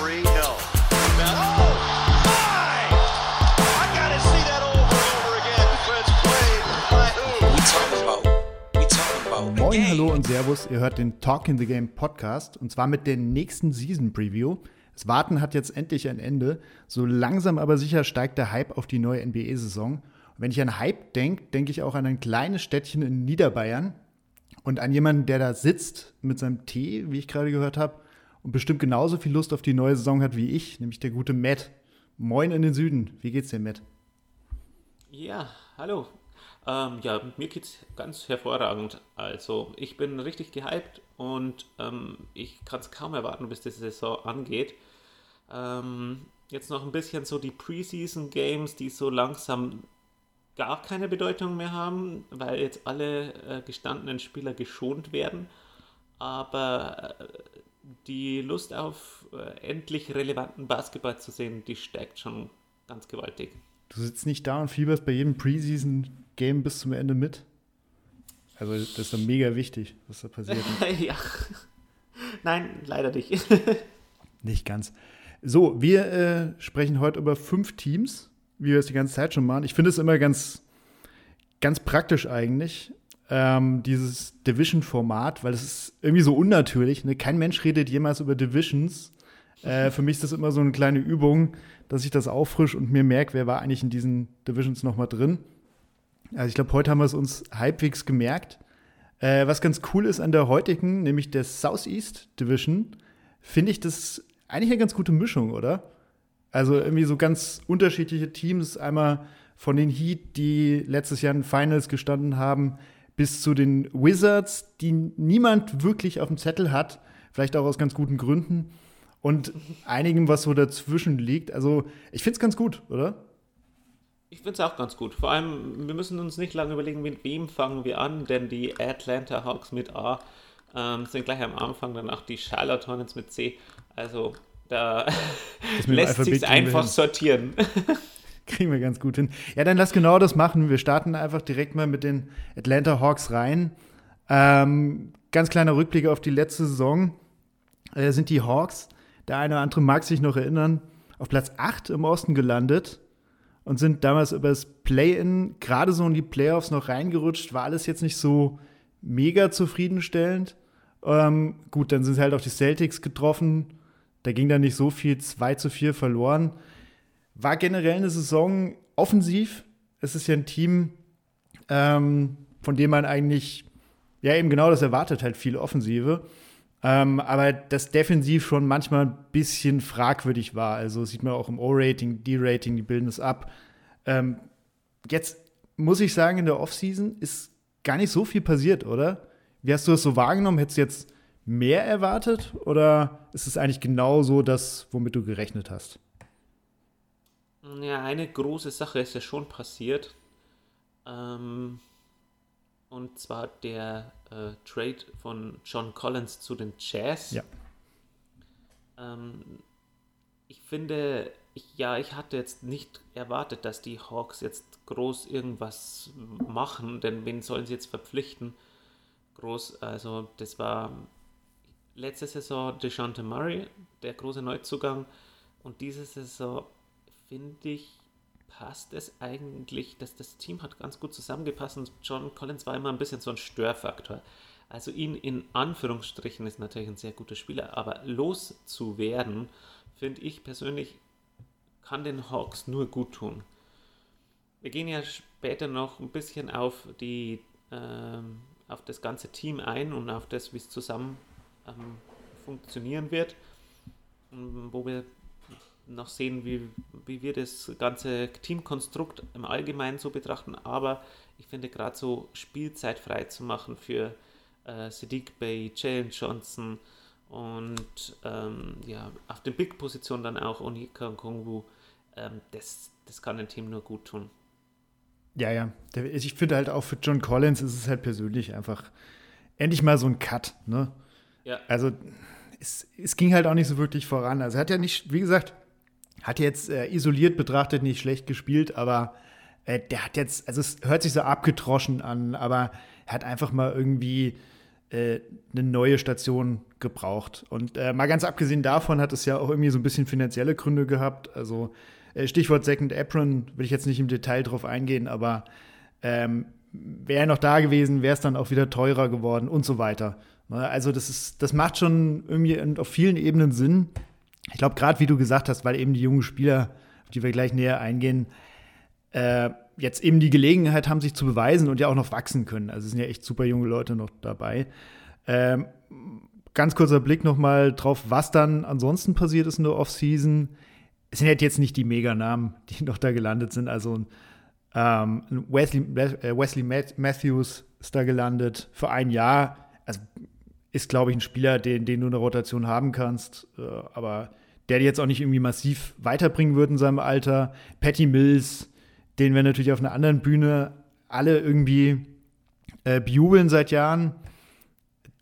Now, oh, Moin, hallo und Servus. Ihr hört den Talk in the Game Podcast und zwar mit der nächsten Season Preview. Das Warten hat jetzt endlich ein Ende. So langsam aber sicher steigt der Hype auf die neue NBA-Saison. Und wenn ich an Hype denke, denke ich auch an ein kleines Städtchen in Niederbayern und an jemanden, der da sitzt mit seinem Tee, wie ich gerade gehört habe, und bestimmt genauso viel Lust auf die neue Saison hat wie ich, nämlich der gute Matt. Moin in den Süden. Wie geht's dir, Matt? Ja, hallo. Ähm, ja, mir geht's ganz hervorragend. Also, ich bin richtig gehypt und ähm, ich kann es kaum erwarten, bis die Saison angeht. Ähm, jetzt noch ein bisschen so die Preseason Games, die so langsam gar keine Bedeutung mehr haben, weil jetzt alle äh, gestandenen Spieler geschont werden. Aber äh, die Lust auf äh, endlich relevanten Basketball zu sehen, die steigt schon ganz gewaltig. Du sitzt nicht da und fieberst bei jedem Preseason-Game bis zum Ende mit? Also, das ist dann mega wichtig, was da passiert. ja. Nein, leider nicht. nicht ganz. So, wir äh, sprechen heute über fünf Teams, wie wir es die ganze Zeit schon machen. Ich finde es immer ganz, ganz praktisch eigentlich, ähm, dieses Division-Format, weil es ist irgendwie so unnatürlich. Ne? Kein Mensch redet jemals über Divisions. Äh, für mich ist das immer so eine kleine Übung, dass ich das auffrisch und mir merke, wer war eigentlich in diesen Divisions noch mal drin. Also ich glaube, heute haben wir es uns halbwegs gemerkt. Äh, was ganz cool ist an der heutigen, nämlich der Southeast Division, finde ich das eigentlich eine ganz gute Mischung, oder? Also irgendwie so ganz unterschiedliche Teams, einmal von den Heat, die letztes Jahr in Finals gestanden haben, bis zu den Wizards, die niemand wirklich auf dem Zettel hat, vielleicht auch aus ganz guten Gründen. Und einigem, was so dazwischen liegt. Also, ich finde es ganz gut, oder? Ich finde es auch ganz gut. Vor allem, wir müssen uns nicht lange überlegen, mit wem fangen wir an, denn die Atlanta Hawks mit A ähm, sind gleich am Anfang, danach die Charlotte Hornets mit C. Also, da lässt sich einfach sortieren. Kriegen wir ganz gut hin. Ja, dann lass genau das machen. Wir starten einfach direkt mal mit den Atlanta Hawks rein. Ähm, ganz kleiner Rückblick auf die letzte Saison. Äh, sind die Hawks, der eine oder andere mag sich noch erinnern, auf Platz 8 im Osten gelandet und sind damals über das Play-In gerade so in die Playoffs noch reingerutscht. War alles jetzt nicht so mega zufriedenstellend. Ähm, gut, dann sind halt auch die Celtics getroffen. Da ging dann nicht so viel, 2 zu 4 verloren. War generell eine Saison offensiv. Es ist ja ein Team, ähm, von dem man eigentlich, ja, eben genau das erwartet, halt viel Offensive. Ähm, aber das defensiv schon manchmal ein bisschen fragwürdig war. Also sieht man auch im O-Rating, D-Rating, die bilden es ab. Ähm, jetzt muss ich sagen, in der Offseason ist gar nicht so viel passiert, oder? Wie hast du das so wahrgenommen? Hättest du jetzt mehr erwartet oder ist es eigentlich genau so das, womit du gerechnet hast? Ja, eine große Sache ist ja schon passiert. Ähm, und zwar der äh, Trade von John Collins zu den Jazz. Ja. Ähm, ich finde, ich, ja, ich hatte jetzt nicht erwartet, dass die Hawks jetzt groß irgendwas machen, denn wen sollen sie jetzt verpflichten? Groß, also das war letzte Saison DeJounte Murray, der große Neuzugang. Und diese Saison, finde ich, passt es eigentlich, dass das Team hat ganz gut zusammengepasst und John Collins war immer ein bisschen so ein Störfaktor. Also ihn in Anführungsstrichen ist natürlich ein sehr guter Spieler, aber loszuwerden, finde ich persönlich, kann den Hawks nur gut tun. Wir gehen ja später noch ein bisschen auf die ähm, auf das ganze Team ein und auf das, wie es zusammen ähm, funktionieren wird, wo wir noch sehen, wie, wie wir das ganze Teamkonstrukt im Allgemeinen so betrachten. Aber ich finde gerade so Spielzeit frei zu machen für äh, Sadiq Bay, Jalen Johnson und ähm, ja, auf den Big-Positionen dann auch Onika und Kongwu, ähm, das, das kann ein Team nur gut tun. Ja, ja. Ich finde halt auch für John Collins ist es halt persönlich einfach endlich mal so ein Cut, ne? Ja. Also es, es ging halt auch nicht so wirklich voran. Also er hat ja nicht, wie gesagt, hat jetzt äh, isoliert betrachtet nicht schlecht gespielt, aber äh, der hat jetzt, also es hört sich so abgetroschen an, aber er hat einfach mal irgendwie äh, eine neue Station gebraucht. Und äh, mal ganz abgesehen davon hat es ja auch irgendwie so ein bisschen finanzielle Gründe gehabt. Also äh, Stichwort Second Apron, will ich jetzt nicht im Detail drauf eingehen, aber ähm, wäre er noch da gewesen, wäre es dann auch wieder teurer geworden und so weiter. Ne, also das ist, das macht schon irgendwie auf vielen Ebenen Sinn. Ich glaube, gerade wie du gesagt hast, weil eben die jungen Spieler, auf die wir gleich näher eingehen, äh, jetzt eben die Gelegenheit haben, sich zu beweisen und ja auch noch wachsen können. Also es sind ja echt super junge Leute noch dabei. Ähm, ganz kurzer Blick noch mal drauf, was dann ansonsten passiert ist in der Offseason. Es sind halt jetzt nicht die Mega-Namen, die noch da gelandet sind. Also ähm, Wesley, äh, Wesley Matthews ist da gelandet für ein Jahr. Also ist, glaube ich, ein Spieler, den, den du in der Rotation haben kannst. Äh, aber der dir jetzt auch nicht irgendwie massiv weiterbringen wird in seinem Alter. Patty Mills, den wir natürlich auf einer anderen Bühne alle irgendwie äh, bejubeln seit Jahren,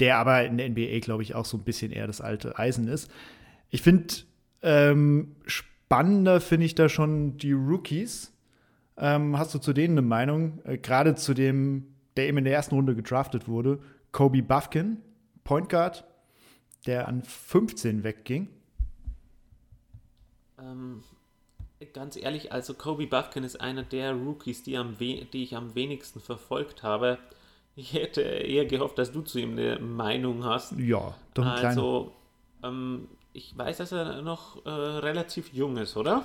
der aber in der NBA, glaube ich, auch so ein bisschen eher das alte Eisen ist. Ich finde, ähm, spannender finde ich da schon die Rookies. Ähm, hast du zu denen eine Meinung? Äh, Gerade zu dem, der eben in der ersten Runde gedraftet wurde, Kobe Buffkin, Point Guard, der an 15 wegging. Ähm, ganz ehrlich, also Kobe Buffkin ist einer der Rookies, die, am die ich am wenigsten verfolgt habe. Ich hätte eher gehofft, dass du zu ihm eine Meinung hast. Ja, doch ein Also, ähm, ich weiß, dass er noch äh, relativ jung ist, oder?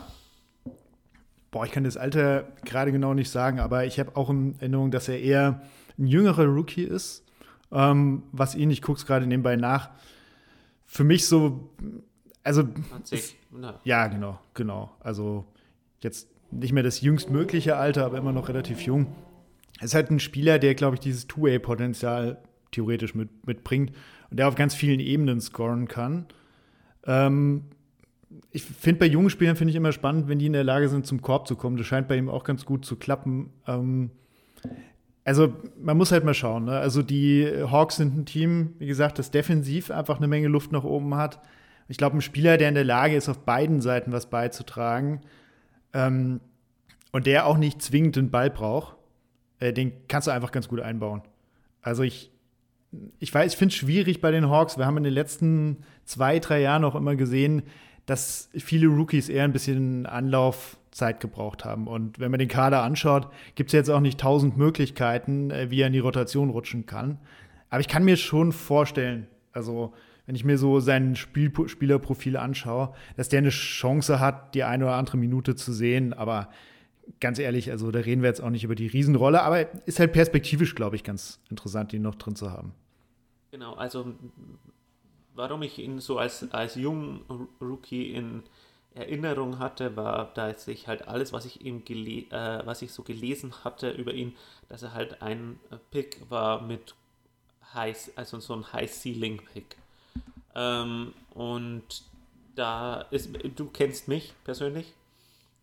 Boah, ich kann das Alter gerade genau nicht sagen, aber ich habe auch in Erinnerung, dass er eher ein jüngerer Rookie ist. Ähm, was ihn, ich gucke es gerade nebenbei nach, für mich so, also 20. Ja, genau, genau. Also jetzt nicht mehr das jüngstmögliche Alter, aber immer noch relativ jung. Es ist halt ein Spieler, der, glaube ich, dieses Two-Way-Potenzial theoretisch mit, mitbringt und der auf ganz vielen Ebenen scoren kann. Ähm, ich finde bei jungen Spielern finde ich immer spannend, wenn die in der Lage sind, zum Korb zu kommen. Das scheint bei ihm auch ganz gut zu klappen. Ähm, also man muss halt mal schauen. Ne? Also die Hawks sind ein Team, wie gesagt, das defensiv einfach eine Menge Luft nach oben hat. Ich glaube, ein Spieler, der in der Lage ist, auf beiden Seiten was beizutragen ähm, und der auch nicht zwingend den Ball braucht, äh, den kannst du einfach ganz gut einbauen. Also ich, ich weiß, ich finde es schwierig bei den Hawks. Wir haben in den letzten zwei, drei Jahren auch immer gesehen, dass viele Rookies eher ein bisschen Anlaufzeit gebraucht haben. Und wenn man den Kader anschaut, gibt es jetzt auch nicht tausend Möglichkeiten, äh, wie er in die Rotation rutschen kann. Aber ich kann mir schon vorstellen, also wenn ich mir so sein Spiel Spielerprofil anschaue, dass der eine Chance hat, die eine oder andere Minute zu sehen. Aber ganz ehrlich, also da reden wir jetzt auch nicht über die Riesenrolle, aber ist halt perspektivisch, glaube ich, ganz interessant, ihn noch drin zu haben. Genau, also warum ich ihn so als, als jungen Rookie in Erinnerung hatte, war, dass ich halt alles, was ich ihm äh, was ich so gelesen hatte über ihn, dass er halt ein Pick war mit High, also so ein High Ceiling Pick. Ähm, und da ist, du kennst mich persönlich.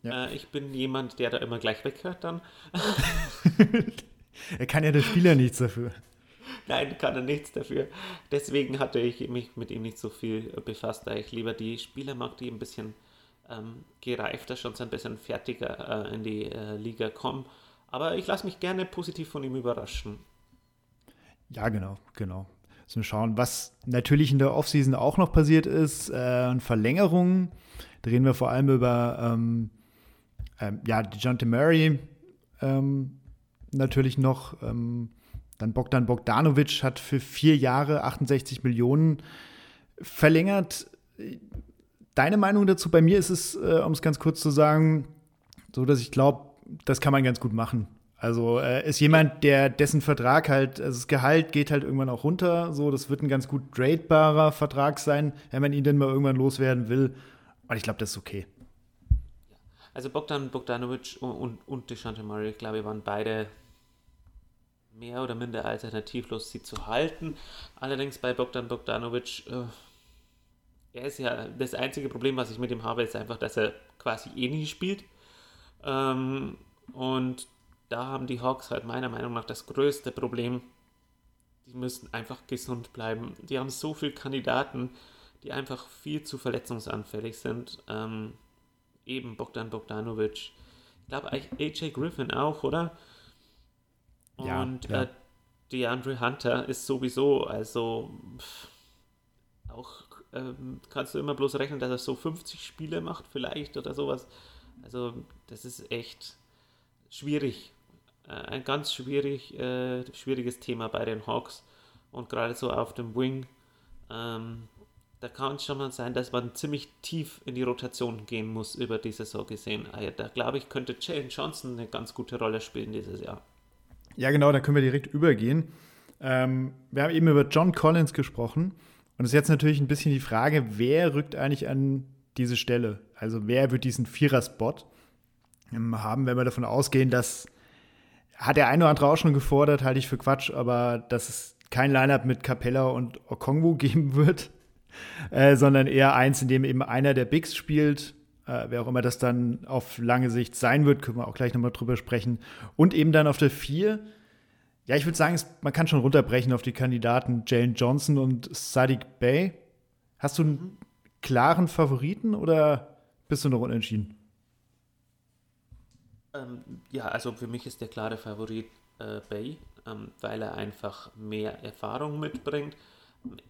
Ja. Äh, ich bin jemand, der da immer gleich weghört dann. er kann ja der Spieler nichts dafür. Nein, kann er nichts dafür. Deswegen hatte ich mich mit ihm nicht so viel befasst, da ich lieber die Spieler mag, die ein bisschen ähm, gereifter, schon so ein bisschen fertiger äh, in die äh, Liga kommen. Aber ich lasse mich gerne positiv von ihm überraschen. Ja, genau, genau zu schauen. Was natürlich in der Offseason auch noch passiert ist, äh, Verlängerungen. Da reden wir vor allem über ähm, ähm, ja, DeJounte Murray ähm, natürlich noch. Ähm, dann Bogdan Bogdanovic hat für vier Jahre 68 Millionen verlängert. Deine Meinung dazu? Bei mir ist es, äh, um es ganz kurz zu sagen, so, dass ich glaube, das kann man ganz gut machen. Also äh, ist jemand, der dessen Vertrag halt, also das Gehalt geht halt irgendwann auch runter. So, das wird ein ganz gut tradebarer Vertrag sein, wenn man ihn denn mal irgendwann loswerden will. Und ich glaube, das ist okay. Also Bogdan Bogdanovic und, und, Deshante Murray, ich glaube, waren beide mehr oder minder alternativlos, sie zu halten. Allerdings bei Bogdan Bogdanovic, äh, er ist ja das einzige Problem, was ich mit ihm habe, ist einfach, dass er quasi eh nie spielt. Ähm, und da haben die Hawks halt meiner Meinung nach das größte Problem. Die müssen einfach gesund bleiben. Die haben so viele Kandidaten, die einfach viel zu verletzungsanfällig sind. Ähm, eben Bogdan Bogdanovic. Ich glaube, AJ Griffin auch, oder? Und ja, ja. Äh, DeAndre Hunter ist sowieso, also pff, auch ähm, kannst du immer bloß rechnen, dass er so 50 Spiele macht, vielleicht oder sowas. Also, das ist echt schwierig. Äh, ein ganz schwierig, äh, schwieriges Thema bei den Hawks. Und gerade so auf dem Wing, ähm, da kann es schon mal sein, dass man ziemlich tief in die Rotation gehen muss über die Saison gesehen. Ah da glaube ich, könnte Jalen Johnson eine ganz gute Rolle spielen dieses Jahr. Ja, genau, da können wir direkt übergehen. Ähm, wir haben eben über John Collins gesprochen. Und es ist jetzt natürlich ein bisschen die Frage, wer rückt eigentlich an diese Stelle? Also wer wird diesen Vierer-Spot ähm, haben, wenn wir davon ausgehen, dass hat der eine oder andere auch schon gefordert, halte ich für Quatsch, aber dass es kein Lineup mit Capella und Okongwu geben wird, äh, sondern eher eins, in dem eben einer der Bigs spielt, äh, wer auch immer das dann auf lange Sicht sein wird, können wir auch gleich nochmal drüber sprechen. Und eben dann auf der 4, ja, ich würde sagen, es, man kann schon runterbrechen auf die Kandidaten Jalen Johnson und Sadiq Bey. Hast du einen klaren Favoriten oder bist du noch unentschieden? Ähm, ja, also für mich ist der klare Favorit äh, Bay, ähm, weil er einfach mehr Erfahrung mitbringt.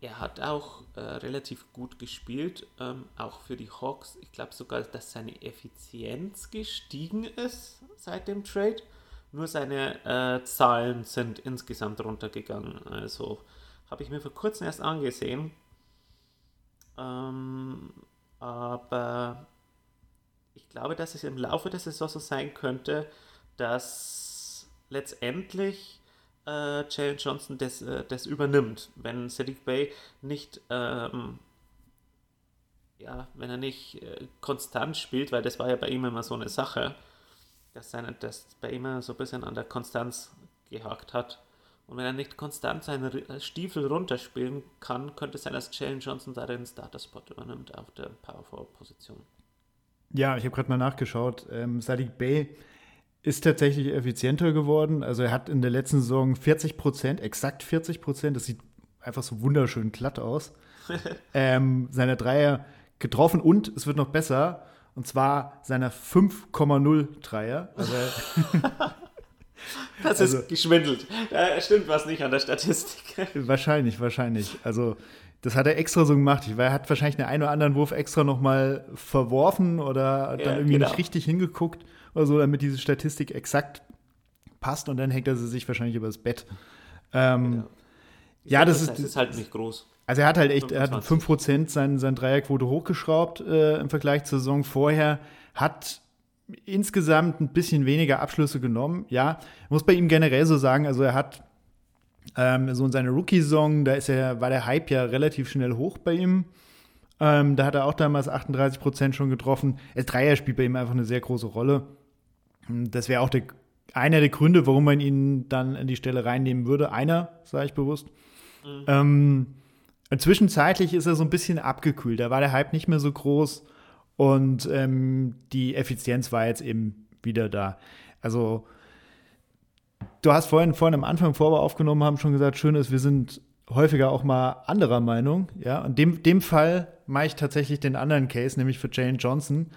Er hat auch äh, relativ gut gespielt, ähm, auch für die Hawks. Ich glaube sogar, dass seine Effizienz gestiegen ist seit dem Trade. Nur seine äh, Zahlen sind insgesamt runtergegangen. Also habe ich mir vor kurzem erst angesehen. Ähm, aber ich glaube, dass es im Laufe der Saison so sein könnte, dass letztendlich äh, Jalen Johnson das, äh, das übernimmt, wenn Sadiq Bay nicht, ähm, ja, wenn er nicht äh, konstant spielt, weil das war ja bei ihm immer so eine Sache, dass, seine, dass bei ihm so ein bisschen an der Konstanz gehakt hat. Und wenn er nicht konstant seine äh, Stiefel runterspielen kann, könnte es sein, dass Jalen Johnson da den Starter-Spot übernimmt auf der Power-Forward-Position. Ja, ich habe gerade mal nachgeschaut. Ähm, Sadiq Bey ist tatsächlich effizienter geworden. Also er hat in der letzten Saison 40 Prozent, exakt 40 Prozent, das sieht einfach so wunderschön glatt aus, ähm, seine Dreier getroffen und es wird noch besser, und zwar seiner 5,0 Dreier. Also, das ist also, geschwindelt. Da stimmt was nicht an der Statistik. wahrscheinlich, wahrscheinlich. Also das hat er extra so gemacht. Ich, weil er hat wahrscheinlich einen, einen oder anderen Wurf extra noch mal verworfen oder ja, dann irgendwie genau. nicht richtig hingeguckt oder so, damit diese Statistik exakt passt und dann hängt er sie sich wahrscheinlich übers Bett. Ähm, genau. Ja, das, das, ist, ist halt nicht groß. Also er hat halt echt, er hat 5% sein, sein Dreierquote hochgeschraubt äh, im Vergleich zur Saison vorher, hat insgesamt ein bisschen weniger Abschlüsse genommen. Ja, muss bei ihm generell so sagen, also er hat ähm, so in seiner Rookie-Saison, da ist er, war der Hype ja relativ schnell hoch bei ihm. Ähm, da hat er auch damals 38 Prozent schon getroffen. Das Dreier spielt bei ihm einfach eine sehr große Rolle. Das wäre auch der, einer der Gründe, warum man ihn dann an die Stelle reinnehmen würde. Einer, sage ich bewusst. Mhm. Ähm, zwischenzeitlich ist er so ein bisschen abgekühlt. Da war der Hype nicht mehr so groß und ähm, die Effizienz war jetzt eben wieder da. Also du hast vorhin, vorhin am Anfang, bevor wir aufgenommen haben, schon gesagt, schön ist, wir sind häufiger auch mal anderer Meinung. Ja, und dem, dem Fall mache ich tatsächlich den anderen Case, nämlich für Jane Johnson.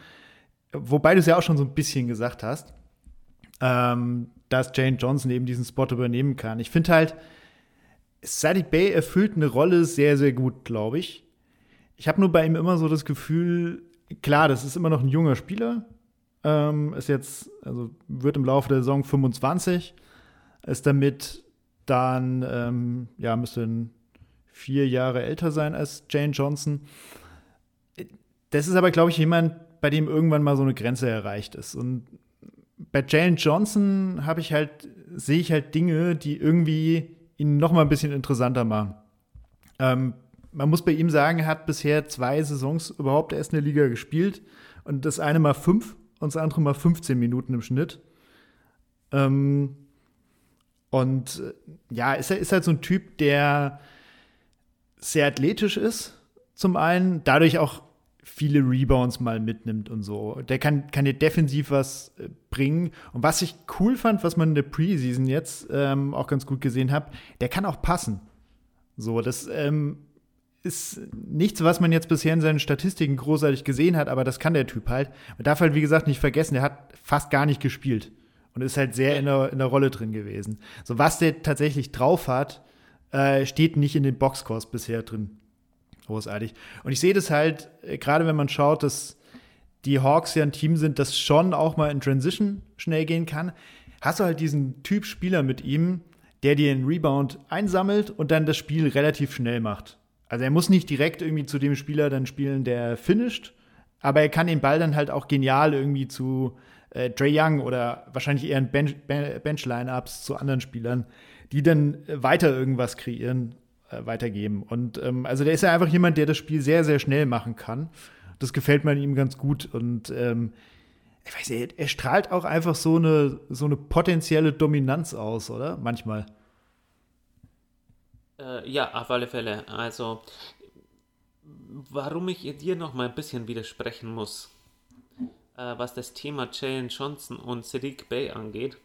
Wobei du es ja auch schon so ein bisschen gesagt hast, ähm, dass Jane Johnson eben diesen Spot übernehmen kann. Ich finde halt, Sadiq Bay erfüllt eine Rolle sehr, sehr gut, glaube ich. Ich habe nur bei ihm immer so das Gefühl, klar, das ist immer noch ein junger Spieler. Ähm, ist jetzt, also wird im Laufe der Saison 25 ist damit dann, ähm, ja, müsste vier Jahre älter sein als Jane Johnson. Das ist aber, glaube ich, jemand, bei dem irgendwann mal so eine Grenze erreicht ist. Und bei Jane Johnson habe ich halt, sehe ich halt Dinge, die irgendwie ihn noch mal ein bisschen interessanter machen. Ähm, man muss bei ihm sagen, er hat bisher zwei Saisons überhaupt erst in der Liga gespielt und das eine mal fünf und das andere mal 15 Minuten im Schnitt. Ähm, und äh, ja, ist, ist halt so ein Typ, der sehr athletisch ist, zum einen, dadurch auch viele Rebounds mal mitnimmt und so. Der kann, kann dir defensiv was äh, bringen. Und was ich cool fand, was man in der Preseason jetzt ähm, auch ganz gut gesehen hat, der kann auch passen. So, das ähm, ist nichts, was man jetzt bisher in seinen Statistiken großartig gesehen hat, aber das kann der Typ halt. Man darf halt, wie gesagt, nicht vergessen, der hat fast gar nicht gespielt. und ist halt sehr in der, in der Rolle drin gewesen. So was der tatsächlich drauf hat, äh, steht nicht in den Boxcores bisher drin. Großartig. Und ich sehe das halt, äh, gerade wenn man schaut, dass die Hawks ja ein Team sind, das schon auch mal in Transition schnell gehen kann, hast du halt diesen Typ Spieler mit ihm, der dir einen Rebound einsammelt und dann das Spiel relativ schnell macht. Also er muss nicht direkt irgendwie zu dem Spieler dann spielen, der finisht, aber er kann den Ball dann halt auch genial irgendwie zu äh, Dre Young oder wahrscheinlich eher in Bench, Bench-Line-Ups zu anderen Spielern, die dann weiter irgendwas kreieren, äh, weitergeben. Und ähm, also der ist ja einfach jemand, der das Spiel sehr, sehr schnell machen kann. Das gefällt mir ihm ganz gut. Und ähm, ich weiß nicht, er strahlt auch einfach so eine, so eine potenzielle Dominanz aus, oder? Manchmal. Äh, ja, auf alle Fälle. Also, warum ich dir noch mal ein bisschen widersprechen muss, äh, was das Thema Jalen Johnson und Sadiq Bay angeht.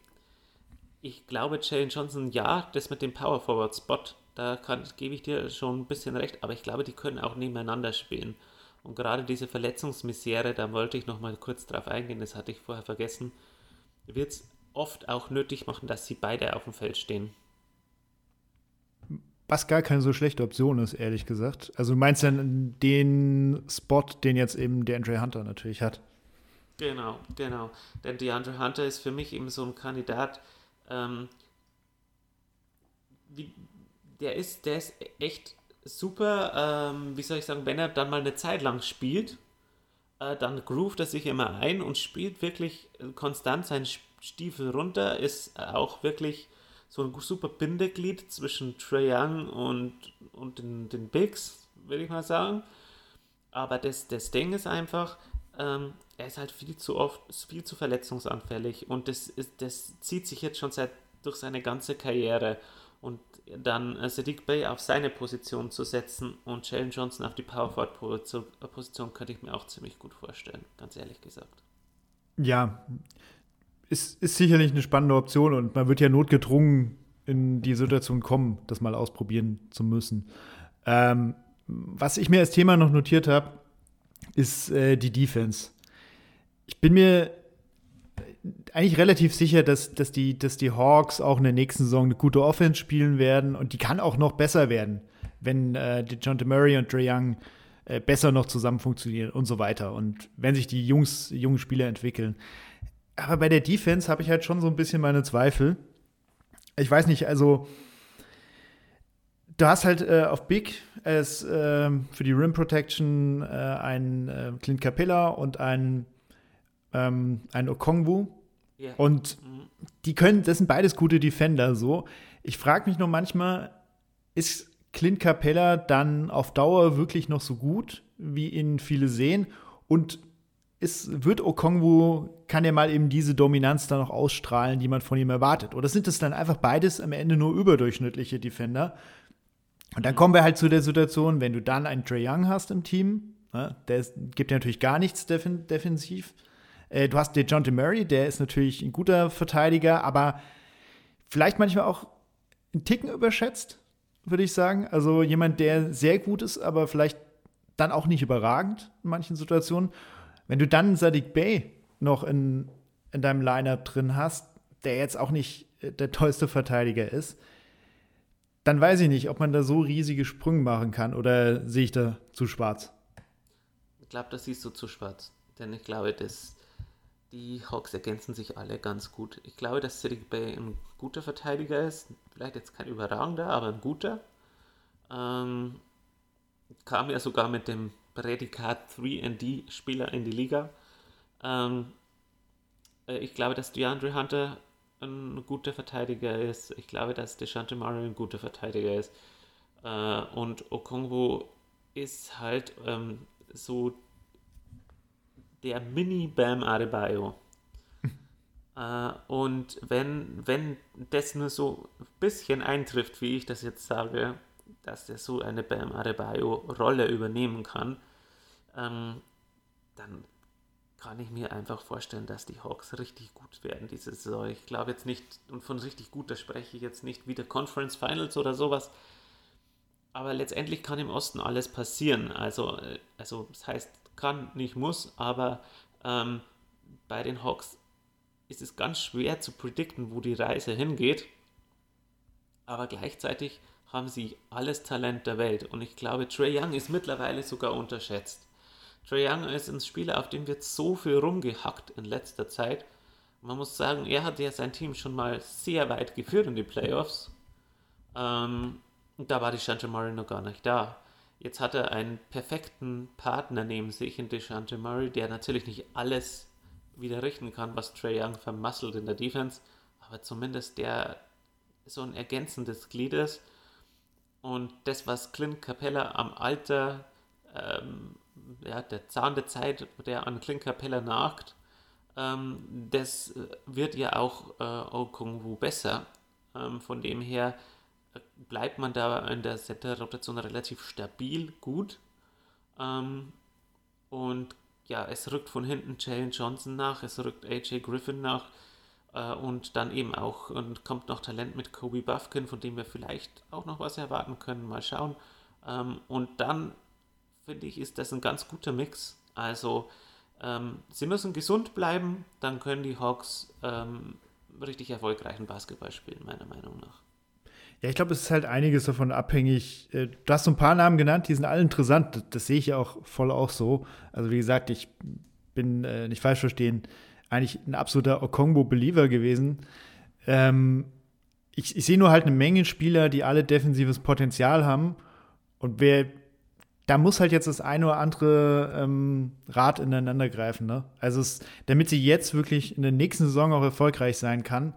Ich glaube, Jalen Johnson, ja, das mit dem Power Forward Spot, da kann, gebe ich dir schon ein bisschen recht, aber ich glaube, die können auch nebeneinander spielen. Und gerade diese Verletzungsmisere, da wollte ich noch mal kurz drauf eingehen, das hatte ich vorher vergessen, wird es oft auch nötig machen, dass sie beide auf dem Feld stehen. Was gar keine so schlechte Option ist, ehrlich gesagt. Also du meinst dann den Spot, den jetzt eben der Andre Hunter natürlich hat. Genau, genau. Denn DeAndre Hunter ist für mich eben so ein Kandidat, ähm, wie, der ist, der ist echt super, ähm, wie soll ich sagen, wenn er dann mal eine Zeit lang spielt, äh, dann groovt er sich immer ein und spielt wirklich konstant seinen Stiefel runter, ist auch wirklich so ein super Bindeglied zwischen Trae Young und, und den, den Bigs, würde ich mal sagen. Aber das, das Ding ist einfach, ähm, er ist halt viel zu oft, viel zu verletzungsanfällig und das, ist, das zieht sich jetzt schon seit durch seine ganze Karriere. Und dann äh, Sadiq Bay auf seine Position zu setzen und Jalen Johnson auf die Power Forward Position könnte ich mir auch ziemlich gut vorstellen, ganz ehrlich gesagt. Ja, ist, ist sicherlich eine spannende Option und man wird ja notgedrungen in die Situation kommen, das mal ausprobieren zu müssen. Ähm, was ich mir als Thema noch notiert habe, ist äh, die Defense. Ich bin mir eigentlich relativ sicher, dass, dass, die, dass die Hawks auch in der nächsten Saison eine gute Offense spielen werden und die kann auch noch besser werden, wenn äh, John Murray und Dre Young äh, besser noch zusammen funktionieren und so weiter und wenn sich die Jungs, jungen Spieler entwickeln. Aber bei der Defense habe ich halt schon so ein bisschen meine Zweifel. Ich weiß nicht, also du hast halt äh, auf Big als äh, für die Rim Protection äh, einen äh, Clint Capella und einen, ähm, einen Okongwu. Yeah. Und mhm. die können, das sind beides gute Defender so. Ich frage mich nur manchmal, ist Clint Capella dann auf Dauer wirklich noch so gut, wie ihn viele sehen? Und ist, wird Okongwu, kann er mal eben diese Dominanz dann noch ausstrahlen, die man von ihm erwartet? Oder sind es dann einfach beides am Ende nur überdurchschnittliche Defender? Und dann kommen wir halt zu der Situation, wenn du dann einen Trey Young hast im Team, ne, der ist, gibt ja natürlich gar nichts defen defensiv. Äh, du hast den John Murray, der ist natürlich ein guter Verteidiger, aber vielleicht manchmal auch einen Ticken überschätzt, würde ich sagen. Also jemand, der sehr gut ist, aber vielleicht dann auch nicht überragend in manchen Situationen. Wenn du dann Sadiq Bey noch in, in deinem Lineup drin hast, der jetzt auch nicht äh, der tollste Verteidiger ist, dann weiß ich nicht, ob man da so riesige Sprünge machen kann oder sehe ich da zu schwarz. Ich glaube, das siehst du zu schwarz. Denn ich glaube, dass die Hawks ergänzen sich alle ganz gut. Ich glaube, dass Sadiq Bey ein guter Verteidiger ist. Vielleicht jetzt kein überragender, aber ein guter. Ähm, kam ja sogar mit dem Prädikat 3D-Spieler in die Liga. Ähm, äh, ich glaube, dass DeAndre Hunter ein guter Verteidiger ist. Ich glaube, dass Deshante Murray ein guter Verteidiger ist. Äh, und Okongwu ist halt ähm, so der Mini-Bam Adebayo. äh, und wenn, wenn das nur so ein bisschen eintrifft, wie ich das jetzt sage, dass er so eine Bam Adebayo-Rolle übernehmen kann, ähm, dann kann ich mir einfach vorstellen, dass die Hawks richtig gut werden diese Saison. Ich glaube jetzt nicht, und von richtig gut, da spreche ich jetzt nicht wieder Conference Finals oder sowas. Aber letztendlich kann im Osten alles passieren. Also, äh, also das heißt, kann, nicht muss, aber ähm, bei den Hawks ist es ganz schwer zu predikten, wo die Reise hingeht. Aber gleichzeitig haben sie alles Talent der Welt. Und ich glaube, Trey Young ist mittlerweile sogar unterschätzt. Trey Young ist ein Spieler, auf dem wird so viel rumgehackt in letzter Zeit. Man muss sagen, er hat ja sein Team schon mal sehr weit geführt in die Playoffs. Ähm, da war die Shante Murray noch gar nicht da. Jetzt hat er einen perfekten Partner neben sich in Deshante Murray, der natürlich nicht alles wieder richten kann, was Trey Young vermasselt in der Defense, aber zumindest der so ein ergänzendes Glied ist. Und das, was Clint Capella am Alter, ähm, ja, der Zahn der Zeit, der an Clint Capella nagt, ähm, das wird ja auch äh, Okungwu besser. Ähm, von dem her bleibt man da in der Center-Rotation relativ stabil, gut. Ähm, und ja, es rückt von hinten Jalen Johnson nach, es rückt AJ Griffin nach äh, und dann eben auch und kommt noch Talent mit Kobe Buffkin, von dem wir vielleicht auch noch was erwarten können. Mal schauen. Ähm, und dann finde ich, ist das ein ganz guter Mix. Also ähm, sie müssen gesund bleiben, dann können die Hawks ähm, richtig erfolgreichen Basketball spielen, meiner Meinung nach. Ja, ich glaube, es ist halt einiges davon abhängig. Äh, du hast so ein paar Namen genannt, die sind alle interessant. Das, das sehe ich ja auch voll auch so. Also, wie gesagt, ich bin äh, nicht falsch verstehen, eigentlich ein absoluter Okongbo-Believer gewesen. Ähm, ich, ich sehe nur halt eine Menge Spieler, die alle defensives Potenzial haben. Und wer, da muss halt jetzt das eine oder andere ähm, Rad ineinander greifen. Ne? Also, es, damit sie jetzt wirklich in der nächsten Saison auch erfolgreich sein kann,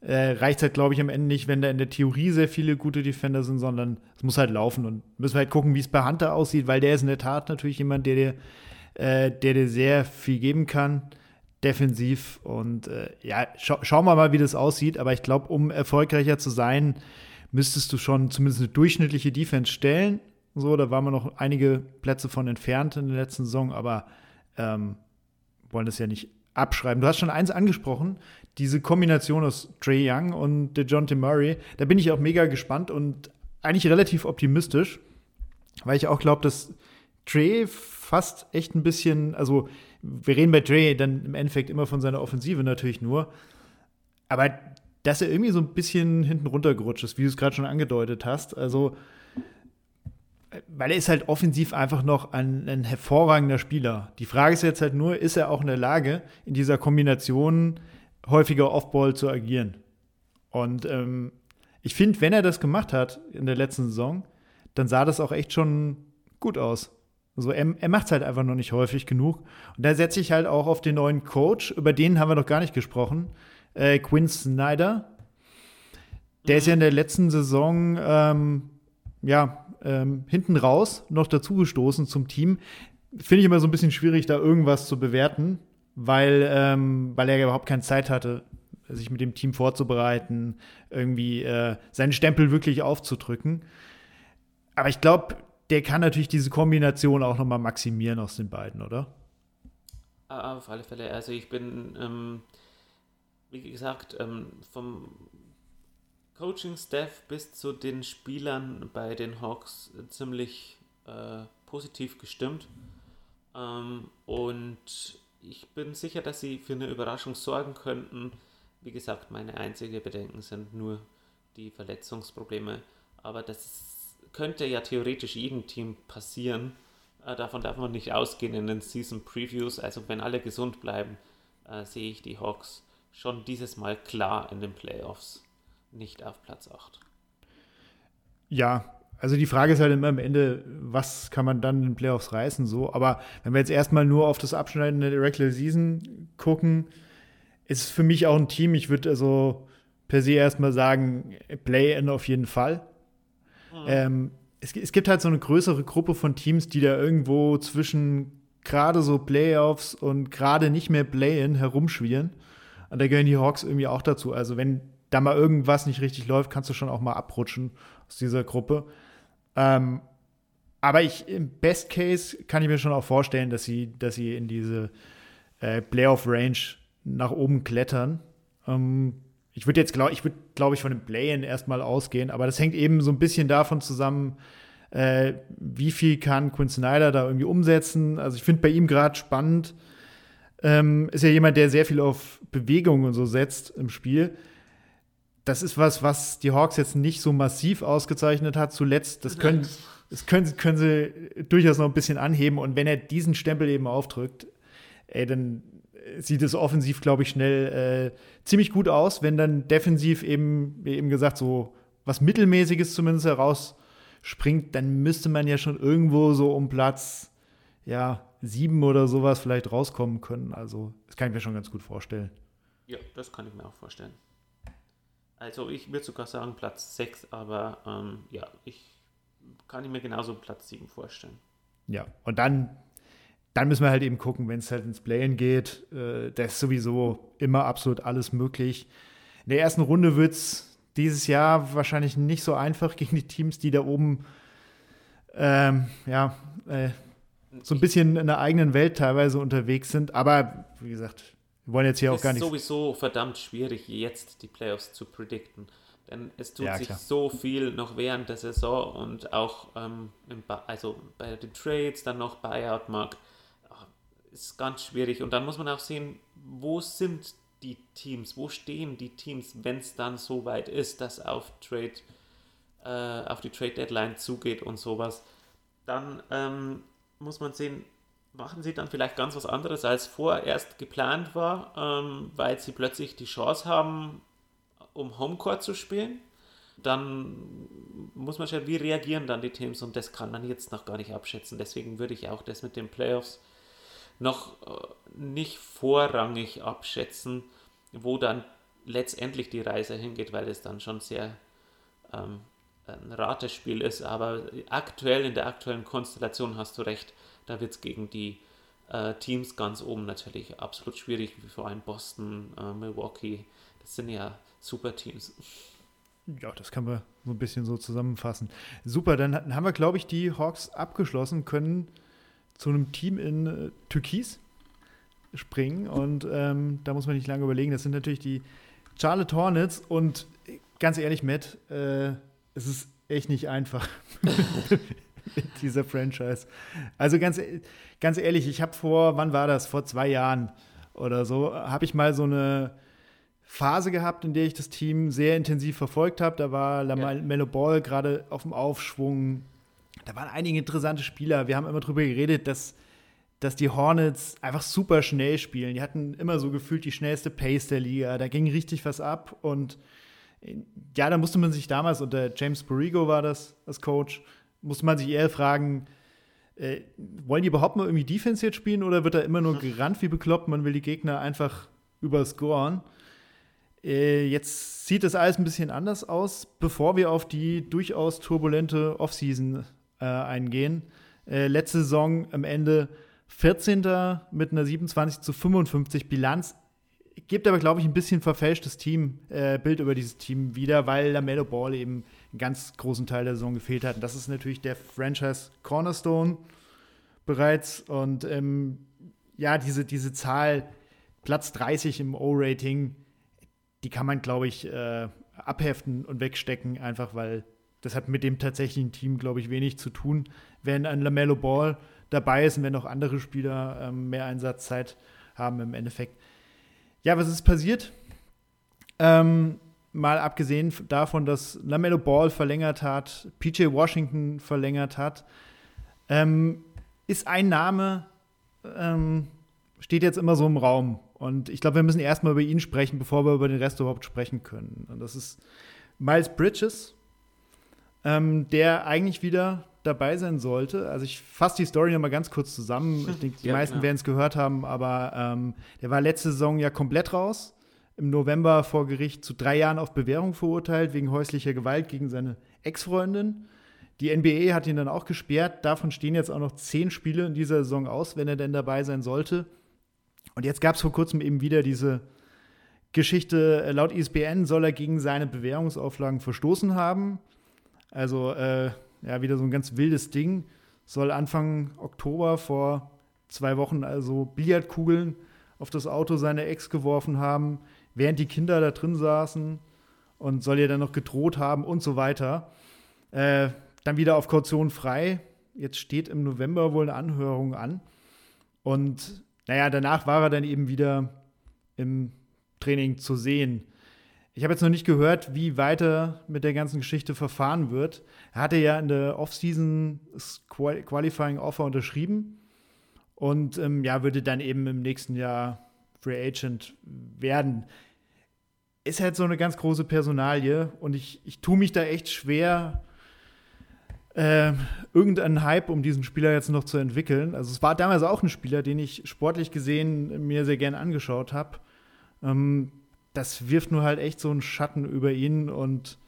äh, reicht halt, glaube ich, am Ende nicht, wenn da in der Theorie sehr viele gute Defender sind, sondern es muss halt laufen und müssen wir halt gucken, wie es bei Hunter aussieht, weil der ist in der Tat natürlich jemand, der dir, äh, der dir sehr viel geben kann, defensiv und äh, ja, scha schauen wir mal, wie das aussieht, aber ich glaube, um erfolgreicher zu sein, müsstest du schon zumindest eine durchschnittliche Defense stellen. So, da waren wir noch einige Plätze von entfernt in der letzten Saison, aber ähm, wollen das ja nicht abschreiben. Du hast schon eins angesprochen, diese Kombination aus Trey Young und DeJounte Murray. Da bin ich auch mega gespannt und eigentlich relativ optimistisch, weil ich auch glaube, dass Trey fast echt ein bisschen, also wir reden bei Trey dann im Endeffekt immer von seiner Offensive natürlich nur, aber dass er irgendwie so ein bisschen hinten runtergerutscht ist, wie du es gerade schon angedeutet hast. Also weil er ist halt offensiv einfach noch ein, ein, hervorragender Spieler. Die Frage ist jetzt halt nur, ist er auch in der Lage, in dieser Kombination häufiger Offball zu agieren? Und ähm, ich finde, wenn er das gemacht hat in der letzten Saison, dann sah das auch echt schon gut aus. Also er, er macht es halt einfach noch nicht häufig genug. Und da setze ich halt auch auf den neuen Coach, über den haben wir noch gar nicht gesprochen, äh, Quinn Snyder. Der ist ja in der letzten Saison ähm, ja, ähm, hinten raus noch dazugestoßen zum Team. Finde ich immer so ein bisschen schwierig, da irgendwas zu bewerten, weil, ähm, weil er ja überhaupt keine Zeit hatte, sich mit dem Team vorzubereiten, irgendwie äh, seinen Stempel wirklich aufzudrücken. Aber ich glaube, der kann natürlich diese Kombination auch nochmal maximieren aus den beiden, oder? Ah, auf alle Fälle. Also ich bin, ähm, wie gesagt, ähm, vom Coaching-Staff bis zu den Spielern bei den Hawks ziemlich äh, positiv gestimmt. Ähm, und ich bin sicher, dass sie für eine Überraschung sorgen könnten. Wie gesagt, meine einzigen Bedenken sind nur die Verletzungsprobleme. Aber das könnte ja theoretisch jedem Team passieren. Äh, davon darf man nicht ausgehen in den Season Previews. Also wenn alle gesund bleiben, äh, sehe ich die Hawks schon dieses Mal klar in den Playoffs nicht auf Platz 8. Ja, also die Frage ist halt immer am Ende, was kann man dann in den Playoffs reißen, so. Aber wenn wir jetzt erstmal nur auf das Abschneiden der Regular Season gucken, ist es für mich auch ein Team. Ich würde also per se erstmal sagen, Play-In auf jeden Fall. Mhm. Ähm, es, es, gibt halt so eine größere Gruppe von Teams, die da irgendwo zwischen gerade so Playoffs und gerade nicht mehr Play-In herumschwirren. Und da gehören die Hawks irgendwie auch dazu. Also wenn da mal irgendwas nicht richtig läuft, kannst du schon auch mal abrutschen aus dieser Gruppe. Ähm, aber ich, im Best Case kann ich mir schon auch vorstellen, dass sie, dass sie in diese äh, Playoff-Range nach oben klettern. Ähm, ich würde jetzt, glaube ich, würde, glaube ich, von dem Play-In erstmal ausgehen, aber das hängt eben so ein bisschen davon zusammen, äh, wie viel kann Quinn Snyder da irgendwie umsetzen. Also ich finde bei ihm gerade spannend, ähm, ist ja jemand, der sehr viel auf Bewegung und so setzt im Spiel. Das ist was, was die Hawks jetzt nicht so massiv ausgezeichnet hat zuletzt. Das können, das können, können sie durchaus noch ein bisschen anheben. Und wenn er diesen Stempel eben aufdrückt, ey, dann sieht es offensiv, glaube ich, schnell äh, ziemlich gut aus. Wenn dann defensiv eben, wie eben gesagt, so was Mittelmäßiges zumindest herausspringt, dann müsste man ja schon irgendwo so um Platz, ja, sieben oder sowas vielleicht rauskommen können. Also, das kann ich mir schon ganz gut vorstellen. Ja, das kann ich mir auch vorstellen. Also, ich würde sogar sagen Platz 6, aber ähm, ja, ich kann ich mir genauso Platz 7 vorstellen. Ja, und dann, dann müssen wir halt eben gucken, wenn es halt ins Playen geht. Äh, da ist sowieso immer absolut alles möglich. In der ersten Runde wird es dieses Jahr wahrscheinlich nicht so einfach gegen die Teams, die da oben ähm, ja, äh, so ein bisschen in der eigenen Welt teilweise unterwegs sind. Aber wie gesagt, wir wollen jetzt hier auch gar nicht. Es ist sowieso verdammt schwierig, jetzt die Playoffs zu predikten. Denn es tut Ja, sich so viel noch während der Saison und auch ähm, also bei den Trades, dann noch Buyout-Markt. Ah, Ist ganz schwierig. Und dann muss man auch sehen, wo sind die Teams, wo stehen die Teams, wenn es dann so weit ist, dass auf Trade, äh, auf die Trade Deadline zugeht und sowas. Dann ähm, muss man sehen, machen sie dann vielleicht ganz was anderes als vorerst geplant war, ähm, weil sie plötzlich die Chance haben, um Homecourt zu spielen. Dann muss man schauen, wie reagieren dann die Teams und das kann man jetzt noch gar nicht abschätzen. Deswegen würde ich auch das mit den Playoffs noch äh, nicht vorrangig abschätzen, wo dann letztendlich die Reise hingeht, weil es dann schon sehr ähm, ein Ratespiel ist. Aber aktuell, in der aktuellen Konstellation hast du recht, da wird es gegen die äh, Teams ganz oben natürlich absolut schwierig, wie vor allem Boston, äh, Milwaukee. Das sind ja super Teams. Ja, das kann man so ein bisschen so zusammenfassen. Super, dann haben wir, glaube ich, die Hawks abgeschlossen, können zu einem Team in äh, Türkis springen. Und ähm, da muss man nicht lange überlegen. Das sind natürlich die Charlotte Hornets. Und äh, ganz ehrlich, Matt, äh, es ist echt nicht einfach mit dieser Franchise. Also ganz, ganz ehrlich, ich habe vor, wann war das? Vor zwei Jahren oder so, habe ich mal so eine Phase gehabt, in der ich das Team sehr intensiv verfolgt habe. Da war Lamelo Ball gerade auf dem Aufschwung. Da waren einige interessante Spieler. Wir haben immer darüber geredet, dass, dass die Hornets einfach super schnell spielen. Die hatten immer so gefühlt die schnellste Pace der Liga. Da ging richtig was ab. Und äh, ja, da musste man sich damals, unter James Borrego war das als Coach, musste man sich eher fragen, äh, wollen die überhaupt mal irgendwie Defense jetzt spielen oder wird da immer nur gerannt wie bekloppt? Man will die Gegner einfach überscoren. Äh, jetzt sieht das alles ein bisschen anders aus, bevor wir auf die durchaus turbulente Offseason äh, eingehen. Äh, letzte Saison am Ende 14. mit einer 27 zu 55 Bilanz. Gibt aber, glaube ich, ein bisschen verfälschtes Team, äh, Bild über dieses Team wieder, weil Lamello Ball eben ganz großen Teil der Saison gefehlt hat. Und das ist natürlich der Franchise Cornerstone bereits. Und ähm, ja, diese, diese Zahl, Platz 30 im O-Rating, die kann man, glaube ich, äh, abheften und wegstecken, einfach weil das hat mit dem tatsächlichen Team, glaube ich, wenig zu tun. Wenn ein Lamello Ball dabei ist und wenn auch andere Spieler ähm, mehr Einsatzzeit haben im Endeffekt. Ja, was ist passiert? Ähm, mal abgesehen davon, dass Lamello Ball verlängert hat, PJ Washington verlängert hat, ähm, ist ein Name, ähm, steht jetzt immer so im Raum. Und ich glaube, wir müssen erstmal über ihn sprechen, bevor wir über den Rest überhaupt sprechen können. Und das ist Miles Bridges, ähm, der eigentlich wieder dabei sein sollte. Also ich fasse die Story noch mal ganz kurz zusammen. Ich denke, die Ja, meisten genau. werden es gehört haben, aber ähm, der war letzte Saison ja komplett raus. Im November vor Gericht zu drei Jahren auf Bewährung verurteilt wegen häuslicher Gewalt gegen seine Ex-Freundin. Die NBA hat ihn dann auch gesperrt. Davon stehen jetzt auch noch zehn Spiele in dieser Saison aus, wenn er denn dabei sein sollte. Und jetzt gab es vor kurzem eben wieder diese Geschichte, äh, laut ISBN soll er gegen seine Bewährungsauflagen verstoßen haben. Also äh, ja, wieder so ein ganz wildes Ding. Soll Anfang Oktober vor zwei Wochen also Billardkugeln auf das Auto seiner Ex geworfen haben, während die Kinder da drin saßen und soll ihr dann noch gedroht haben und so weiter. Äh, dann wieder auf Kaution frei. Jetzt steht im November wohl eine Anhörung an. Und naja, danach war er dann eben wieder im Training zu sehen. Ich habe jetzt noch nicht gehört, wie weiter mit der ganzen Geschichte verfahren wird. Er hatte ja in der Offseason Qualifying Offer unterschrieben und ähm, ja, würde dann eben im nächsten Jahr Free Agent werden. Ist halt so eine ganz große Personalie und ich, ich tue mich da echt schwer, äh, irgendeinen Hype um diesen Spieler jetzt noch zu entwickeln. Also es war damals auch ein Spieler, den ich sportlich gesehen mir sehr gern angeschaut habe. Ähm, das wirft nur halt echt so einen Schatten über ihn und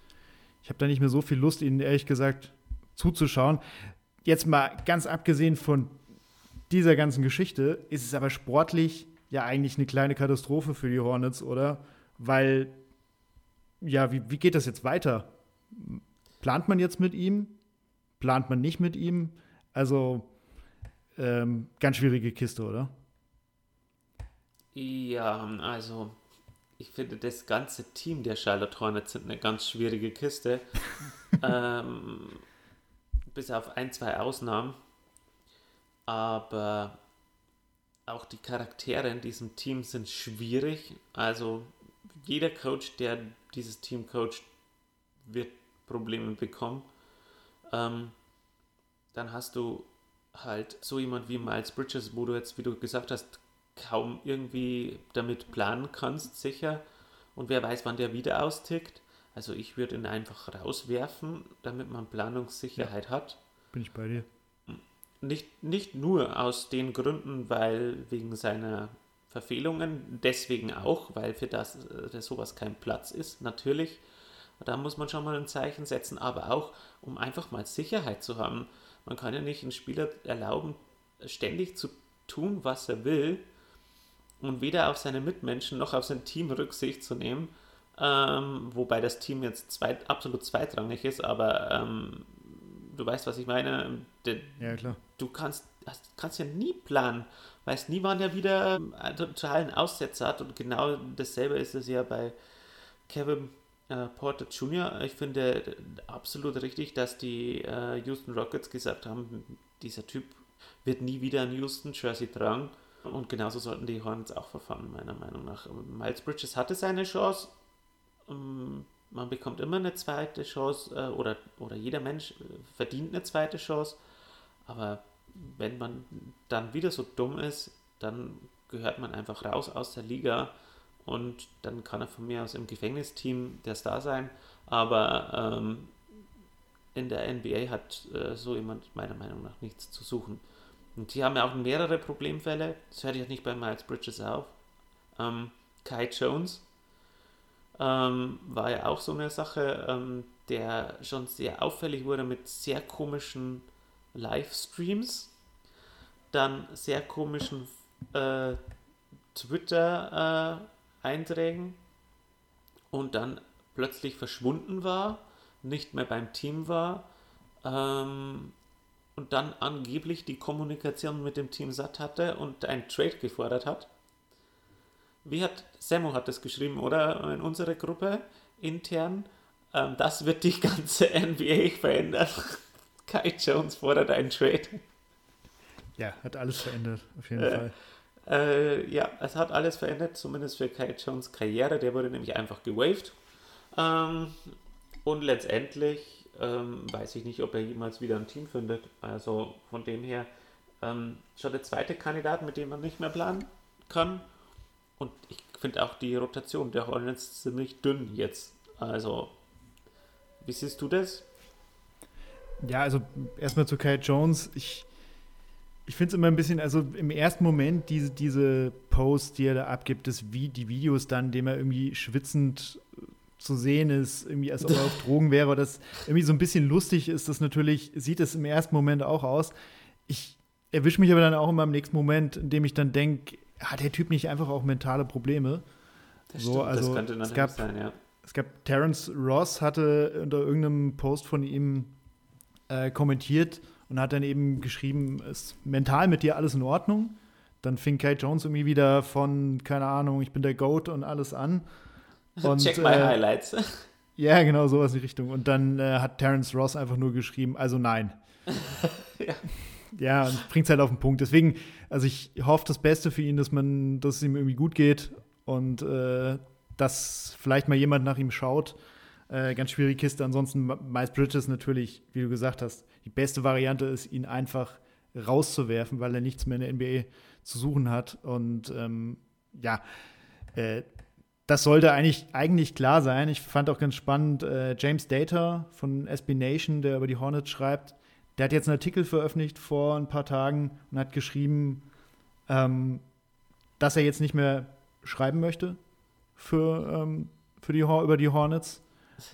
ich habe da nicht mehr so viel Lust, ihn ehrlich gesagt zuzuschauen. Jetzt mal ganz abgesehen von dieser ganzen Geschichte, ist es aber sportlich ja eigentlich eine kleine Katastrophe für die Hornets, oder? Weil, ja, wie, wie geht das jetzt weiter? Plant man jetzt mit ihm? Plant man nicht mit ihm? Also, ähm, ganz schwierige Kiste, oder? Ja, also ich finde das ganze Team der Charlotte Hornets sind eine ganz schwierige Kiste. ähm, bis auf ein, zwei Ausnahmen. Aber auch die Charaktere in diesem Team sind schwierig. Also jeder Coach, der dieses Team coacht, wird Probleme bekommen. Ähm, dann hast du halt so jemand wie Miles Bridges, wo du jetzt, wie du gesagt hast, kaum irgendwie damit planen kannst, sicher. Und wer weiß, wann der wieder austickt. Also ich würde ihn einfach rauswerfen, damit man Planungssicherheit ja, hat. Bin ich bei dir. Nicht, nicht nur aus den Gründen, weil wegen seiner Verfehlungen, deswegen auch, weil für das für sowas kein Platz ist, natürlich. Da muss man schon mal ein Zeichen setzen, aber auch, um einfach mal Sicherheit zu haben. Man kann ja nicht einen Spieler erlauben, ständig zu tun, was er will, und weder auf seine Mitmenschen noch auf sein Team Rücksicht zu nehmen, ähm, wobei das Team jetzt zweit, absolut zweitrangig ist, aber ähm, du weißt, was ich meine. De, ja, klar. Du kannst, kannst ja nie planen, weißt nie, wann er wieder totalen Aussetzer hat und genau dasselbe ist es ja bei Kevin äh, Porter Jr. Ich finde absolut richtig, dass die äh, Houston Rockets gesagt haben, dieser Typ wird nie wieder ein Houston Jersey tragen und genauso sollten die Hornets auch verfahren, meiner Meinung nach. Miles Bridges hatte seine Chance. Ähm, man bekommt immer eine zweite Chance äh, oder, oder jeder Mensch äh, verdient eine zweite Chance. Aber wenn man dann wieder so dumm ist, dann gehört man einfach raus aus der Liga und dann kann er von mir aus im Gefängnisteam der Star sein. Aber ähm, in der NBA hat äh, so jemand meiner Meinung nach nichts zu suchen. Und die haben ja auch mehrere Problemfälle. Das hört ja nicht bei Miles Bridges auf. Ähm, Kai Jones ähm, war ja auch so eine Sache, ähm, der schon sehr auffällig wurde mit sehr komischen Livestreams, dann sehr komischen äh, Twitter-Einträgen äh, und dann plötzlich verschwunden war, nicht mehr beim Team war. Ähm, und dann angeblich die Kommunikation mit dem Team satt hatte und ein Trade gefordert hat. Wie hat Samu hat das geschrieben, oder? In unserer Gruppe intern. Ähm, das wird die ganze NBA verändern. Kai Jones fordert einen Trade. Ja, hat alles verändert, auf jeden äh, Fall. Äh, ja, es hat alles verändert, zumindest für Kai Jones Karriere. Der wurde nämlich einfach gewaved. Ähm, und letztendlich ähm, weiß ich nicht, ob er jemals wieder ein Team findet. Also von dem her ähm, schon der zweite Kandidat, mit dem man nicht mehr planen kann. Und ich finde auch die Rotation der Hornets ziemlich dünn jetzt. Also, wie siehst du das? Ja, also erstmal zu Kyle Jones. Ich, ich finde es immer ein bisschen, also im ersten Moment diese, diese Post, die er da abgibt, das, wie die Videos dann, dem er irgendwie schwitzend zu sehen ist, irgendwie als ob er auf Drogen wäre, das irgendwie so ein bisschen lustig ist, das natürlich, sieht es im ersten Moment auch aus. Ich erwische mich aber dann auch immer im nächsten Moment, in dem ich dann denke, hat der Typ nicht einfach auch mentale Probleme? Das so, stimmt, also, das könnte natürlich gab, sein, ja. Es gab, Terence Ross hatte unter irgendeinem Post von ihm äh, kommentiert und hat dann eben geschrieben, ist mental mit dir alles in Ordnung? Dann fing Kate Jones irgendwie wieder von, keine Ahnung, ich bin der Goat und alles an. Und, Check my äh, highlights. Ja, genau, sowas in die Richtung. Und dann äh, hat Terence Ross einfach nur geschrieben, also nein. ja. Ja, bringt es halt auf den Punkt. Deswegen, also ich hoffe das Beste für ihn, dass man, dass es ihm irgendwie gut geht und äh, dass vielleicht mal jemand nach ihm schaut. Äh, ganz schwierige Kiste. Ansonsten Miles Bridges natürlich, wie du gesagt hast, die beste Variante ist, ihn einfach rauszuwerfen, weil er nichts mehr in der NBA zu suchen hat. Und ähm, ja, äh, das sollte eigentlich, eigentlich klar sein. Ich fand auch ganz spannend, äh, James Data von SB Nation, der über die Hornets schreibt, der hat jetzt einen Artikel veröffentlicht vor ein paar Tagen und hat geschrieben, ähm, dass er jetzt nicht mehr schreiben möchte für, ähm, für die, über die Hornets,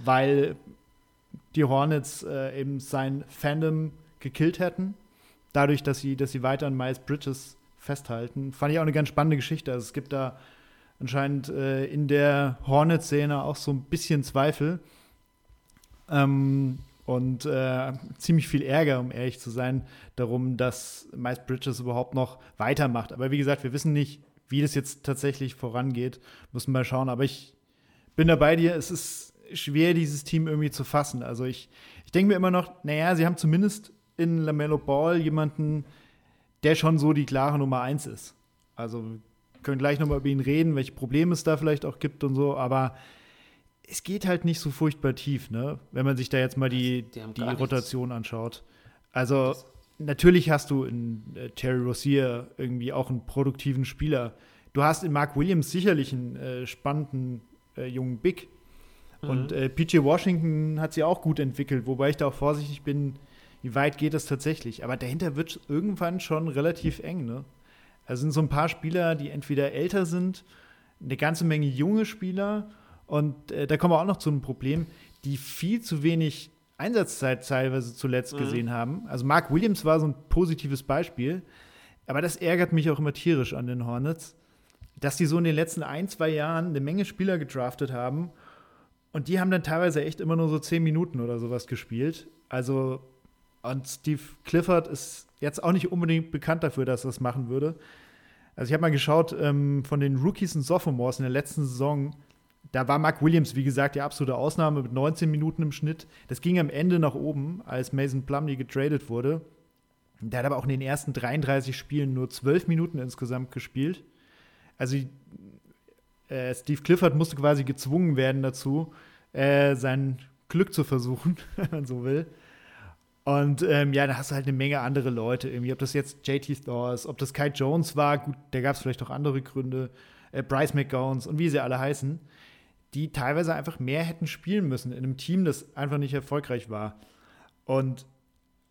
weil die Hornets äh, eben sein Fandom gekillt hätten, dadurch, dass sie, dass sie weiter an Miles Bridges festhalten. Fand ich auch eine ganz spannende Geschichte. Also es gibt da anscheinend äh, in der Hornet-Szene auch so ein bisschen Zweifel. Ähm, und äh, ziemlich viel Ärger, um ehrlich zu sein, darum, dass Miles Bridges überhaupt noch weitermacht. Aber wie gesagt, wir wissen nicht, wie das jetzt tatsächlich vorangeht. Müssen wir mal schauen. Aber ich bin da bei dir. Es ist schwer, dieses Team irgendwie zu fassen. Also ich, ich denke mir immer noch, naja, sie haben zumindest in LaMelo Ball jemanden, der schon so die klare Nummer eins ist. Also wir können gleich nochmal über ihn reden, welche Probleme es da vielleicht auch gibt und so, aber es geht halt nicht so furchtbar tief, ne? Wenn man sich da jetzt mal die, die, die Rotation anschaut. Also natürlich hast du in äh, Terry Rozier irgendwie auch einen produktiven Spieler. Du hast in Mark Williams sicherlich einen äh, spannenden äh, jungen Big. Mhm. Und äh, PJ Washington hat sie auch gut entwickelt, wobei ich da auch vorsichtig bin, wie weit geht das tatsächlich. Aber dahinter wird es irgendwann schon relativ eng, ne? Also sind so ein paar Spieler, die entweder älter sind, eine ganze Menge junge Spieler und äh, da kommen wir auch noch zu einem Problem, die viel zu wenig Einsatzzeit teilweise zuletzt mhm. gesehen haben. Also Mark Williams war so ein positives Beispiel, aber das ärgert mich auch immer tierisch an den Hornets, dass die so in den letzten ein, zwei Jahren eine Menge Spieler gedraftet haben und die haben dann teilweise echt immer nur so zehn Minuten oder sowas gespielt. Also, und Steve Clifford ist jetzt auch nicht unbedingt bekannt dafür, dass er das machen würde. Also ich habe mal geschaut, ähm, von den Rookies und Sophomores in der letzten Saison da war Mark Williams, wie gesagt, die absolute Ausnahme mit 19 Minuten im Schnitt. Das ging am Ende nach oben, als Mason Plumlee getradet wurde. Der hat aber auch in den ersten 33 Spielen nur 12 Minuten insgesamt gespielt. Also äh, Steve Clifford musste quasi gezwungen werden dazu, äh, sein Glück zu versuchen, wenn man so will. Und ähm, ja, da hast du halt eine Menge andere Leute irgendwie. Ob das jetzt JT Thor ist, ob das Kai Jones war, gut, da gab es vielleicht auch andere Gründe. Äh, Bryce McGowns und wie sie alle heißen die teilweise einfach mehr hätten spielen müssen in einem Team, das einfach nicht erfolgreich war. Und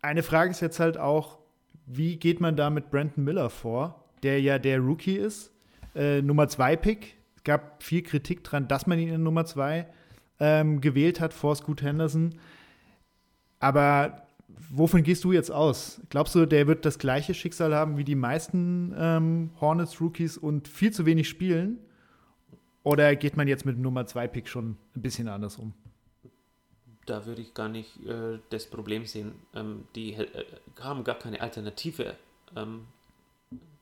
eine Frage ist jetzt halt auch, wie geht man da mit Brandon Miller vor, der ja der Rookie ist, äh, Nummer 2 Pick. Gab viel Kritik dran, dass man ihn in Nummer 2 ähm, gewählt hat vor Scoot Henderson. Aber wovon gehst du jetzt aus? Glaubst du, der wird das gleiche Schicksal haben wie die meisten ähm, Hornets-Rookies und viel zu wenig spielen? Oder geht man jetzt mit Nummer 2 Pick schon ein bisschen anders um? Da würde ich gar nicht äh, das Problem sehen. Ähm, die äh, haben gar keine Alternative. Ähm,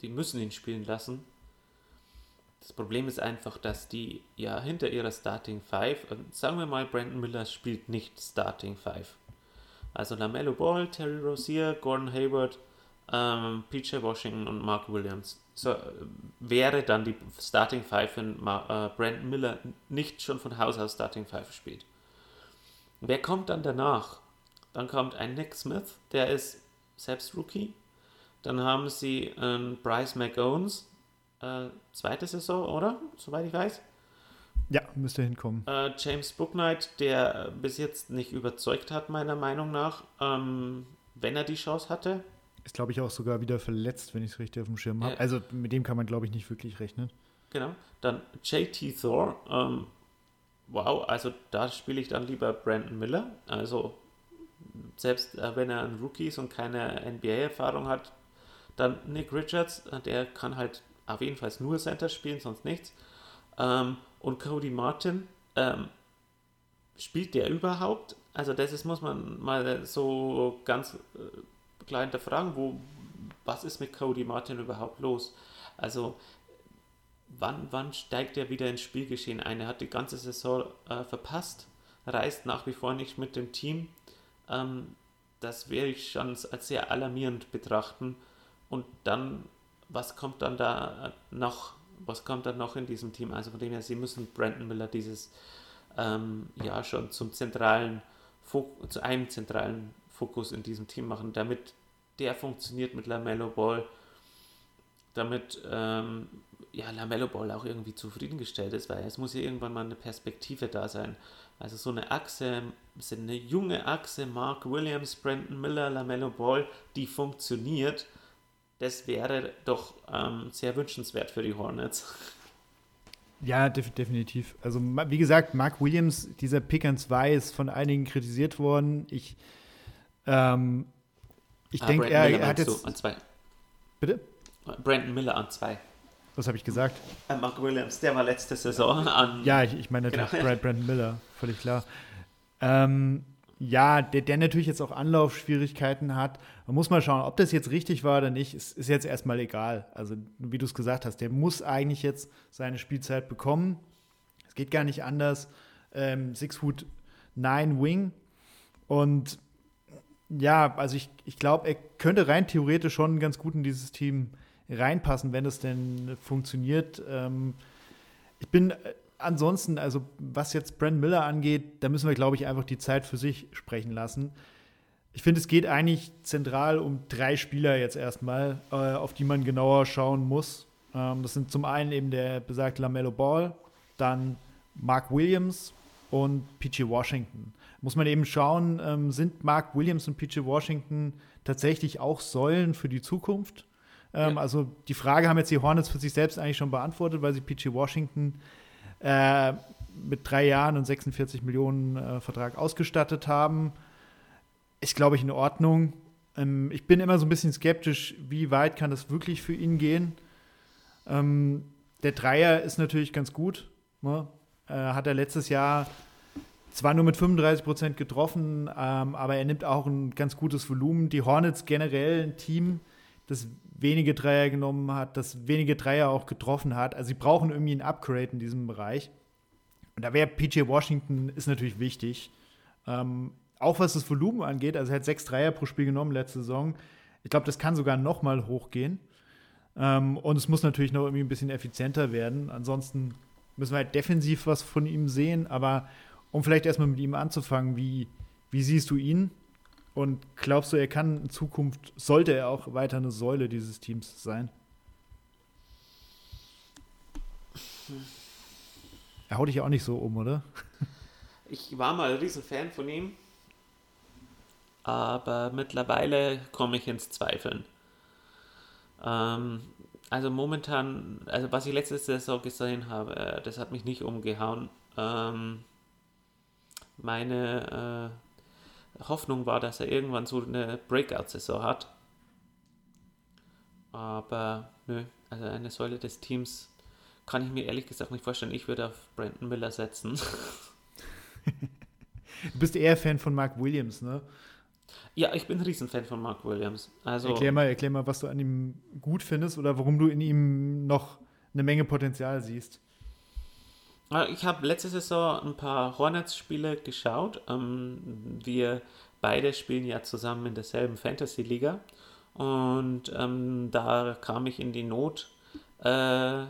die müssen ihn spielen lassen. Das Problem ist einfach, dass die ja hinter ihrer Starting Five, äh, sagen wir mal, Brandon Miller spielt nicht Starting Five. Also Lamello Ball, Terry Rozier, Gordon Hayward, ähm, PJ Washington und Mark Williams so, wäre dann die Starting Five, wenn äh, Brandon Miller nicht schon von Haus aus Starting Five spielt. Wer kommt dann danach? Dann kommt ein Nick Smith, der ist selbst Rookie. Dann haben sie ähm, Bryce McOwens, äh, zweite Saison, oder? Soweit ich weiß. Ja, müsste hinkommen. Äh, James Booknight, der bis jetzt nicht überzeugt hat, meiner Meinung nach, ähm, wenn er die Chance hatte. Ist, glaube ich, auch sogar wieder verletzt, wenn ich es richtig auf dem Schirm habe. Ja. Also mit dem kann man, glaube ich, nicht wirklich rechnen. Genau. Dann JT Thor. Ähm, wow, also da spiele ich dann lieber Brandon Miller. Also selbst äh, wenn er ein Rookie ist und keine NBA-Erfahrung hat, dann Nick Richards, äh, der kann halt auf jeden Fall nur Center spielen, sonst nichts. Ähm, und Cody Martin, ähm, spielt der überhaupt? Also das ist, muss man mal so ganz äh, klar hinterfragen, wo, was ist mit Cody Martin überhaupt los? Also, wann, wann steigt er wieder ins Spielgeschehen ein? Er hat die ganze Saison äh, verpasst, reist nach wie vor nicht mit dem Team. Ähm, das wäre ich schon als sehr alarmierend betrachten. Und dann, was kommt dann da noch was kommt dann noch in diesem Team? Also von dem her, sie müssen Brandon Miller dieses ähm, ja schon zum zentralen Fok zu einem zentralen Fokus in diesem Team machen, damit der funktioniert mit Lamello Ball, damit ähm, ja, Lamello Ball auch irgendwie zufriedengestellt ist, weil es muss ja irgendwann mal eine Perspektive da sein. Also so eine Achse, eine junge Achse, Mark Williams, Brandon Miller, Lamello Ball, die funktioniert. Das wäre doch ähm, sehr wünschenswert für die Hornets. Ja, def definitiv. Also, wie gesagt, Mark Williams, dieser Pick an 2 ist von einigen kritisiert worden. Ich, ähm, ich ah, denke, er, er, hat jetzt. an zwei. Bitte? Brandon Miller an 2. Was habe ich gesagt? Äh, Mark Williams, der war letzte Saison an. Ja, ich, ich meine natürlich genau. Brandon Miller, völlig klar. Ähm, ja, der, der natürlich jetzt auch Anlaufschwierigkeiten hat. Man muss mal schauen, ob das jetzt richtig war oder nicht, ist, ist jetzt erstmal egal. Also, wie du es gesagt hast, der muss eigentlich jetzt seine Spielzeit bekommen. Es geht gar nicht anders. Ähm, Six Foot Nine Wing. Und ja, also ich, ich glaube, er könnte rein theoretisch schon ganz gut in dieses Team reinpassen, wenn es denn funktioniert. Ähm, ich bin äh, ansonsten, also was jetzt Brent Miller angeht, da müssen wir, glaube ich, einfach die Zeit für sich sprechen lassen. Ich finde, es geht eigentlich zentral um drei Spieler jetzt erstmal, äh, auf die man genauer schauen muss. Ähm, das sind zum einen eben der besagte Lamello Ball, dann Mark Williams und PG Washington. Muss man eben schauen, ähm, sind Mark Williams und PG Washington tatsächlich auch Säulen für die Zukunft? Ähm, ja. Also die Frage haben jetzt die Hornets für sich selbst eigentlich schon beantwortet, weil sie PG Washington äh, mit drei Jahren und 46 Millionen äh, Vertrag ausgestattet haben. Ist, glaube ich, in Ordnung. Ähm, ich bin immer so ein bisschen skeptisch, wie weit kann das wirklich für ihn gehen. Ähm, der Dreier ist natürlich ganz gut. Ne? Äh, hat er letztes Jahr zwar nur mit 35 Prozent getroffen, ähm, aber er nimmt auch ein ganz gutes Volumen. Die Hornets generell ein Team, das wenige Dreier genommen hat, das wenige Dreier auch getroffen hat. Also sie brauchen irgendwie ein Upgrade in diesem Bereich. Und da wäre PJ Washington ist natürlich wichtig. Ähm, auch was das Volumen angeht, also er hat sechs Dreier pro Spiel genommen letzte Saison. Ich glaube, das kann sogar noch mal hochgehen. Ähm, und es muss natürlich noch irgendwie ein bisschen effizienter werden. Ansonsten müssen wir halt defensiv was von ihm sehen. Aber um vielleicht erstmal mit ihm anzufangen, wie, wie siehst du ihn? Und glaubst du, er kann in Zukunft, sollte er auch weiter eine Säule dieses Teams sein? Er haut dich ja auch nicht so um, oder? Ich war mal ein Riesenfan von ihm, aber mittlerweile komme ich ins Zweifeln. Ähm, also momentan, also was ich letzte Saison gesehen habe, äh, das hat mich nicht umgehauen. Ähm, meine äh, Hoffnung war, dass er irgendwann so eine Breakout-Saison hat. Aber nö, also eine Säule des Teams kann ich mir ehrlich gesagt nicht vorstellen. Ich würde auf Brandon Miller setzen. du bist eher Fan von Mark Williams, ne? Ja, ich bin ein Riesenfan von Mark Williams. Also, erklär, mal, erklär mal, was du an ihm gut findest oder warum du in ihm noch eine Menge Potenzial siehst. Ich habe letzte Saison ein paar Hornets-Spiele geschaut. Ähm, wir beide spielen ja zusammen in derselben Fantasy-Liga. Und ähm, da kam ich in die Not, äh,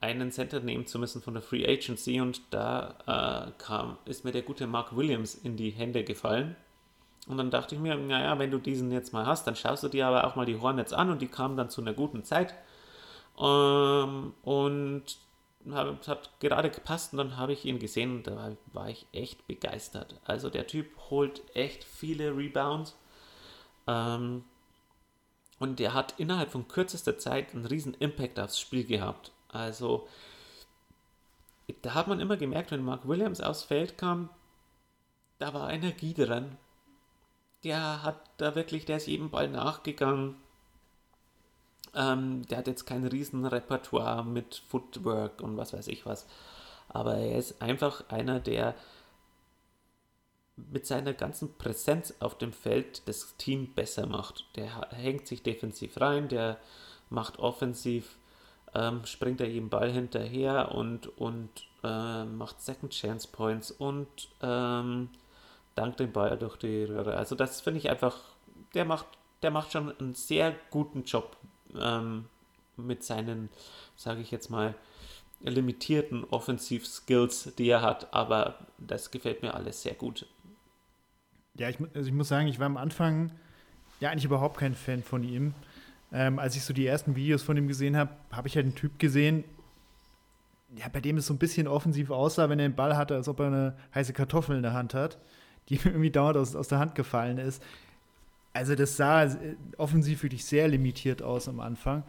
einen Center nehmen zu müssen von der Free Agency. Und da äh, kam, ist mir der gute Mark Williams in die Hände gefallen. Und dann dachte ich mir, naja, wenn du diesen jetzt mal hast, dann schaust du dir aber auch mal die Hornets an. Und die kamen dann zu einer guten Zeit. Ähm, und hat gerade gepasst und dann habe ich ihn gesehen und da war ich echt begeistert. Also der Typ holt echt viele Rebounds ähm, und der hat innerhalb von kürzester Zeit einen riesen Impact aufs Spiel gehabt. Also da hat man immer gemerkt, wenn Mark Williams aufs Feld kam, da war Energie drin. Der hat da wirklich, der ist jedem Ball nachgegangen ähm, der hat jetzt kein riesen Repertoire mit Footwork und was weiß ich was. Aber er ist einfach einer, der mit seiner ganzen Präsenz auf dem Feld das Team besser macht. Der hängt sich defensiv rein, der macht offensiv, ähm, springt er jedem Ball hinterher und, und äh, macht Second Chance Points und ähm, dankt den Ball durch die Röhre. Also das finde ich einfach, der macht, der macht schon einen sehr guten Job ähm, mit seinen, sage ich jetzt mal, limitierten Offensiv-Skills, die er hat, aber das gefällt mir alles sehr gut. Ja, ich, also ich muss sagen, ich war am Anfang ja eigentlich überhaupt kein Fan von ihm. Ähm, als ich so die ersten Videos von ihm gesehen habe, habe ich halt einen Typ gesehen, ja, bei dem es so ein bisschen offensiv aussah, wenn er den Ball hatte, als ob er eine heiße Kartoffel in der Hand hat, die irgendwie dauernd aus, aus der Hand gefallen ist. Also das sah äh, offensiv wirklich sehr limitiert aus am Anfang.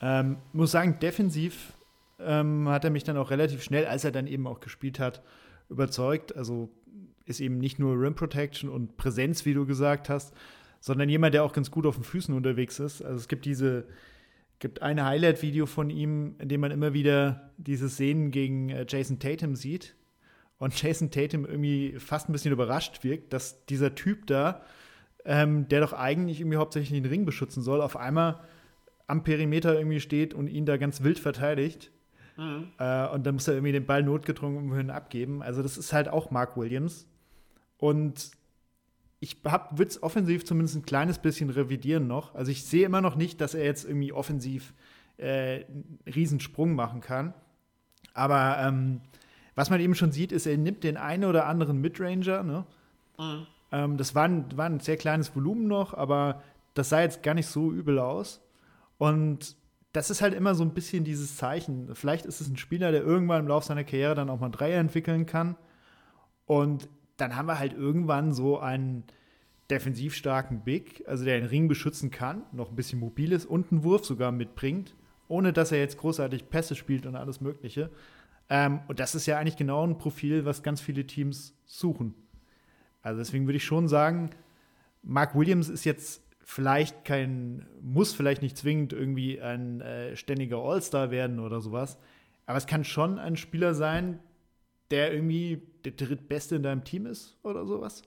Ähm, muss sagen, defensiv ähm, hat er mich dann auch relativ schnell, als er dann eben auch gespielt hat, überzeugt. Also ist eben nicht nur Rim Protection und Präsenz, wie du gesagt hast, sondern jemand, der auch ganz gut auf den Füßen unterwegs ist. Also es gibt diese, gibt ein Highlight-Video von ihm, in dem man immer wieder diese Szenen gegen äh, Jason Tatum sieht. Und Jason Tatum irgendwie fast ein bisschen überrascht wirkt, dass dieser Typ da, ähm, der doch eigentlich irgendwie hauptsächlich den Ring beschützen soll, auf einmal am Perimeter irgendwie steht und ihn da ganz wild verteidigt. Mhm. Äh, und dann muss er irgendwie den Ball notgedrungen abgeben. Also, das ist halt auch Mark Williams. Und ich würde es offensiv zumindest ein kleines bisschen revidieren noch. Also, ich sehe immer noch nicht, dass er jetzt irgendwie offensiv äh, einen Riesensprung machen kann. Aber ähm, was man eben schon sieht, ist, er nimmt den einen oder anderen Midranger. Ne? Mhm. Ähm, das war ein, war ein sehr kleines Volumen noch, aber das sah jetzt gar nicht so übel aus. Und das ist halt immer so ein bisschen dieses Zeichen. Vielleicht ist es ein Spieler, der irgendwann im Laufe seiner Karriere dann auch mal Dreier entwickeln kann. Und dann haben wir halt irgendwann so einen defensiv starken Big, also der den Ring beschützen kann, noch ein bisschen mobil ist und einen Wurf sogar mitbringt, ohne dass er jetzt großartig Pässe spielt und alles Mögliche. Ähm, und das ist ja eigentlich genau ein Profil, was ganz viele Teams suchen. Also deswegen würde ich schon sagen, Mark Williams ist jetzt vielleicht kein, muss vielleicht nicht zwingend irgendwie ein äh, ständiger All-Star werden oder sowas. Aber es kann schon ein Spieler sein, der irgendwie der drittbeste in deinem Team ist oder sowas.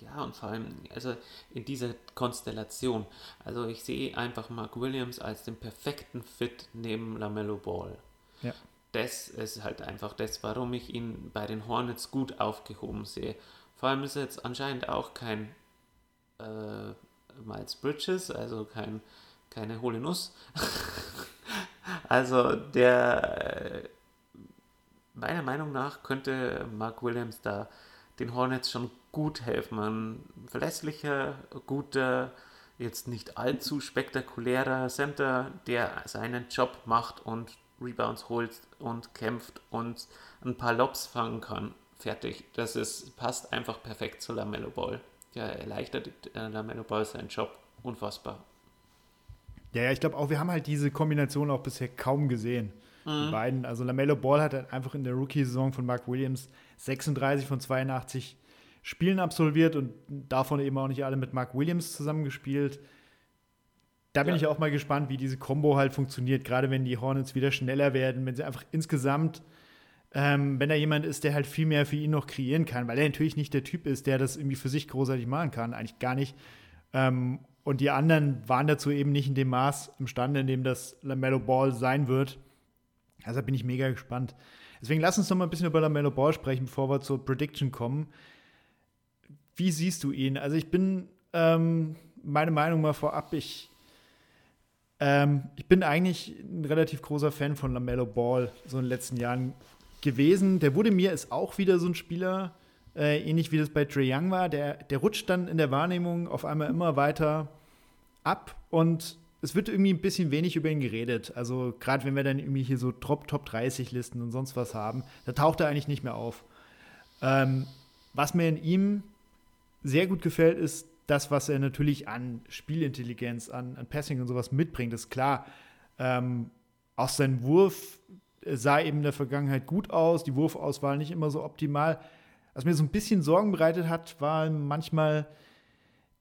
Ja, und vor allem, also in dieser Konstellation, also ich sehe einfach Mark Williams als den perfekten Fit neben LaMelo Ball. Ja. Das ist halt einfach das, warum ich ihn bei den Hornets gut aufgehoben sehe. Vor allem ist er jetzt anscheinend auch kein äh, Miles Bridges, also kein, keine hohle Nuss. also der meiner Meinung nach könnte Mark Williams da den Hornets schon gut helfen. Ein verlässlicher, guter, jetzt nicht allzu spektakulärer Center, der seinen Job macht und Rebounds holt und kämpft und ein paar Lobs fangen kann. Fertig. Das ist, passt einfach perfekt zu Lamello Ball ja, erleichtert äh, Lamelo Ball seinen Job unfassbar. Ja, ja, ich glaube auch, wir haben halt diese Kombination auch bisher kaum gesehen. Mhm. Die beiden, also Lamello Ball hat halt einfach in der Rookie-Saison von Mark Williams 36 von 82 Spielen absolviert und davon eben auch nicht alle mit Mark Williams zusammengespielt. Da bin ja. ich auch mal gespannt, wie diese Combo halt funktioniert, gerade wenn die Hornets wieder schneller werden, wenn sie einfach insgesamt ähm, wenn da jemand ist, der halt viel mehr für ihn noch kreieren kann, weil er natürlich nicht der Typ ist, der das irgendwie für sich großartig machen kann, eigentlich gar nicht. Ähm, und die anderen waren dazu eben nicht in dem Maß imstande, in dem das LaMelo Ball sein wird. Also bin ich mega gespannt. Deswegen lass uns noch mal ein bisschen über LaMelo Ball sprechen, bevor wir zur Prediction kommen. Wie siehst du ihn? Also ich bin, ähm, meine Meinung mal vorab, ich, ähm, ich bin eigentlich ein relativ großer Fan von LaMelo Ball so in den letzten Jahren gewesen. Der wurde mir ist auch wieder so ein Spieler, äh, ähnlich wie das bei Trey Young war. Der, der rutscht dann in der Wahrnehmung auf einmal immer weiter ab und es wird irgendwie ein bisschen wenig über ihn geredet. Also gerade wenn wir dann irgendwie hier so Top, Top 30 Listen und sonst was haben, da taucht er eigentlich nicht mehr auf. Ähm, was mir in ihm sehr gut gefällt, ist das, was er natürlich an Spielintelligenz, an, an Passing und sowas mitbringt. Ist klar. Ähm, auch sein Wurf sah eben in der Vergangenheit gut aus, die Wurfauswahl nicht immer so optimal. Was mir so ein bisschen Sorgen bereitet hat, war manchmal,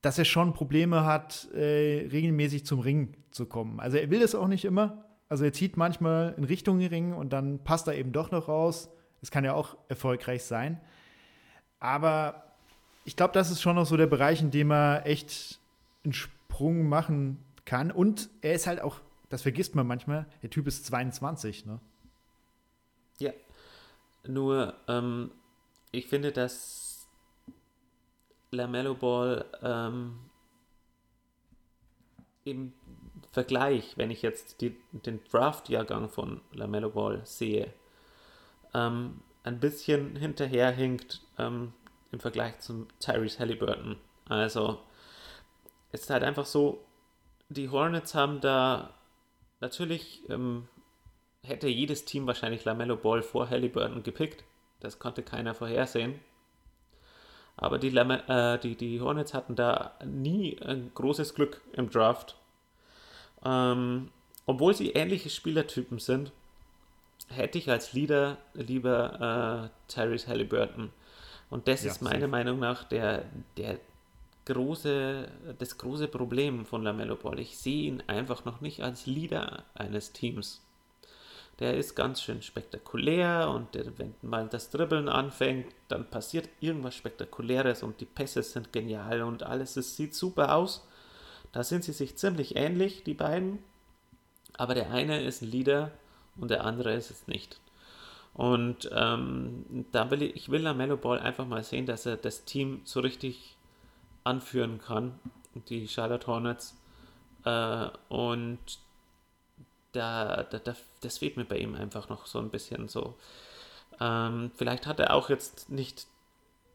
dass er schon Probleme hat, äh, regelmäßig zum Ring zu kommen. Also er will das auch nicht immer. Also er zieht manchmal in Richtung Ring und dann passt er eben doch noch raus. Das kann ja auch erfolgreich sein. Aber ich glaube, das ist schon noch so der Bereich, in dem er echt einen Sprung machen kann. Und er ist halt auch, das vergisst man manchmal, der Typ ist 22, ne? Ja, nur ähm, ich finde, dass Lamello Ball ähm, eben Vergleich, wenn ich jetzt die, den Draft-Jahrgang von LaMelo Ball sehe, ähm, ein bisschen hinterherhinkt ähm, im Vergleich zum Tyrese Halliburton. Also es ist halt einfach so, die Hornets haben da natürlich ähm, hätte jedes Team wahrscheinlich LaMelo Ball vor Halliburton gepickt. Das konnte keiner vorhersehen. Aber die, äh, die, die Hornets hatten da nie ein großes Glück im Draft. Ähm, obwohl sie ähnliche Spielertypen sind, hätte ich als Leader lieber äh, Tyrese Halliburton. Und das ja, ist meiner Meinung nach der, der große, das große Problem von LaMelo Ball. Ich sehe ihn einfach noch nicht als Leader eines Teams. Der ist ganz schön spektakulär und der, wenn mal das Dribbeln anfängt, dann passiert irgendwas Spektakuläres und die Pässe sind genial und alles, es sieht super aus. Da sind sie sich ziemlich ähnlich, die beiden. Aber der eine ist ein Leader und der andere ist es nicht. Und ähm, da will ich, ich will Lamello Ball einfach mal sehen, dass er das Team so richtig anführen kann, die Charlotte Hornets. Äh, und da, da, da, das fehlt mir bei ihm einfach noch so ein bisschen so. Ähm, vielleicht hat er auch jetzt nicht,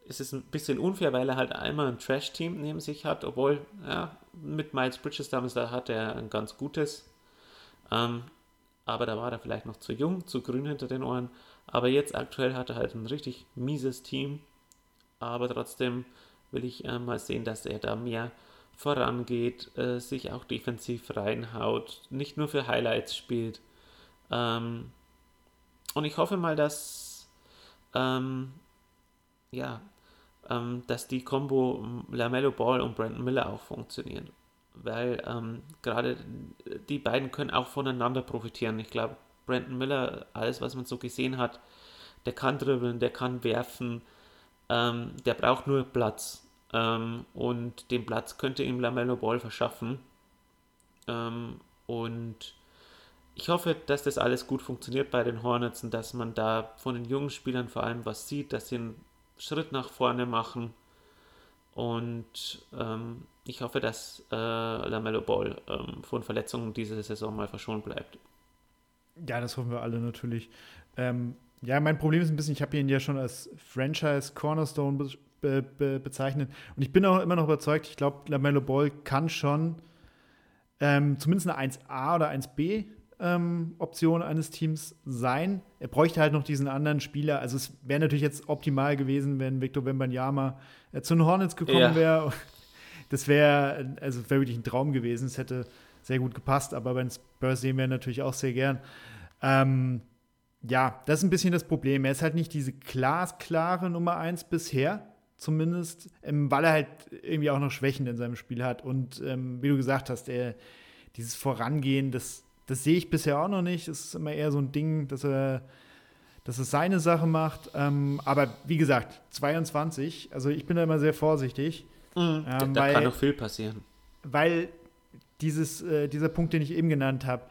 ist es ein bisschen unfair, weil er halt einmal ein Trash-Team neben sich hat, obwohl, ja, mit Miles Bridges damals, da hat er ein ganz gutes. Ähm, aber da war er vielleicht noch zu jung, zu grün hinter den Ohren. Aber jetzt aktuell hat er halt ein richtig mieses Team. Aber trotzdem will ich äh, mal sehen, dass er da mehr vorangeht, äh, sich auch defensiv reinhaut, nicht nur für Highlights spielt. Ähm, und ich hoffe mal, dass ähm, ja, ähm, dass die Combo Lamello Ball und Brandon Miller auch funktionieren. Weil ähm, gerade die beiden können auch voneinander profitieren. Ich glaube, Brandon Miller, alles was man so gesehen hat, der kann dribbeln, der kann werfen, ähm, der braucht nur Platz. Ähm, und den Platz könnte ihm Lamello Ball verschaffen. Ähm, und ich hoffe, dass das alles gut funktioniert bei den Hornets und dass man da von den jungen Spielern vor allem was sieht, dass sie einen Schritt nach vorne machen. Und ähm, ich hoffe, dass äh, Lamello Ball ähm, von Verletzungen diese Saison mal verschont bleibt. Ja, das hoffen wir alle natürlich. Ähm, ja, mein Problem ist ein bisschen, ich habe ihn ja schon als Franchise Cornerstone be be bezeichnet. Und ich bin auch immer noch überzeugt, ich glaube, LaMelo Ball kann schon ähm, zumindest eine 1A oder 1B ähm, Option eines Teams sein. Er bräuchte halt noch diesen anderen Spieler. Also es wäre natürlich jetzt optimal gewesen, wenn Victor Wembanyama äh, zu den Hornets gekommen ja. wäre. Das wäre also wär wirklich ein Traum gewesen. Es hätte sehr gut gepasst, aber beim Spurs sehen wir natürlich auch sehr gern. Ähm, ja, das ist ein bisschen das Problem. Er ist halt nicht diese glasklare Nummer 1 bisher zumindest, ähm, weil er halt irgendwie auch noch Schwächen in seinem Spiel hat. Und ähm, wie du gesagt hast, er, dieses Vorangehen, das, das sehe ich bisher auch noch nicht. Es ist immer eher so ein Ding, dass er, dass er seine Sache macht. Ähm, aber wie gesagt, 22, also ich bin da immer sehr vorsichtig. Mhm, da, da weil, kann noch viel passieren. Weil dieses, äh, dieser Punkt, den ich eben genannt habe,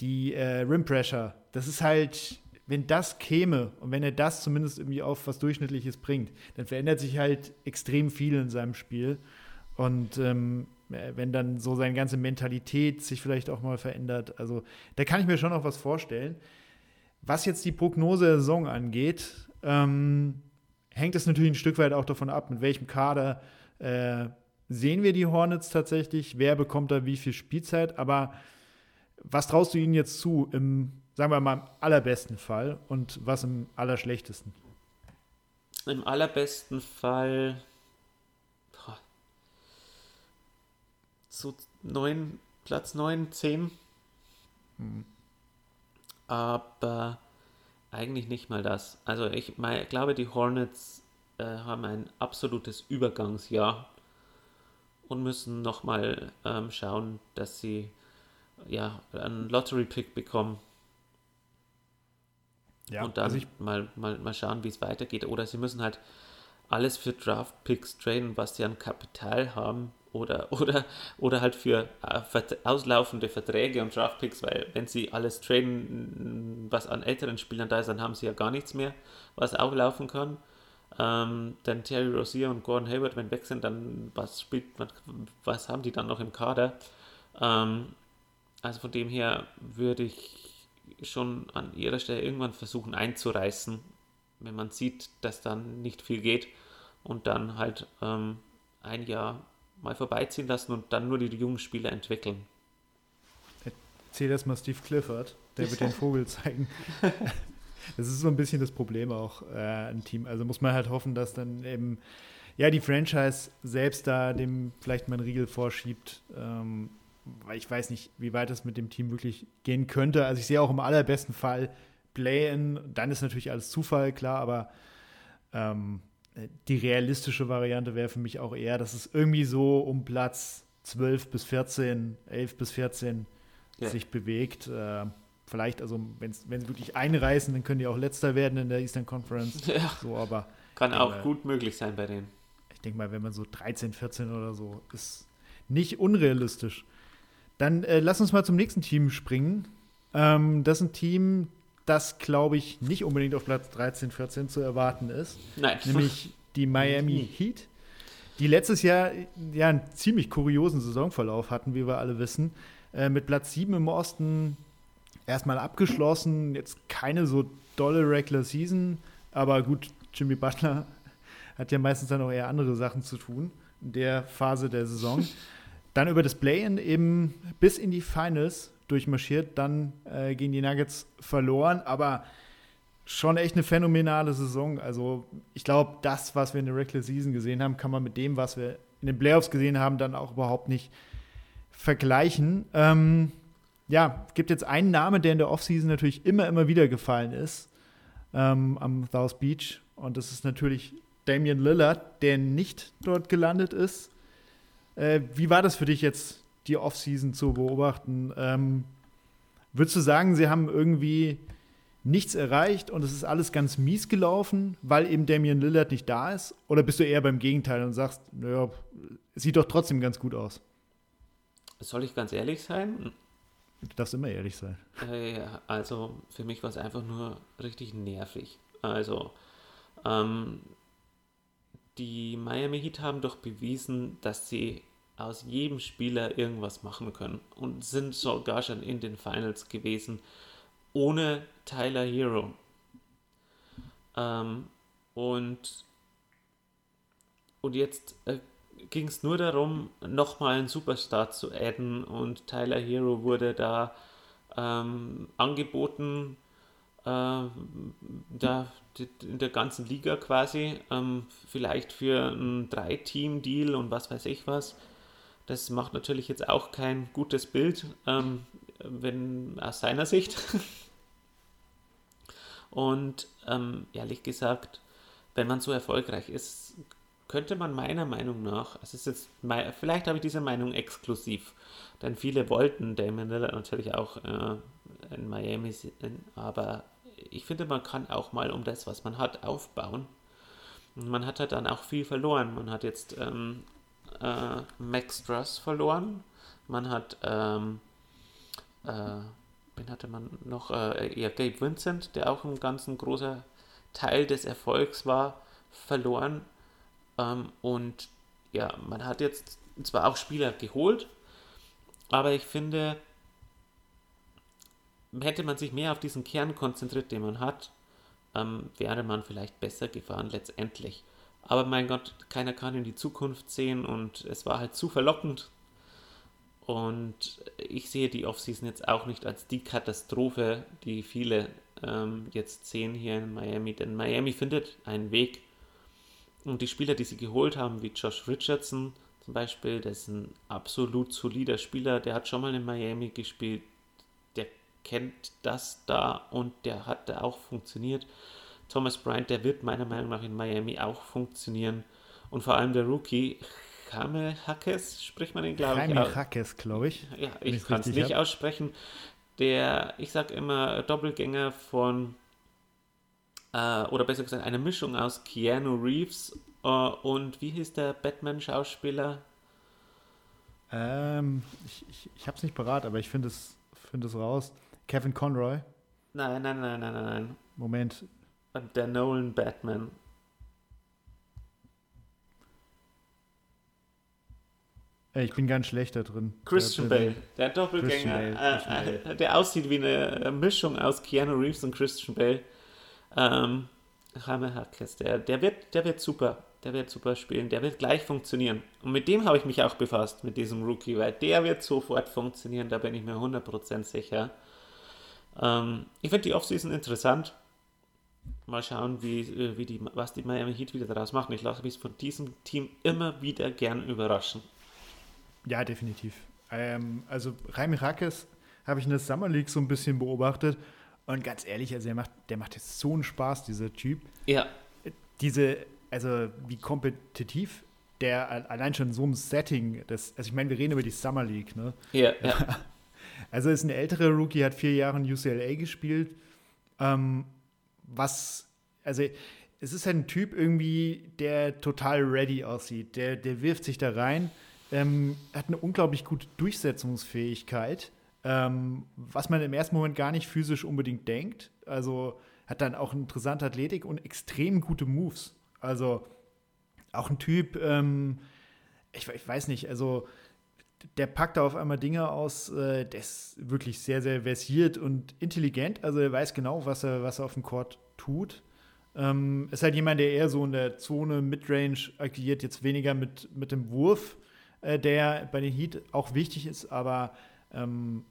die äh, Rim Pressure, das ist halt wenn das käme und wenn er das zumindest irgendwie auf was Durchschnittliches bringt, dann verändert sich halt extrem viel in seinem Spiel. Und ähm, wenn dann so seine ganze Mentalität sich vielleicht auch mal verändert, also da kann ich mir schon auch was vorstellen. Was jetzt die Prognose der Saison angeht, ähm, hängt es natürlich ein Stück weit auch davon ab, mit welchem Kader äh, sehen wir die Hornets tatsächlich, wer bekommt da wie viel Spielzeit, aber was traust du ihnen jetzt zu im Sagen wir mal im allerbesten Fall und was im allerschlechtesten? Im allerbesten Fall boah, so neun, Platz 9, 10. Hm. Aber eigentlich nicht mal das. Also ich mein, glaube, die Hornets äh, haben ein absolutes Übergangsjahr und müssen nochmal ähm, schauen, dass sie ja, einen Lottery-Pick bekommen ja, und dann also ich, mal, mal, mal schauen, wie es weitergeht. Oder sie müssen halt alles für Draft-Picks traden, was sie an Kapital haben. Oder, oder, oder halt für äh, auslaufende Verträge und Draft-Picks, weil wenn sie alles traden, was an älteren Spielern da ist, dann haben sie ja gar nichts mehr, was auch laufen kann. Ähm, dann Terry Rozier und Gordon Hayward, wenn weg sind, dann was spielt was haben die dann noch im Kader? Ähm, Also von dem her würde ich schon an ihrer Stelle irgendwann versuchen einzureißen, wenn man sieht, dass dann nicht viel geht und dann halt ähm, ein Jahr mal vorbeiziehen lassen und dann nur die jungen Spieler entwickeln. Erzähl das mal Steve Clifford, der wird den Vogel zeigen. Das ist so ein bisschen das Problem auch äh, im Team. Also muss man halt hoffen, dass dann eben ja die Franchise selbst da dem vielleicht mal einen Riegel vorschiebt. Ähm, weil ich weiß nicht, wie weit es mit dem Team wirklich gehen könnte. Also ich sehe auch im allerbesten Fall Play-in, dann ist natürlich alles Zufall, klar, aber ähm, die realistische Variante wäre für mich auch eher, dass es irgendwie so um Platz 12 bis 14, 11 bis 14 ja. sich bewegt. Äh, vielleicht, also wenn sie wirklich einreißen, dann können die auch letzter werden in der Eastern Conference. Ja. So, aber Kann auch äh, gut möglich sein bei denen. Ich denke mal, wenn man so 13, 14 oder so, ist nicht unrealistisch. Dann äh, lass uns mal zum nächsten Team springen. Ähm, das ist ein Team, das, glaube ich, nicht unbedingt auf Platz 13, 14 zu erwarten ist. Nein. Nämlich die Miami Heat, die letztes Jahr ja einen ziemlich kuriosen Saisonverlauf hatten, wie wir alle wissen. Äh, mit Platz 7 im Osten erstmal abgeschlossen. Jetzt keine so dolle Regular Season, aber gut, Jimmy Butler hat ja meistens dann auch eher andere Sachen zu tun in der Phase der Saison. Dann über das Play-In eben bis in die Finals durchmarschiert, dann äh, gegen die Nuggets verloren, aber schon echt eine phänomenale Saison. Also ich glaube, das, was wir in der Regular Season gesehen haben, kann man mit dem, was wir in den Playoffs gesehen haben, dann auch überhaupt nicht vergleichen. Ähm, ja, gibt jetzt einen Namen, der in der Offseason natürlich immer, immer wieder gefallen ist ähm, am South Beach. Und das ist natürlich Damian Lillard, der nicht dort gelandet ist. Äh, wie war das für dich jetzt, die Offseason zu beobachten? Ähm, würdest du sagen, sie haben irgendwie nichts erreicht und es ist alles ganz mies gelaufen, weil eben Damian Lillard nicht da ist? Oder bist du eher beim Gegenteil und sagst, naja, sieht doch trotzdem ganz gut aus? Soll ich ganz ehrlich sein? Du darfst immer ehrlich sein. Äh, also für mich war es einfach nur richtig nervig. Also ähm, die Miami Heat haben doch bewiesen, dass sie aus jedem Spieler irgendwas machen können und sind sogar schon in den Finals gewesen ohne Tyler Hero. Ähm, und, und jetzt äh, ging es nur darum, nochmal einen Superstar zu adden und Tyler Hero wurde da ähm, angeboten, äh, da, in der ganzen Liga quasi, ähm, vielleicht für ein Drei-Team-Deal und was weiß ich was. Das macht natürlich jetzt auch kein gutes Bild, ähm, wenn aus seiner Sicht. und ähm, ehrlich gesagt, wenn man so erfolgreich ist, könnte man meiner Meinung nach, es ist jetzt, vielleicht habe ich diese Meinung exklusiv, denn viele wollten Damon Lillard natürlich auch äh, in Miami, aber ich finde, man kann auch mal um das, was man hat, aufbauen. Und man hat halt dann auch viel verloren. Man hat jetzt ähm, äh, Max Struss verloren. Man hat, ähm, äh, wen hatte man noch? Äh, ja, Gabe Vincent, der auch ein ganz ein großer Teil des Erfolgs war, verloren. Ähm, und ja, man hat jetzt zwar auch Spieler geholt, aber ich finde, hätte man sich mehr auf diesen Kern konzentriert, den man hat, ähm, wäre man vielleicht besser gefahren letztendlich. Aber mein Gott, keiner kann in die Zukunft sehen und es war halt zu verlockend. Und ich sehe die Offseason jetzt auch nicht als die Katastrophe, die viele ähm, jetzt sehen hier in Miami. Denn Miami findet einen Weg, und die Spieler, die sie geholt haben, wie Josh Richardson zum Beispiel, der ist ein absolut solider Spieler, der hat schon mal in Miami gespielt, kennt das da und der hat da auch funktioniert. Thomas Bryant, der wird meiner Meinung nach in Miami auch funktionieren. Und vor allem der Rookie, Kame Hackes, spricht man den, glaube ich. Jaime Hackes, glaube ich. Ja, ich kann es nicht hab. aussprechen. Der, ich sag immer, Doppelgänger von äh, oder besser gesagt eine Mischung aus Keanu Reeves äh, und wie hieß der Batman-Schauspieler? Ähm, ich ich, ich habe es nicht parat, aber ich finde es, find es raus. Kevin Conroy. Nein, nein, nein, nein, nein. Moment. Der Nolan Batman. Äh, Ich bin ganz schlecht da drin. Christian Der- Bale, der Doppelgänger, Christian Bale, äh, äh, der aussieht wie eine Mischung aus Keanu Reeves und Christian Bale. Ähm, Jaime Harkes, der, der, wird, der wird super. Der wird super spielen, der wird gleich funktionieren. Und mit dem habe ich mich auch befasst, mit diesem Rookie, weil der wird sofort funktionieren, da bin ich mir 100% sicher. Ähm, ich finde die Offseason interessant. Mal schauen, wie, äh, wie die, was die Miami Heat wieder daraus machen. Ich lasse mich von diesem Team immer wieder gern überraschen. Ja, definitiv. Ähm, also Raimi Rakes habe ich in der Summer League so ein bisschen beobachtet. Und ganz ehrlich, also der macht, der macht jetzt so einen Spaß, dieser Typ. Ja, Diese, also wie kompetitiv der al- allein schon in so einem Setting, das, also ich meine, wir reden über die Summer League, ne? ja, ja. Also ist ein älterer Rookie, hat vier Jahre in UCLA gespielt. Ähm, was, also es ist halt ein Typ irgendwie, der total ready aussieht. Der, der wirft sich da rein, ähm, hat eine unglaublich gute Durchsetzungsfähigkeit, ähm, was man im ersten Moment gar nicht physisch unbedingt denkt. Also hat dann auch eine interessante Athletik und extrem gute Moves. Also auch ein Typ, ähm, ich, ich weiß nicht, also der packt da auf einmal Dinge aus, äh, der ist wirklich sehr, sehr versiert und intelligent. Also er weiß genau, was er, was er auf dem Court tut. Ähm, ist halt jemand, der eher so in der Zone Midrange agiert, jetzt weniger mit, mit dem Wurf, äh, der bei den Heat auch wichtig ist, aber ähm,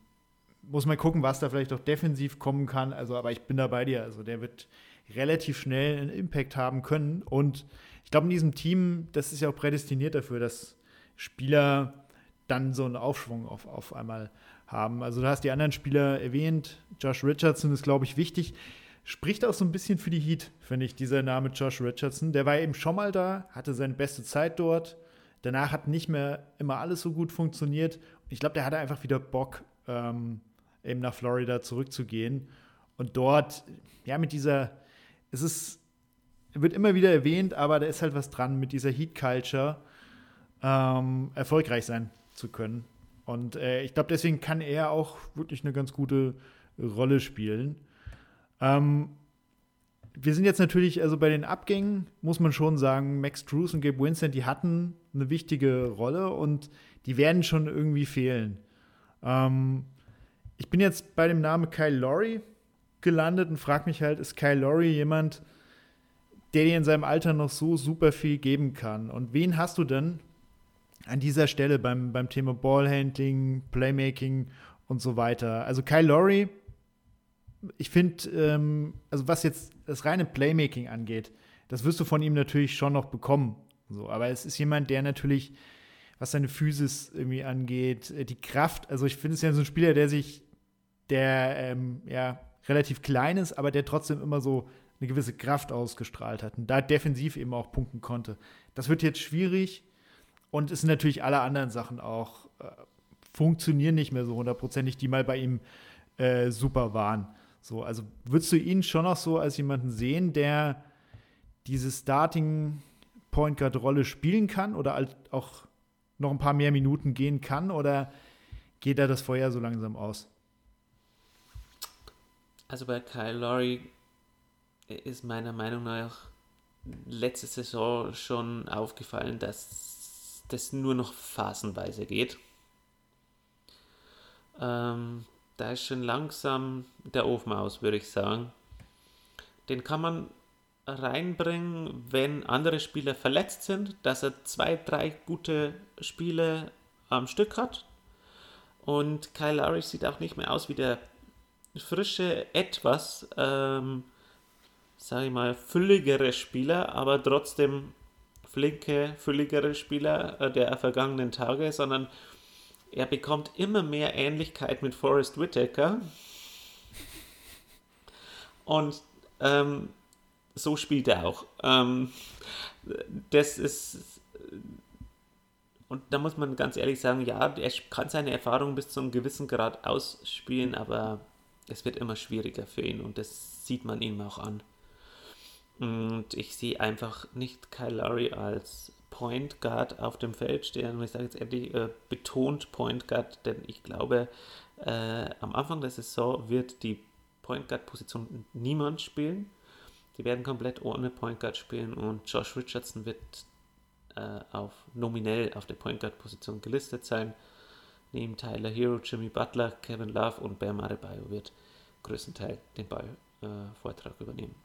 muss man gucken, was da vielleicht auch defensiv kommen kann. Also, aber ich bin da bei dir. Also der wird relativ schnell einen Impact haben können. Und ich glaube, in diesem Team, das ist ja auch prädestiniert dafür, dass Spieler dann so einen Aufschwung auf, auf einmal haben. Also du hast die anderen Spieler erwähnt. Josh Richardson ist, glaube ich, wichtig. Spricht auch so ein bisschen für die Heat, finde ich, dieser Name Josh Richardson. Der war eben schon mal da, hatte seine beste Zeit dort. Danach hat nicht mehr immer alles so gut funktioniert. Ich glaube, der hatte einfach wieder Bock, ähm, eben nach Florida zurückzugehen. Und dort, ja, mit dieser, es ist, wird immer wieder erwähnt, aber da ist halt was dran mit dieser Heat-Culture, ähm, erfolgreich sein zu können. Und äh, ich glaube, deswegen kann er auch wirklich eine ganz gute Rolle spielen. Ähm, wir sind jetzt natürlich, also bei den Abgängen muss man schon sagen, Max Drews und Gabe Winston, die hatten eine wichtige Rolle und die werden schon irgendwie fehlen. Ähm, ich bin jetzt bei dem Namen Kyle Lowry gelandet und frage mich halt, ist Kyle Lowry jemand, der dir in seinem Alter noch so super viel geben kann? Und wen hast du denn an dieser Stelle beim, beim Thema Ballhandling, Playmaking und so weiter? Also Kyle Lowry, ich finde, ähm, also was jetzt das reine Playmaking angeht, das wirst du von ihm natürlich schon noch bekommen. So, aber es ist jemand, der natürlich, was seine Physis irgendwie angeht, äh, die Kraft, also ich finde es ja so ein Spieler, der sich, der ähm, ja relativ klein ist, aber der trotzdem immer so eine gewisse Kraft ausgestrahlt hat und da defensiv eben auch punkten konnte. Das wird jetzt schwierig und es sind natürlich alle anderen Sachen auch äh, funktionieren nicht mehr so hundertprozentig, die mal bei ihm äh, super waren. So, also würdest du ihn schon noch so als jemanden sehen, der diese Starting Point Guard Rolle spielen kann oder halt auch noch ein paar mehr Minuten gehen kann oder geht da das Feuer so langsam aus? Also bei Kyle Lowry ist meiner Meinung nach letzte Saison schon aufgefallen, dass das nur noch phasenweise geht. Ähm, da ist schon langsam der Ofen aus, würde ich sagen. Den kann man reinbringen, wenn andere Spieler verletzt sind, dass er zwei, drei gute Spiele am Stück hat. Und Kyle Lowry sieht auch nicht mehr aus wie der frische, etwas, ähm, sage ich mal, fülligere Spieler, aber trotzdem flinke, fülligere Spieler äh, der vergangenen Tage, sondern er bekommt immer mehr Ähnlichkeit mit Forrest Whitaker. Und ähm, so spielt er auch. Ähm, das ist. Und da muss man ganz ehrlich sagen, ja, er kann seine Erfahrung bis zu einem gewissen Grad ausspielen, aber es wird immer schwieriger für ihn und das sieht man ihm auch an. Und ich sehe einfach nicht Kyle Lowry als Point Guard auf dem Feld stehen. Und ich sage jetzt ehrlich, äh, betont Point Guard, denn ich glaube, äh, am Anfang der Saison wird die Point Guard Position niemand spielen. Die werden komplett ohne Point Guard spielen und Josh Richardson wird äh, auf nominell auf der Point Guard Position gelistet sein. Neben Tyler Hero, Jimmy Butler, Kevin Love und Bam Adebayo wird größtenteils den Ballvortrag äh, übernehmen.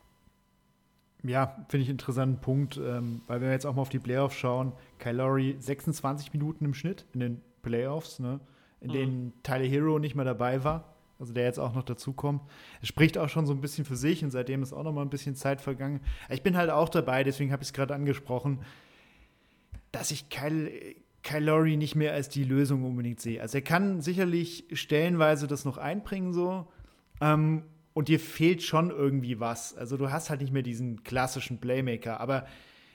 Ja, finde ich einen interessanten Punkt, ähm, weil wir jetzt auch mal auf die Playoffs schauen. Lowry 26 Minuten im Schnitt in den Playoffs, ne, in mhm. denen Tyler Hero nicht mehr dabei war, also der jetzt auch noch dazukommt. Es spricht auch schon so ein bisschen für sich und seitdem ist auch noch mal ein bisschen Zeit vergangen. Ich bin halt auch dabei, deswegen habe ich es gerade angesprochen, dass ich Kyle, Kyle Lowry nicht mehr als die Lösung unbedingt sehe. Also er kann sicherlich stellenweise das noch einbringen so. Ähm, und dir fehlt schon irgendwie was. Also du hast halt nicht mehr diesen klassischen Playmaker, aber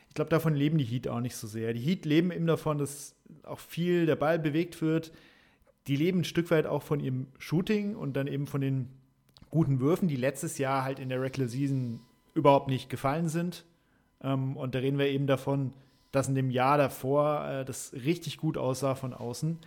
ich glaube, davon leben die Heat auch nicht so sehr. Die Heat leben eben davon, dass auch viel der Ball bewegt wird. Die leben ein Stück weit auch von ihrem Shooting und dann eben von den guten Würfen, die letztes Jahr halt in der Regular Season überhaupt nicht gefallen sind. Ähm, und da reden wir eben davon, dass in dem Jahr davor äh, das richtig gut aussah von außen.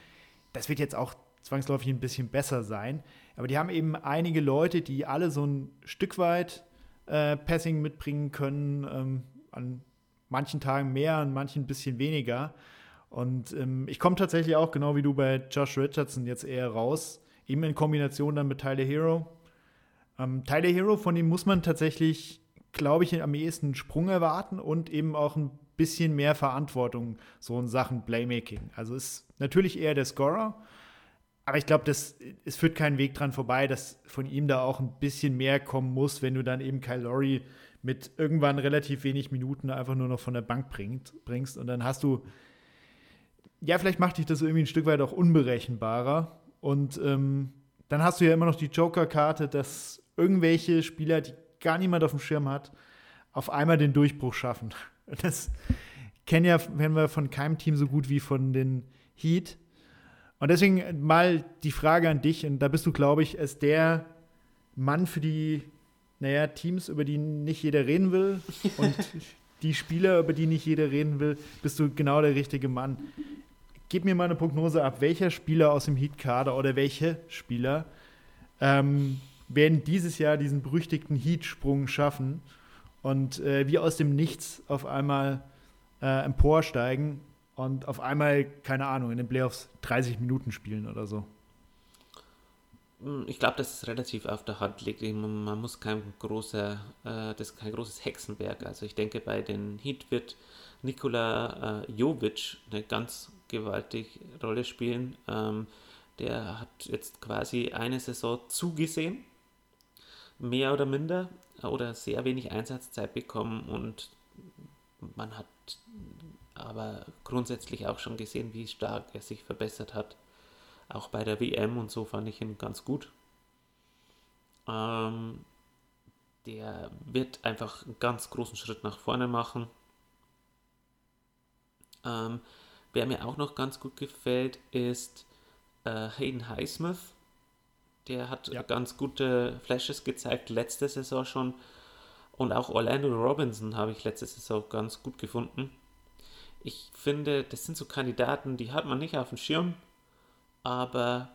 Das wird jetzt auch zwangsläufig ein bisschen besser sein. Aber die haben eben einige Leute, die alle so ein Stück weit äh, Passing mitbringen können. Ähm, an manchen Tagen mehr, an manchen ein bisschen weniger. Und ähm, ich komme tatsächlich auch, genau wie du bei Josh Richardson, jetzt eher raus. Eben in Kombination dann mit Tyler Hero. Ähm, Tyler Hero, von dem muss man tatsächlich, glaube ich, am ehesten einen Sprung erwarten und eben auch ein bisschen mehr Verantwortung so in Sachen Playmaking. Also ist natürlich eher der Scorer, aber ich glaube, es führt keinen Weg dran vorbei, dass von ihm da auch ein bisschen mehr kommen muss, wenn du dann eben Kyle Lowry mit irgendwann relativ wenig Minuten einfach nur noch von der Bank bringt, bringst. Und dann hast du, ja, vielleicht macht dich das irgendwie ein Stück weit auch unberechenbarer. Und ähm, dann hast du ja immer noch die Joker-Karte, dass irgendwelche Spieler, die gar niemand auf dem Schirm hat, auf einmal den Durchbruch schaffen. Das kennen ja, kennen wir von keinem Team so gut wie von den Heat und deswegen mal die Frage an dich, und da bist du, glaube ich, als der Mann für die, naja, Teams, über die nicht jeder reden will und die Spieler, über die nicht jeder reden will, bist du genau der richtige Mann. Gib mir mal eine Prognose ab, welcher Spieler aus dem Heat-Kader oder welche Spieler ähm, werden dieses Jahr diesen berüchtigten Heat-Sprung schaffen und äh, wie aus dem Nichts auf einmal äh, emporsteigen und auf einmal, keine Ahnung, in den Playoffs 30 Minuten spielen oder so. Hm, ich glaube, dass es relativ auf der Hand liegt. Man muss kein großer, äh, das ist kein großes Hexenwerk. Also ich denke, bei den Heat wird Nikola äh, Jovic eine ganz gewaltige Rolle spielen. Ähm, der hat jetzt quasi eine Saison zugesehen, mehr oder minder, oder sehr wenig Einsatzzeit bekommen und man hat aber grundsätzlich auch schon gesehen, wie stark er sich verbessert hat. Auch bei der WM und so fand ich ihn ganz gut. Ähm, der wird einfach einen ganz großen Schritt nach vorne machen. Ähm, wer mir auch noch ganz gut gefällt, ist äh, Hayden Highsmith. Der hat ja. ganz gute Flashes gezeigt, letzte Saison schon. Und auch Orlando Robinson habe ich letzte Saison ganz gut gefunden ich finde, das sind so Kandidaten, die hat man nicht auf dem Schirm, aber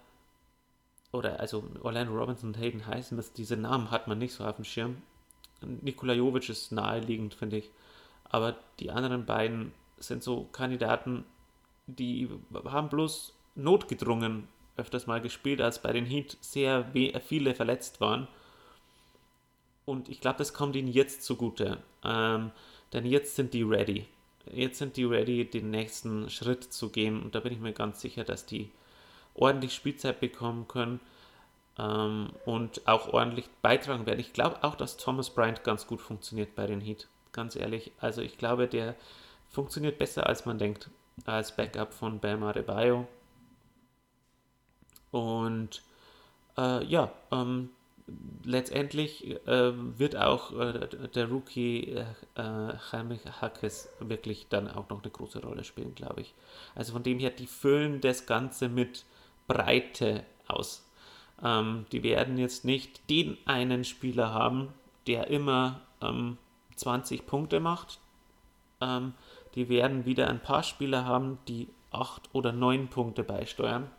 oder also Orlando Robinson und Hayden Highsmith, diese Namen hat man nicht so auf dem Schirm. Nikola Jovic ist naheliegend, finde ich. Aber die anderen beiden sind so Kandidaten, die haben bloß notgedrungen öfters mal gespielt, als bei den Heat sehr viele verletzt waren. Und ich glaube, das kommt ihnen jetzt zugute. Ähm, denn jetzt sind die ready jetzt sind die ready, den nächsten Schritt zu gehen. Und da bin ich mir ganz sicher, dass die ordentlich Spielzeit bekommen können ähm, und auch ordentlich beitragen werden. Ich glaube auch, dass Thomas Bryant ganz gut funktioniert bei den Heat. Ganz ehrlich. Also ich glaube, der funktioniert besser, als man denkt, als Backup von Bam Adebayo. Und äh, ja, ähm, letztendlich äh, wird auch äh, der Rookie äh, Jaime Hackes wirklich dann auch noch eine große Rolle spielen, glaube ich. Also von dem her, die füllen das Ganze mit Breite aus. Ähm, die werden jetzt nicht den einen Spieler haben, der immer ähm, 20 Punkte macht. Ähm, die werden wieder ein paar Spieler haben, die 8 oder 9 Punkte beisteuern.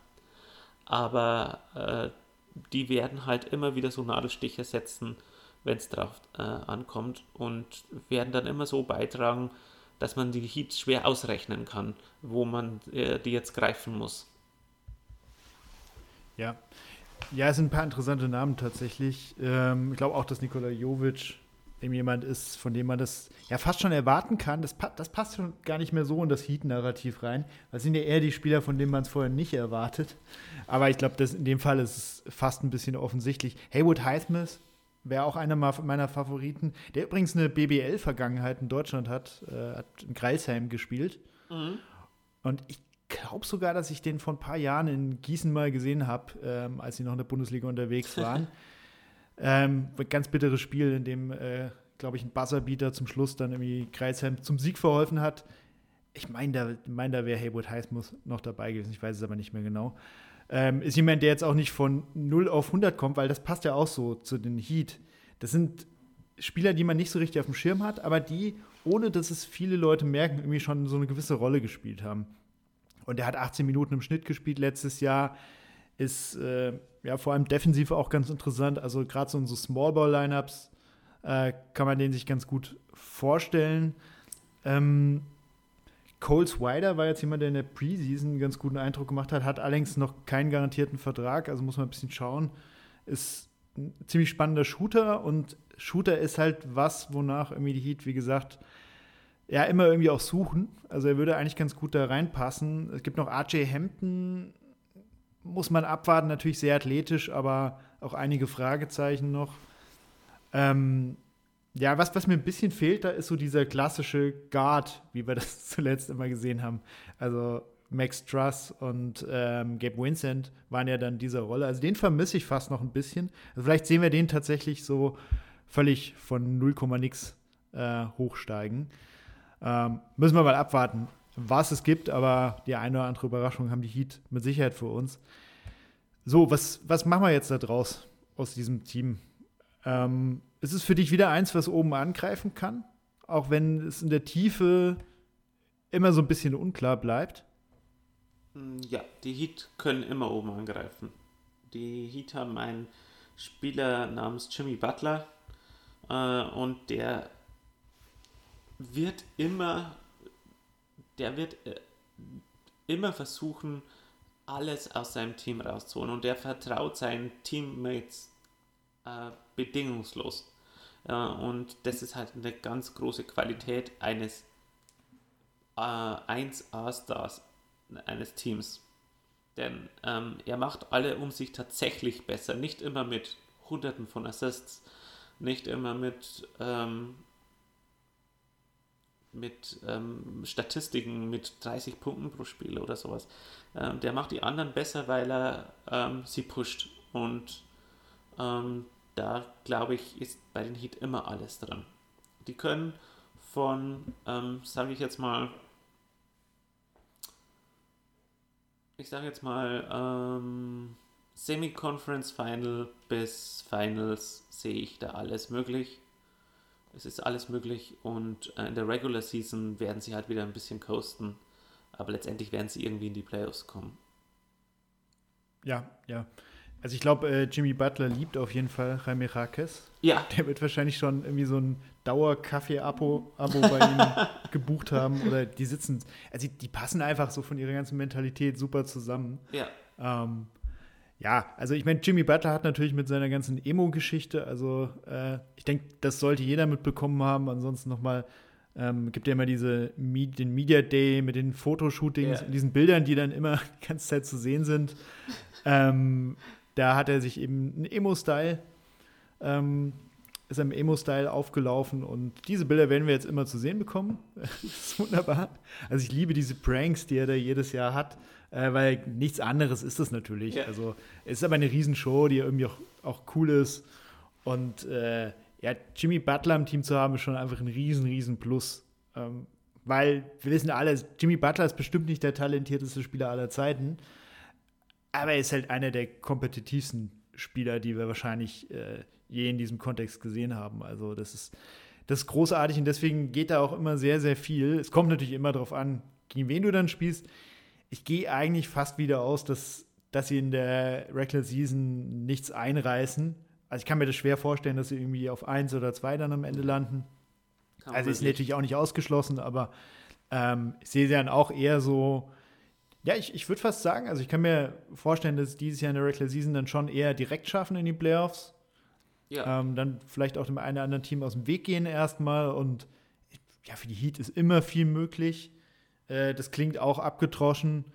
Aber äh, die werden halt immer wieder so Nadelstiche setzen, wenn es drauf äh, ankommt und werden dann immer so beitragen, dass man die Heat schwer ausrechnen kann, wo man äh, die jetzt greifen muss. Ja. Ja, es sind ein paar interessante Namen tatsächlich. Ähm, ich glaube auch, dass Nikola Jovic jemand ist, von dem man das ja fast schon erwarten kann. Das, das passt schon gar nicht mehr so in das Heat-Narrativ rein. Das sind ja eher die Spieler, von denen man es vorher nicht erwartet. Aber ich glaube, in dem Fall ist es fast ein bisschen offensichtlich. Haywood Highsmith wäre auch einer meiner Favoriten, der übrigens eine BBL-Vergangenheit in Deutschland hat, äh, hat in Greilsheim gespielt. Mhm. Und ich glaube sogar, dass ich den vor ein paar Jahren in Gießen mal gesehen habe, ähm, als sie noch in der Bundesliga unterwegs waren. Ähm, ganz bitteres Spiel, in dem, äh, glaube ich, ein Buzzerbeater zum Schluss dann irgendwie Kreisheim zum Sieg verholfen hat. Ich meine, da, mein, da wäre Haywood Heißmus noch dabei gewesen, ich weiß es aber nicht mehr genau. Ähm, ist jemand, der jetzt auch nicht von 0 auf 100 kommt, weil das passt ja auch so zu den Heat. Das sind Spieler, die man nicht so richtig auf dem Schirm hat, aber die, ohne dass es viele Leute merken, irgendwie schon so eine gewisse Rolle gespielt haben. Und er hat 18 Minuten im Schnitt gespielt letztes Jahr. Ist äh, ja vor allem defensiv auch ganz interessant. Also gerade so in so Smallball-Lineups äh, kann man den sich ganz gut vorstellen. Ähm, Cole Swider war jetzt jemand, der in der Preseason einen ganz guten Eindruck gemacht hat, hat allerdings noch keinen garantierten Vertrag, also muss man ein bisschen schauen. Ist ein ziemlich spannender Shooter und Shooter ist halt was, wonach irgendwie die Heat, wie gesagt, ja, immer irgendwie auch suchen. Also er würde eigentlich ganz gut da reinpassen. Es gibt noch RJ Hampton, muss man abwarten, natürlich sehr athletisch, aber auch einige Fragezeichen noch. Ähm, ja, was, was mir ein bisschen fehlt, da ist so dieser klassische Guard, wie wir das zuletzt immer gesehen haben. Also Max Truss und ähm, Gabe Vincent waren ja dann dieser Rolle. Also den vermisse ich fast noch ein bisschen. Also vielleicht sehen wir den tatsächlich so völlig von 0, nix äh, hochsteigen. Ähm, müssen wir mal abwarten, was es gibt, aber die eine oder andere Überraschung haben die Heat mit Sicherheit für uns. So, was, was machen wir jetzt da draus aus diesem Team? Ähm, ist es für dich wieder eins, was oben angreifen kann? Auch wenn es in der Tiefe immer so ein bisschen unklar bleibt? Mm, ja, die Heat können immer oben angreifen. Die Heat haben einen Spieler namens Jimmy Butler äh, und der wird immer, der wird äh, immer versuchen, alles aus seinem Team rauszuholen und der vertraut seinen Teammates äh, bedingungslos. Äh, und das ist halt eine ganz große Qualität eines äh, 1A-Stars eines Teams. Denn ähm, er macht alle um sich tatsächlich besser. Nicht immer mit Hunderten von Assists, nicht immer mit ähm, mit ähm, Statistiken mit 30 Punkten pro Spiel oder sowas. Ähm, der macht die anderen besser, weil er ähm, sie pusht. Und ähm, da glaube ich, ist bei den Heat immer alles dran. Die können von, ähm, sage ich jetzt mal, ich sage jetzt mal, ähm, Semi-Conference Final bis Finals sehe ich da alles möglich. Es ist alles möglich und äh, in der Regular Season werden sie halt wieder ein bisschen coasten, aber letztendlich werden sie irgendwie in die Playoffs kommen. Ja, ja. Also ich glaube, äh, Jimmy Butler liebt auf jeden Fall Jaime Raquez. Ja. Der wird wahrscheinlich schon irgendwie so ein Dauer-Kaffee-Abo Abo bei ihm gebucht haben. Oder die sitzen, also die, die, passen einfach so von ihrer ganzen Mentalität super zusammen. Ja. Ähm, ja, also ich meine, Jimmy Butler hat natürlich mit seiner ganzen Emo-Geschichte, also äh, ich denke, das sollte jeder mitbekommen haben. Ansonsten nochmal, ähm, gibt ja immer diese den Media Day mit den Fotoshootings ja. und diesen Bildern, die dann immer die ganze Zeit zu sehen sind. ähm, da hat er sich eben einen Emo-Style, ähm, ist im Emo-Style aufgelaufen und diese Bilder werden wir jetzt immer zu sehen bekommen. das ist wunderbar. Also ich liebe diese Pranks, die er da jedes Jahr hat äh, weil nichts anderes ist es natürlich. Ja. Also es ist aber eine Riesenshow, die irgendwie auch, auch cool ist. Und äh, ja, Jimmy Butler im Team zu haben, ist schon einfach ein riesen, riesen Plus. Ähm, weil wir wissen alle, Jimmy Butler ist bestimmt nicht der talentierteste Spieler aller Zeiten, aber er ist halt einer der kompetitivsten Spieler, die wir wahrscheinlich äh, je in diesem Kontext gesehen haben. Also das ist, das ist großartig und deswegen geht da auch immer sehr, sehr viel. Es kommt natürlich immer darauf an, gegen wen du dann spielst ich gehe eigentlich fast wieder aus, dass, dass sie in der Regular Season nichts einreißen. Also ich kann mir das schwer vorstellen, dass sie irgendwie auf 1 oder 2 dann am Ende landen. Kann Also ist natürlich auch nicht ausgeschlossen, aber ähm, ich sehe sie dann auch eher so. Ja, ich, ich würde fast sagen, also ich kann mir vorstellen, dass dieses Jahr in der Regular Season dann schon eher direkt schaffen in die Playoffs. Ja, Ähm, dann vielleicht auch dem einen oder anderen Team aus dem Weg gehen erstmal. Und ja, für die Heat ist immer viel möglich. Äh, das klingt auch abgetroschen.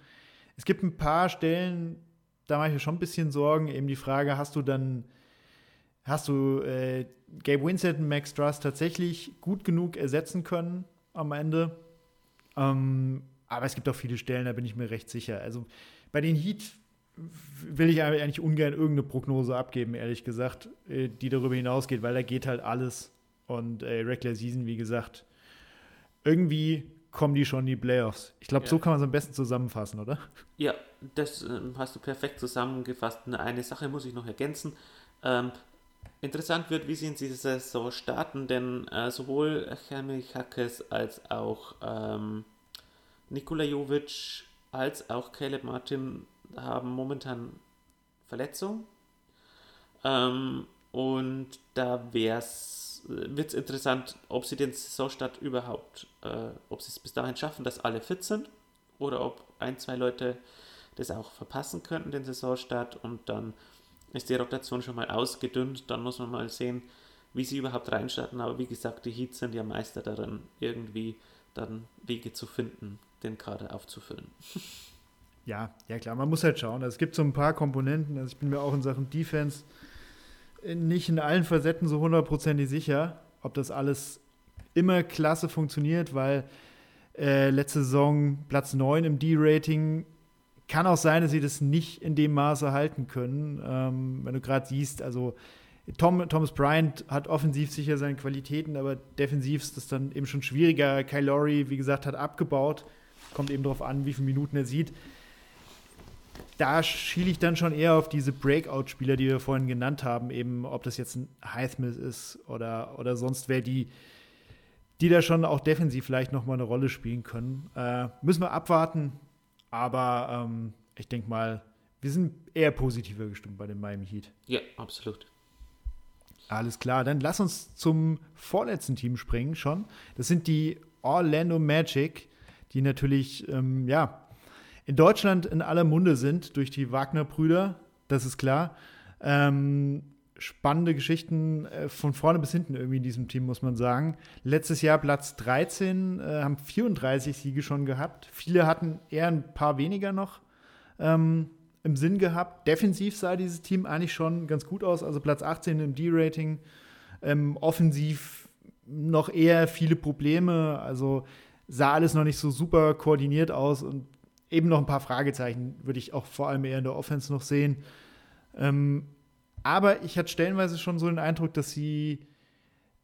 Es gibt ein paar Stellen, da mache ich mir schon ein bisschen Sorgen. Eben die Frage, hast du dann, hast du äh, Gabe Winsett und Max Struss tatsächlich gut genug ersetzen können am Ende? Ähm, aber es gibt auch viele Stellen, da bin ich mir recht sicher. Also bei den Heat will ich eigentlich ungern irgendeine Prognose abgeben, ehrlich gesagt, äh, die darüber hinausgeht, weil da geht halt alles. Und äh, Regular Season, wie gesagt, irgendwie kommen die schon in die Playoffs. Ich glaube, Ja. so kann man es am besten zusammenfassen, oder? Ja, das ähm, hast du perfekt zusammengefasst. Eine Sache muss ich noch ergänzen. Ähm, interessant wird, wie sie in dieser Saison starten, denn äh, sowohl Chemich Hackes als auch ähm, Nikola Jovic als auch Caleb Martin haben momentan Verletzung. Ähm, und da wär's, wird es interessant, ob sie den Saisonstart überhaupt, äh, ob sie es bis dahin schaffen, dass alle fit sind oder ob ein, zwei Leute das auch verpassen könnten, den Saisonstart, und dann ist die Rotation schon mal ausgedünnt. Dann muss man mal sehen, wie sie überhaupt reinstarten. Aber wie gesagt, die Heats sind ja Meister darin, irgendwie dann Wege zu finden, den Kader aufzufüllen. Ja, ja klar, man muss halt schauen. Also es gibt so ein paar Komponenten. Also ich bin mir auch in Sachen Defense nicht in allen Facetten so hundertprozentig sicher, ob das alles immer klasse funktioniert, weil äh, letzte Saison Platz 9 im D-Rating kann auch sein, dass sie das nicht in dem Maße halten können. Ähm, wenn du gerade siehst, also Tom, Thomas Bryant hat offensiv sicher seine Qualitäten, aber defensiv ist das dann eben schon schwieriger. Kyle Lowry, wie gesagt, hat abgebaut. Kommt eben darauf an, wie viele Minuten er sieht. Da schiele ich dann schon eher auf diese Breakout-Spieler, die wir vorhin genannt haben, eben ob das jetzt ein Highsmith ist oder, oder sonst wer, die, die da schon auch defensiv vielleicht noch mal eine Rolle spielen können. Äh, müssen wir abwarten, aber ähm, ich denke mal, wir sind eher positiver gestimmt bei dem Miami Heat. Ja, absolut. Alles klar, dann lass uns zum vorletzten Team springen schon. Das sind die Orlando Magic, die natürlich, ähm, ja, in Deutschland in aller Munde sind durch die Wagner-Brüder, das ist klar. Ähm, spannende Geschichten äh, von vorne bis hinten irgendwie in diesem Team, muss man sagen. Letztes Jahr Platz 13, äh, haben 34 Siege schon gehabt. Viele hatten eher ein paar weniger noch ähm, im Sinn gehabt. Defensiv sah dieses Team eigentlich schon ganz gut aus, also Platz 18 im D-Rating. Ähm, offensiv noch eher viele Probleme, also sah alles noch nicht so super koordiniert aus und eben noch ein paar Fragezeichen würde ich auch vor allem eher in der Offense noch sehen. Ähm, aber ich hatte stellenweise schon so den Eindruck, dass sie,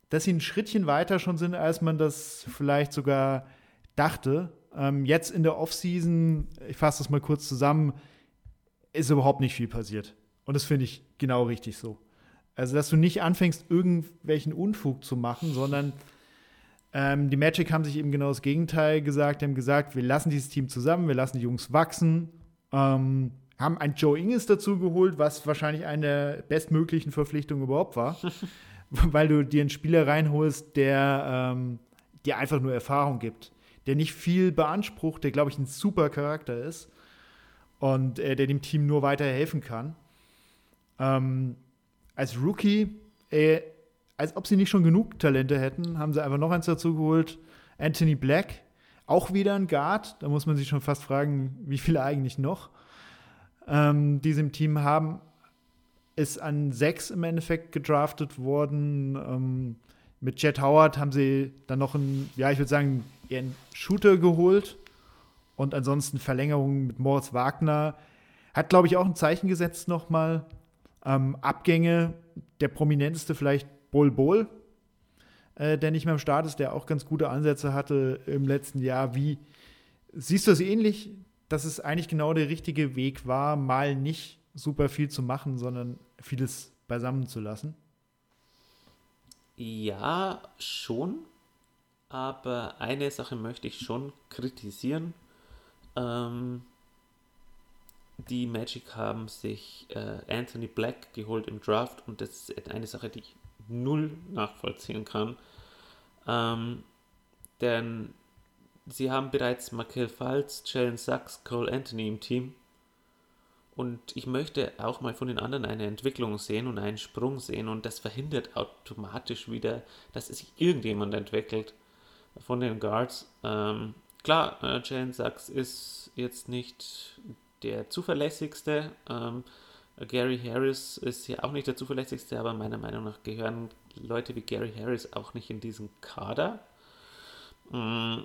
dass sie ein Schrittchen weiter schon sind, als man das vielleicht sogar dachte. Ähm, jetzt in der Offseason, ich fasse das mal kurz zusammen, ist überhaupt nicht viel passiert. Und das finde ich genau richtig so. Also, dass du nicht anfängst, irgendwelchen Unfug zu machen, sondern ähm, die Magic haben sich eben genau das Gegenteil gesagt. Die haben gesagt, wir lassen dieses Team zusammen, wir lassen die Jungs wachsen. Ähm, haben einen Joe Ingles dazu geholt, was wahrscheinlich eine der bestmöglichen Verpflichtungen überhaupt war. weil du dir einen Spieler reinholst, der ähm, dir einfach nur Erfahrung gibt. Der nicht viel beansprucht, der, glaube ich, ein super Charakter ist und äh, der dem Team nur weiterhelfen kann. Ähm, als Rookie, äh, als ob sie nicht schon genug Talente hätten, haben sie einfach noch eins dazu geholt. Anthony Black, auch wieder ein Guard. Da muss man sich schon fast fragen, wie viele eigentlich noch ähm, die sie im Team haben. Ist an sechs im Endeffekt gedraftet worden. Ähm, mit Jet Howard haben sie dann noch einen, ja, ich würde sagen, einen Shooter geholt. Und ansonsten Verlängerung mit Moritz Wagner. Hat, glaube ich, auch ein Zeichen gesetzt nochmal. Ähm, Abgänge, der prominenteste vielleicht Bol Bol, äh, der nicht mehr im Start ist, der auch ganz gute Ansätze hatte im letzten Jahr. Wie siehst du das ähnlich, dass es eigentlich genau der richtige Weg war, mal nicht super viel zu machen, sondern vieles beisammen zu lassen? Ja, schon. Aber eine Sache möchte ich schon kritisieren. Ähm, die Magic haben sich äh, Anthony Black geholt im Draft und das ist eine Sache, die ich null nachvollziehen kann. Ähm, denn sie haben bereits Michael Falz, Jalen Sachs, Cole Anthony im Team. Und ich möchte auch mal von den anderen eine Entwicklung sehen und einen Sprung sehen. Und das verhindert automatisch wieder, dass sich irgendjemand entwickelt von den Guards. Ähm, klar, äh, Jalen Sachs ist jetzt nicht der zuverlässigste. Ähm, Gary Harris ist ja auch nicht der zuverlässigste, aber meiner Meinung nach gehören Leute wie Gary Harris auch nicht in diesen Kader. Mm,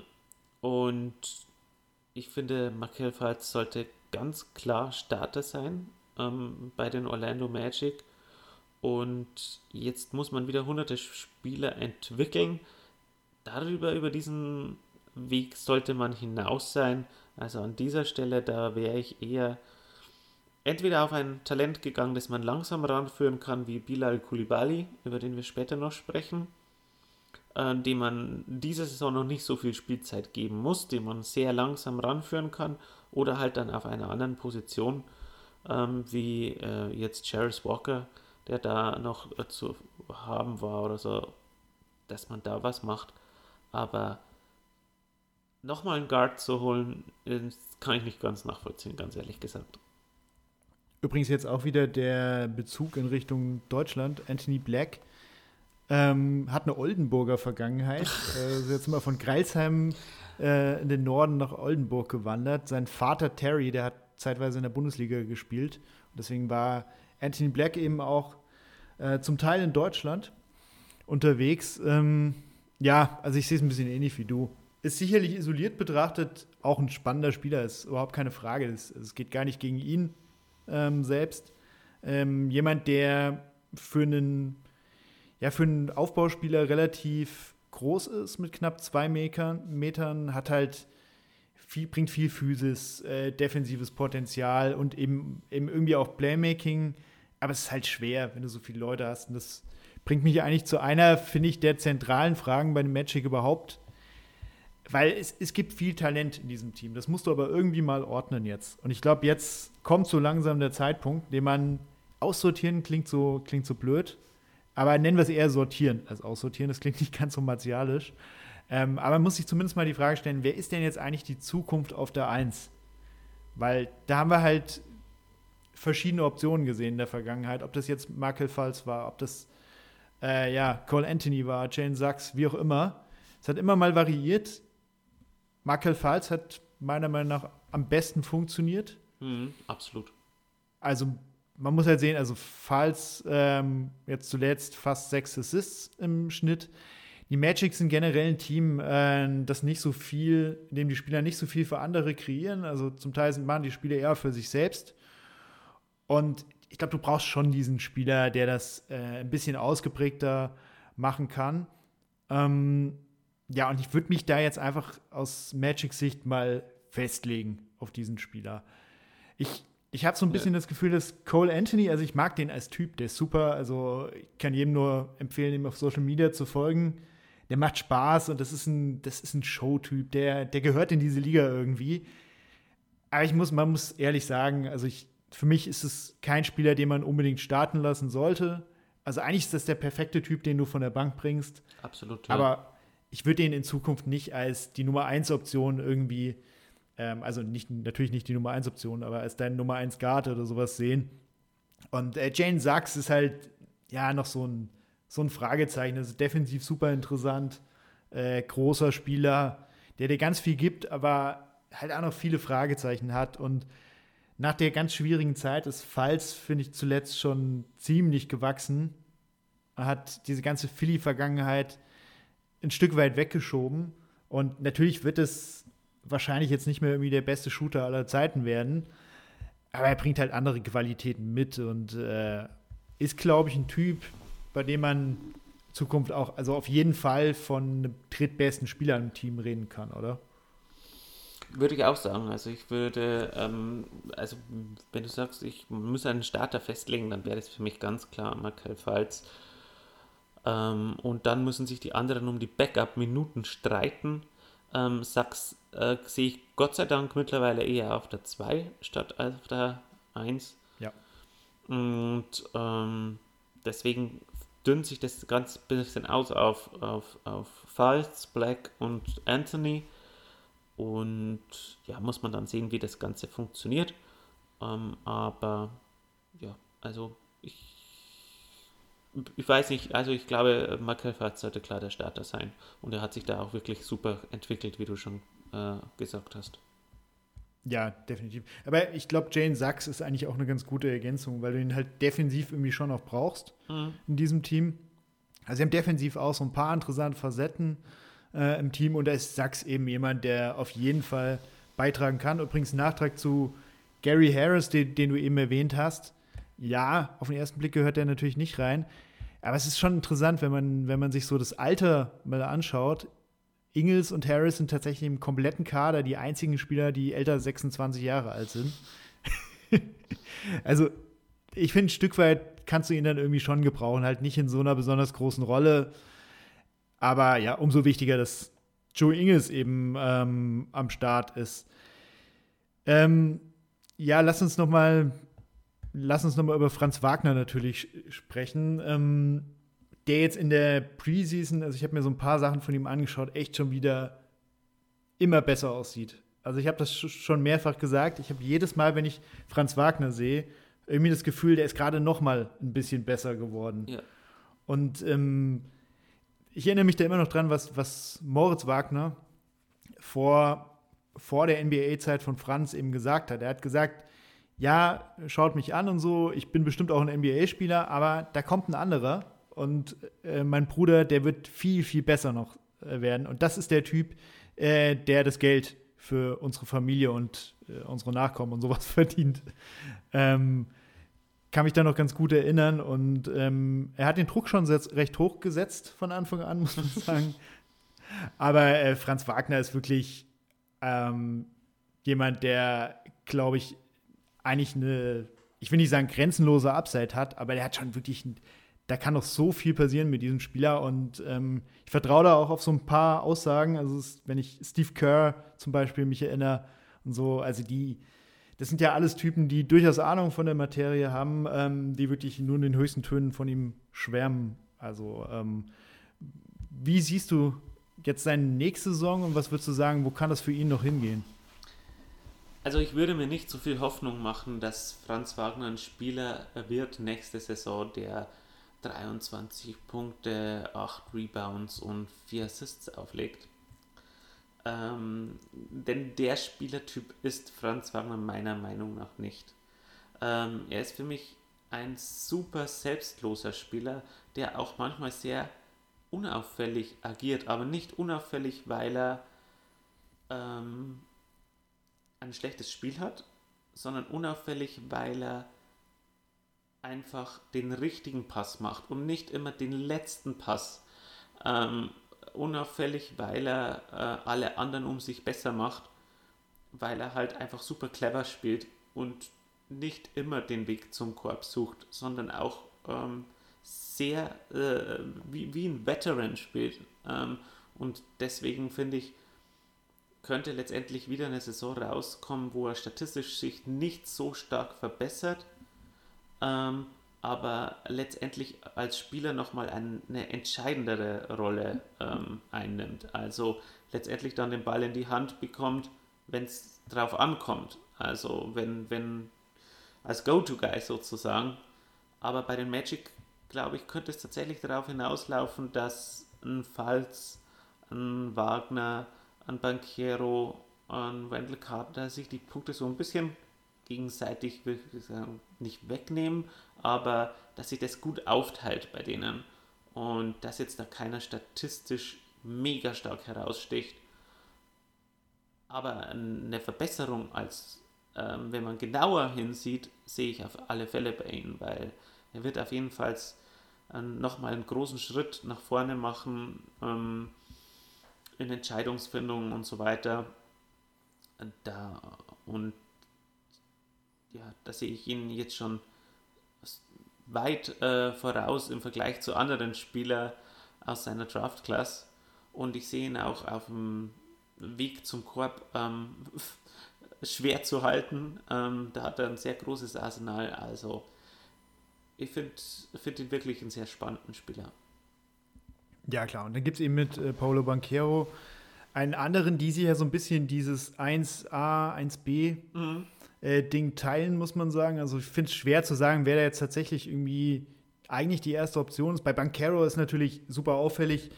und ich finde, Michael Falls sollte ganz klar Starter sein ähm, bei den Orlando Magic. Und jetzt muss man wieder hunderte Spieler entwickeln. Darüber, über diesen Weg sollte man hinaus sein. Also an dieser Stelle, da wäre ich eher entweder auf ein Talent gegangen, das man langsam ranführen kann, wie Bilal Koulibaly, über den wir später noch sprechen, äh, dem man diese Saison noch nicht so viel Spielzeit geben muss, den man sehr langsam ranführen kann, oder halt dann auf einer anderen Position, ähm, wie äh, jetzt Charis Walker, der da noch äh, zu haben war oder so, dass man da was macht. Aber nochmal einen Guard zu holen, kann ich nicht ganz nachvollziehen, ganz ehrlich gesagt. Übrigens jetzt auch wieder der Bezug in Richtung Deutschland. Anthony Black ähm, hat eine Oldenburger Vergangenheit. äh, ist jetzt mal von Greilsheim äh, in den Norden nach Oldenburg gewandert. Sein Vater Terry, der hat zeitweise in der Bundesliga gespielt. Und deswegen war Anthony Black eben auch äh, zum Teil in Deutschland unterwegs. Ähm, ja, also ich sehe es ein bisschen ähnlich wie du. Ist sicherlich isoliert betrachtet auch ein spannender Spieler, ist überhaupt keine Frage. Es geht gar nicht gegen ihn ähm, selbst. Ähm, jemand, der für einen, ja, für einen Aufbauspieler relativ groß ist, mit knapp zwei Metern, Metern hat halt viel, bringt viel Physis, äh, defensives Potenzial und eben, eben irgendwie auch Playmaking. Aber es ist halt schwer, wenn du so viele Leute hast. Und das bringt mich eigentlich zu einer, finde ich, der zentralen Fragen bei dem Magic überhaupt. Weil es, es gibt viel Talent in diesem Team. Das musst du aber irgendwie mal ordnen jetzt. Und ich glaube, jetzt kommt so langsam der Zeitpunkt, den man aussortieren klingt so, klingt so blöd. Aber nennen wir es eher sortieren als aussortieren. Das klingt nicht ganz so martialisch. Ähm, aber man muss sich zumindest mal die Frage stellen, wer ist denn jetzt eigentlich die Zukunft auf der Eins? Weil da haben wir halt verschiedene Optionen gesehen in der Vergangenheit. Ob das jetzt Michael Falls war, ob das äh, ja, Cole Anthony war, Jane Sachs, wie auch immer. Es hat immer mal variiert. Michael Falls hat meiner Meinung nach am besten funktioniert. Mhm, absolut. Also man muss halt sehen, also Falls ähm, jetzt zuletzt fast sechs Assists im Schnitt. Die Magic sind generell ein Team, äh, das nicht so viel, in dem die Spieler nicht so viel für andere kreieren. Also zum Teil sind, machen die Spieler eher für sich selbst. Und ich glaube, du brauchst schon diesen Spieler, der das äh, ein bisschen ausgeprägter machen kann. Ähm, ja, und ich würde mich da jetzt einfach aus Magic-Sicht mal festlegen auf diesen Spieler. Ich, ich habe so ein bisschen ja. das Gefühl, dass Cole Anthony, also ich mag den als Typ, der ist super. Also ich kann jedem nur empfehlen, ihm auf Social Media zu folgen. Der macht Spaß und das ist ein, das ist ein Showtyp, der, der gehört in diese Liga irgendwie. Aber ich muss, man muss ehrlich sagen, also ich, für mich ist es kein Spieler, den man unbedingt starten lassen sollte. Also eigentlich ist das der perfekte Typ, den du von der Bank bringst. Absolut. Ja. Aber ich würde den in Zukunft nicht als die Nummer 1 Option irgendwie, ähm, also nicht, natürlich nicht die Nummer 1 Option, aber als deine Nummer 1 Guard oder sowas sehen. Und äh, Jane Sachs ist halt ja noch so ein, so ein Fragezeichen. Ist defensiv super interessant, äh, großer Spieler, der dir ganz viel gibt, aber halt auch noch viele Fragezeichen hat. Und nach der ganz schwierigen Zeit ist Falls, finde ich, zuletzt schon ziemlich gewachsen. Hat diese ganze Philly-Vergangenheit ein Stück weit weggeschoben. Und natürlich wird es wahrscheinlich jetzt nicht mehr irgendwie der beste Shooter aller Zeiten werden. Aber er bringt halt andere Qualitäten mit und äh, ist, glaube ich, ein Typ, bei dem man Zukunft auch, also auf jeden Fall von einem drittbesten Spieler im Team reden kann, oder? Würde ich auch sagen. Also ich würde, ähm, also wenn du sagst, ich muss einen Starter festlegen, dann wäre das für mich ganz klar Michael Falz. Ähm, und dann müssen sich die anderen um die Backup-Minuten streiten. Ähm, Sachs äh, sehe ich Gott sei Dank mittlerweile eher auf der 2 statt auf der 1. Ja. Und ähm, deswegen dünnt sich das ganz bisschen aus auf, auf, auf Falls, Black und Anthony. Und ja, muss man dann sehen, wie das Ganze funktioniert. Ähm, aber ja, also ich, ich weiß nicht, also ich glaube, Michael Fatz sollte klar der Starter sein. Und er hat sich da auch wirklich super entwickelt, wie du schon äh, gesagt hast. Ja, definitiv. Aber ich glaube, Jane Sachs ist eigentlich auch eine ganz gute Ergänzung, weil du ihn halt defensiv irgendwie schon noch brauchst Mhm. in diesem Team. Also sie haben defensiv auch so ein paar interessante Facetten äh, im Team und da ist Sachs eben jemand, der auf jeden Fall beitragen kann. Übrigens Nachtrag zu Gary Harris, den, den du eben erwähnt hast. Ja, auf den ersten Blick gehört der natürlich nicht rein. Aber es ist schon interessant, wenn man, wenn man sich so das Alter mal anschaut. Ingles und Harris sind tatsächlich im kompletten Kader die einzigen Spieler, die älter als 26 Jahre alt sind. also, ich finde, ein Stück weit kannst du ihn dann irgendwie schon gebrauchen, halt nicht in so einer besonders großen Rolle. Aber ja, umso wichtiger, dass Joe Ingles eben ähm, am Start ist. Ähm, ja, lass uns noch mal, lass uns noch mal über Franz Wagner natürlich sprechen. Ähm, der jetzt in der Preseason, also ich habe mir so ein paar Sachen von ihm angeschaut, echt schon wieder immer besser aussieht. Also ich habe das schon mehrfach gesagt. Ich habe jedes Mal, wenn ich Franz Wagner sehe, irgendwie das Gefühl, der ist gerade noch mal ein bisschen besser geworden. Ja. Und ähm, ich erinnere mich da immer noch dran, was, was Moritz Wagner vor, vor der NBA-Zeit von Franz eben gesagt hat. Er hat gesagt, ja, schaut mich an und so, ich bin bestimmt auch ein NBA-Spieler, aber da kommt ein anderer und äh, mein Bruder, der wird viel, viel besser noch äh, werden. Und das ist der Typ, äh, der das Geld für unsere Familie und äh, unsere Nachkommen und sowas verdient. Ähm, kann mich da noch ganz gut erinnern und ähm, er hat den Druck schon recht hoch gesetzt von Anfang an, muss man sagen. Aber äh, Franz Wagner ist wirklich ähm, jemand, der, glaube ich, eigentlich eine, ich will nicht sagen grenzenlose Upside hat, aber der hat schon wirklich, da kann noch so viel passieren mit diesem Spieler und ähm, ich vertraue da auch auf so ein paar Aussagen. Also es, wenn ich Steve Kerr zum Beispiel mich erinnere und so, also die, das sind ja alles Typen, die durchaus Ahnung von der Materie haben, ähm, die wirklich nur in den höchsten Tönen von ihm schwärmen. Also, ähm, wie siehst du jetzt seine nächste Saison und was würdest du sagen, wo kann das für ihn noch hingehen? Also ich würde mir nicht so viel Hoffnung machen, dass Franz Wagner ein Spieler wird nächste Saison, der 23 Punkte, 8 Rebounds und 4 Assists auflegt. Ähm, denn der Spielertyp ist Franz Wagner meiner Meinung nach nicht. Ähm, er ist für mich ein super selbstloser Spieler, der auch manchmal sehr unauffällig agiert, aber nicht unauffällig, weil er ähm, ein schlechtes Spiel hat, sondern unauffällig, weil er einfach den richtigen Pass macht und nicht immer den letzten Pass. Ähm, unauffällig, weil er äh, alle anderen um sich besser macht, weil er halt einfach super clever spielt und nicht immer den Weg zum Korb sucht, sondern auch ähm, sehr äh, wie, wie ein Veteran spielt. Ähm, und deswegen finde ich, könnte letztendlich wieder eine Saison rauskommen, wo er statistisch sich nicht so stark verbessert, ähm, aber letztendlich als Spieler nochmal eine entscheidendere Rolle ähm, einnimmt. Also letztendlich dann den Ball in die Hand bekommt, wenn es drauf ankommt. Also wenn, wenn als Go-To-Guy sozusagen. Aber bei den Magic, glaube ich, könnte es tatsächlich darauf hinauslaufen, dass ein Falz, ein Wagner, ein Banquero, ein Wendell Carter sich die Punkte so ein bisschen gegenseitig nicht wegnehmen, aber dass sich das gut aufteilt bei denen und dass jetzt da keiner statistisch mega stark heraussticht. Aber eine Verbesserung als ähm, wenn man genauer hinsieht, sehe ich auf alle Fälle bei ihm, weil er wird auf jeden Fall äh, nochmal einen großen Schritt nach vorne machen ähm, in Entscheidungsfindung und so weiter. Da, und ja, da sehe ich ihn jetzt schon weit äh, voraus im Vergleich zu anderen Spielern aus seiner Draft-Class. Und ich sehe ihn auch auf dem Weg zum Korb ähm, schwer zu halten. Ähm, da hat er ein sehr großes Arsenal. Also ich finde find ihn wirklich einen sehr spannenden Spieler. Ja, klar. Und dann gibt es eben mit äh, Paulo Banquero einen anderen, die sich ja so ein bisschen dieses 1a, 1b Mhm. äh, Ding teilen, muss man sagen. Also ich finde es schwer zu sagen, wer da jetzt tatsächlich irgendwie eigentlich die erste Option ist. Bei Banquero ist natürlich super auffällig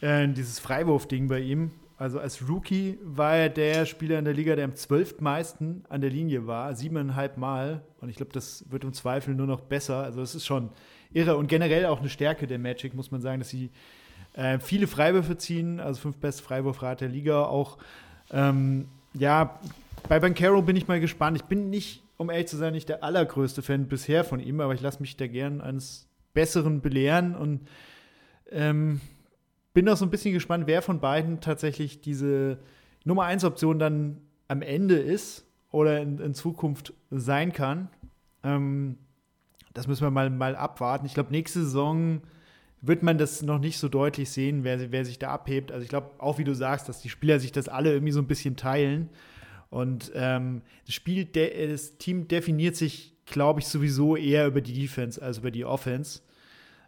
äh, dieses Freiwurf-Ding bei ihm. Also als Rookie war er der Spieler in der Liga, der am zwölftmeisten an der Linie war, siebeneinhalb Mal. Und ich glaube, das wird im Zweifel nur noch besser. Also das ist schon irre und generell auch eine Stärke der Magic, muss man sagen, dass sie äh, viele Freiwürfe ziehen, also fünf beste Freiwurfrate der Liga. Auch ähm, ja, bei Banquero bin ich mal gespannt. Ich bin nicht, um ehrlich zu sein, nicht der allergrößte Fan bisher von ihm, aber ich lasse mich da gern eines Besseren belehren und ähm, bin auch so ein bisschen gespannt, wer von beiden tatsächlich diese Nummer 1 Option dann am Ende ist oder in, in Zukunft sein kann. Ähm, das müssen wir mal, mal abwarten. Ich glaube, nächste Saison wird man das noch nicht so deutlich sehen, wer, wer sich da abhebt. Also ich glaube, auch wie du sagst, dass die Spieler sich das alle irgendwie so ein bisschen teilen. Und ähm, das Spiel, das Team definiert sich, glaube ich, sowieso eher über die Defense als über die Offense.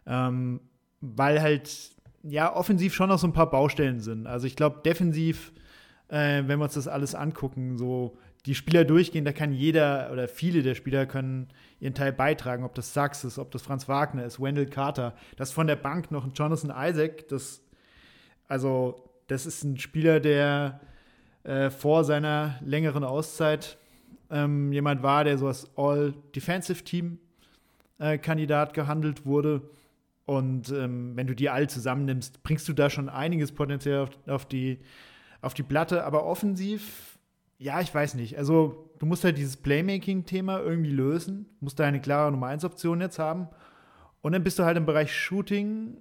Ähm, weil halt, ja, offensiv schon noch so ein paar Baustellen sind. Also ich glaube, defensiv, äh, wenn wir uns das alles angucken, so die Spieler durchgehen, da kann jeder oder viele der Spieler können ihren Teil beitragen, ob das Sachs ist, ob das Franz Wagner ist, Wendell Carter, das von der Bank noch ein Jonathan Isaac, das, also, das ist ein Spieler, der äh, vor seiner längeren Auszeit ähm, jemand war, der so als All-Defensive-Team-Kandidat gehandelt wurde. Und ähm, wenn du die alle zusammennimmst, bringst du da schon einiges potenziell auf, auf, die, auf die Platte. Aber offensiv, ja, ich weiß nicht. Also, du musst halt dieses Playmaking-Thema irgendwie lösen, musst da eine klare Nummer 1-Option jetzt haben. Und dann bist du halt im Bereich Shooting.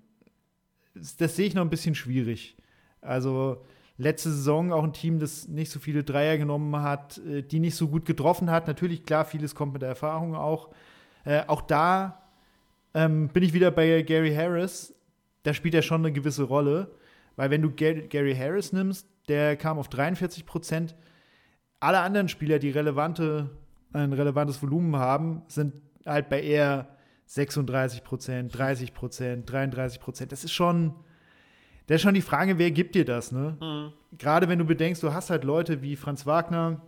Das sehe ich noch ein bisschen schwierig. Also, letzte Saison auch ein Team, das nicht so viele Dreier genommen hat, äh, die nicht so gut getroffen hat. Natürlich, klar, vieles kommt mit der Erfahrung auch. Äh, auch da ähm, bin ich wieder bei Gary Harris. Da spielt er schon eine gewisse Rolle. Weil wenn du Gary Harris nimmst, der kam auf 43 Prozent. Alle anderen Spieler, die relevante, ein relevantes Volumen haben, sind halt bei eher 36 Prozent, 30 Prozent, 33 Prozent. Das ist schon, das ist schon die Frage, wer gibt dir das, ne? Mhm. Gerade wenn du bedenkst, du hast halt Leute wie Franz Wagner,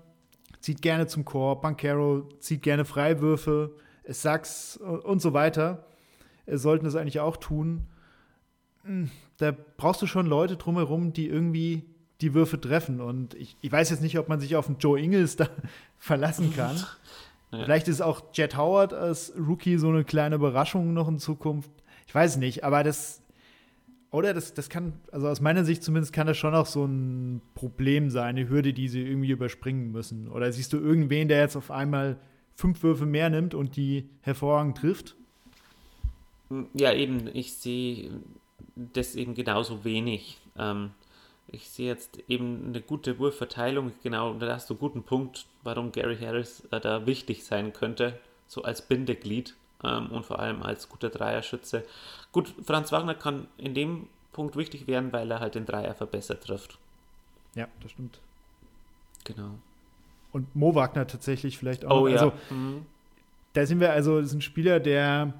zieht gerne zum Korb, Bankero zieht gerne Freiwürfe, Sachs und so weiter, sollten das eigentlich auch tun. Hm, Da brauchst du schon Leute drumherum, die irgendwie die Würfe treffen. Und ich, ich weiß jetzt nicht, ob man sich auf einen Joe Ingles da verlassen kann. Ja. Vielleicht ist auch Jet Howard als Rookie so eine kleine Überraschung noch in Zukunft. Ich weiß nicht, aber das, oder das, das kann, also aus meiner Sicht zumindest kann das schon auch so ein Problem sein, eine Hürde, die sie irgendwie überspringen müssen. Oder siehst du irgendwen, der jetzt auf einmal fünf Würfe mehr nimmt und die hervorragend trifft? Ja, eben, ich sehe das eben genauso wenig. Ähm, ich sehe jetzt eben eine gute Wurfverteilung, genau, da hast du einen guten Punkt, warum Gary Harris äh, da wichtig sein könnte, so als Bindeglied ähm, und vor allem als guter Dreierschütze. Gut, Franz Wagner kann in dem Punkt wichtig werden, weil er halt den Dreier verbessert trifft. Ja, das stimmt. Genau. Und Mo Wagner tatsächlich vielleicht auch. Oh ja. Also, Mhm. da sind wir also, das ist ein Spieler, der,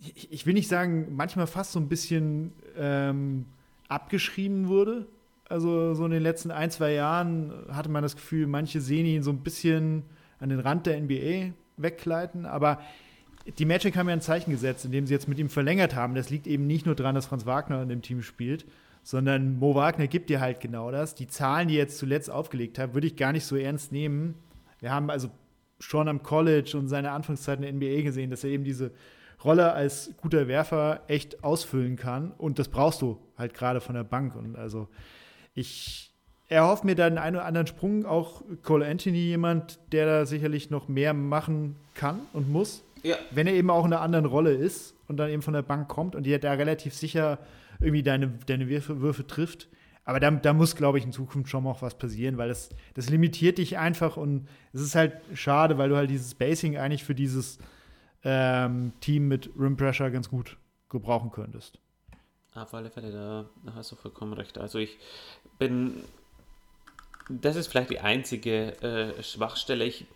ich, ich will nicht sagen, manchmal fast so ein bisschen ähm, abgeschrieben wurde. Also so in den letzten ein, zwei Jahren hatte man das Gefühl, manche sehen ihn so ein bisschen an den Rand der NBA weggleiten, aber die Magic haben ja ein Zeichen gesetzt, indem sie jetzt mit ihm verlängert haben. Das liegt eben nicht nur daran, dass Franz Wagner in dem Team spielt, sondern Mo Wagner gibt dir halt genau das. Die Zahlen, die er jetzt zuletzt aufgelegt hat, würde ich gar nicht so ernst nehmen. Wir haben also schon am College und seine Anfangszeit in der NBA gesehen, dass er eben diese Rolle als guter Werfer echt ausfüllen kann. Und das brauchst du halt gerade von der Bank. Und also ich erhoffe mir da den einen oder anderen Sprung. Auch Cole Anthony, jemand, der da sicherlich noch mehr machen kann und muss. Ja. Wenn er eben auch in einer anderen Rolle ist und dann eben von der Bank kommt und dir da relativ sicher irgendwie deine, deine Würfe, Würfe trifft. Aber da, da muss, glaube ich, in Zukunft schon noch was passieren, weil das, das limitiert dich einfach und es ist halt schade, weil du halt dieses Spacing eigentlich für dieses ähm, Team mit Rim Pressure ganz gut gebrauchen könntest. Auf alle Fälle, da, hast du vollkommen recht. Also ich bin, das ist vielleicht die einzige äh, Schwachstelle. Ich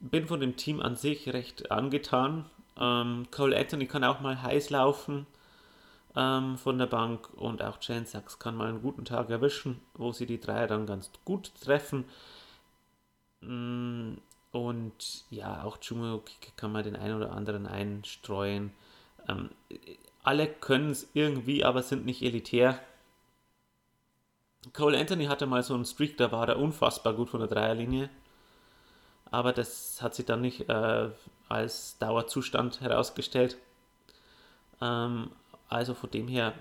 bin von dem Team an sich recht angetan. Ähm, Cole Anthony kann auch mal heiß laufen ähm, von der Bank und auch Jane Sachs kann mal einen guten Tag erwischen, wo sie die Dreier dann ganz gut treffen. Mm, und ja, auch Jumo kann man den einen oder anderen einstreuen. Ähm, alle können es irgendwie, aber sind nicht elitär. Cole Anthony hatte mal so einen Streak, da war er unfassbar gut von der Dreierlinie. Aber das hat sich dann nicht äh, als Dauerzustand herausgestellt. Ähm, also von dem her,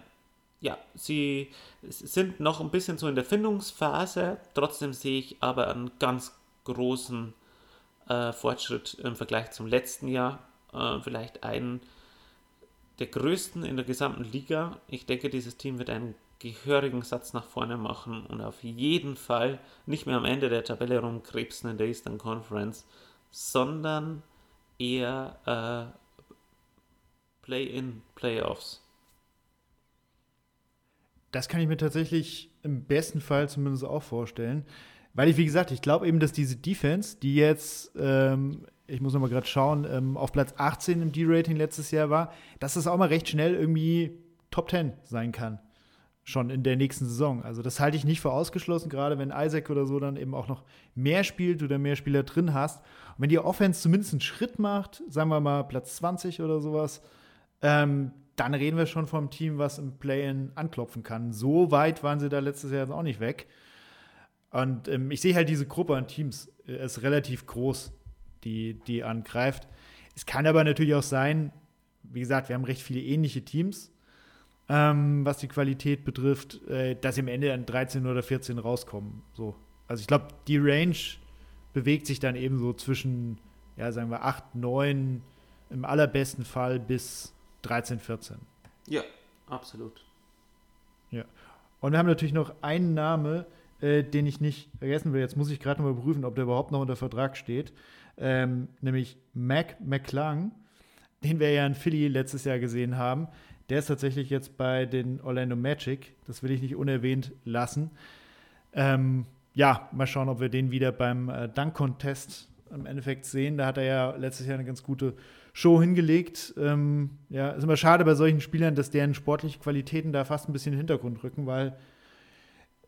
ja, sie sind noch ein bisschen so in der Findungsphase. Trotzdem sehe ich aber einen ganz großen äh, Fortschritt im Vergleich zum letzten Jahr. Äh, vielleicht einen der größten in der gesamten Liga. Ich denke, dieses Team wird einen gehörigen Satz nach vorne machen und auf jeden Fall nicht mehr am Ende der Tabelle rumkrebsen in der Eastern Conference, sondern eher äh, Play-in, Playoffs. Das kann ich mir tatsächlich im besten Fall zumindest auch vorstellen. Weil ich, wie gesagt, ich glaube eben, dass diese Defense, die jetzt, ähm, ich muss noch mal gerade schauen, ähm, auf Platz 18 im D-Rating letztes Jahr war, dass das auch mal recht schnell irgendwie Top 10 sein kann. Schon in der nächsten Saison. Also, das halte ich nicht für ausgeschlossen, gerade wenn Isaac oder so dann eben auch noch mehr spielt oder mehr Spieler drin hast. Und wenn die Offense zumindest einen Schritt macht, sagen wir mal Platz 20 oder sowas, ähm, dann reden wir schon vom Team, was im Play-In anklopfen kann. So weit waren sie da letztes Jahr jetzt auch nicht weg. Und ähm, ich sehe halt diese Gruppe an Teams äh, ist relativ groß, die, die angreift. Es kann aber natürlich auch sein, wie gesagt, wir haben recht viele ähnliche Teams, ähm, was die Qualität betrifft, äh, dass im Ende dann 13 oder 14 rauskommen. So. Also ich glaube, die Range bewegt sich dann eben so zwischen, ja, sagen wir, 8, 9 im allerbesten Fall bis 13, 14. Ja, absolut. Ja. Und wir haben natürlich noch einen Name, äh, den ich nicht vergessen will. Jetzt muss ich gerade mal prüfen, ob der überhaupt noch unter Vertrag steht. Ähm, nämlich Mac McClung, den wir ja in Philly letztes Jahr gesehen haben. Der ist tatsächlich jetzt bei den Orlando Magic. Das will ich nicht unerwähnt lassen. Ähm, ja, mal schauen, ob wir den wieder beim äh, Dunk-Contest im Endeffekt sehen. Da hat er ja letztes Jahr eine ganz gute Show hingelegt. Ähm, ja, ist immer schade bei solchen Spielern, dass deren sportliche Qualitäten da fast ein bisschen in den Hintergrund rücken, weil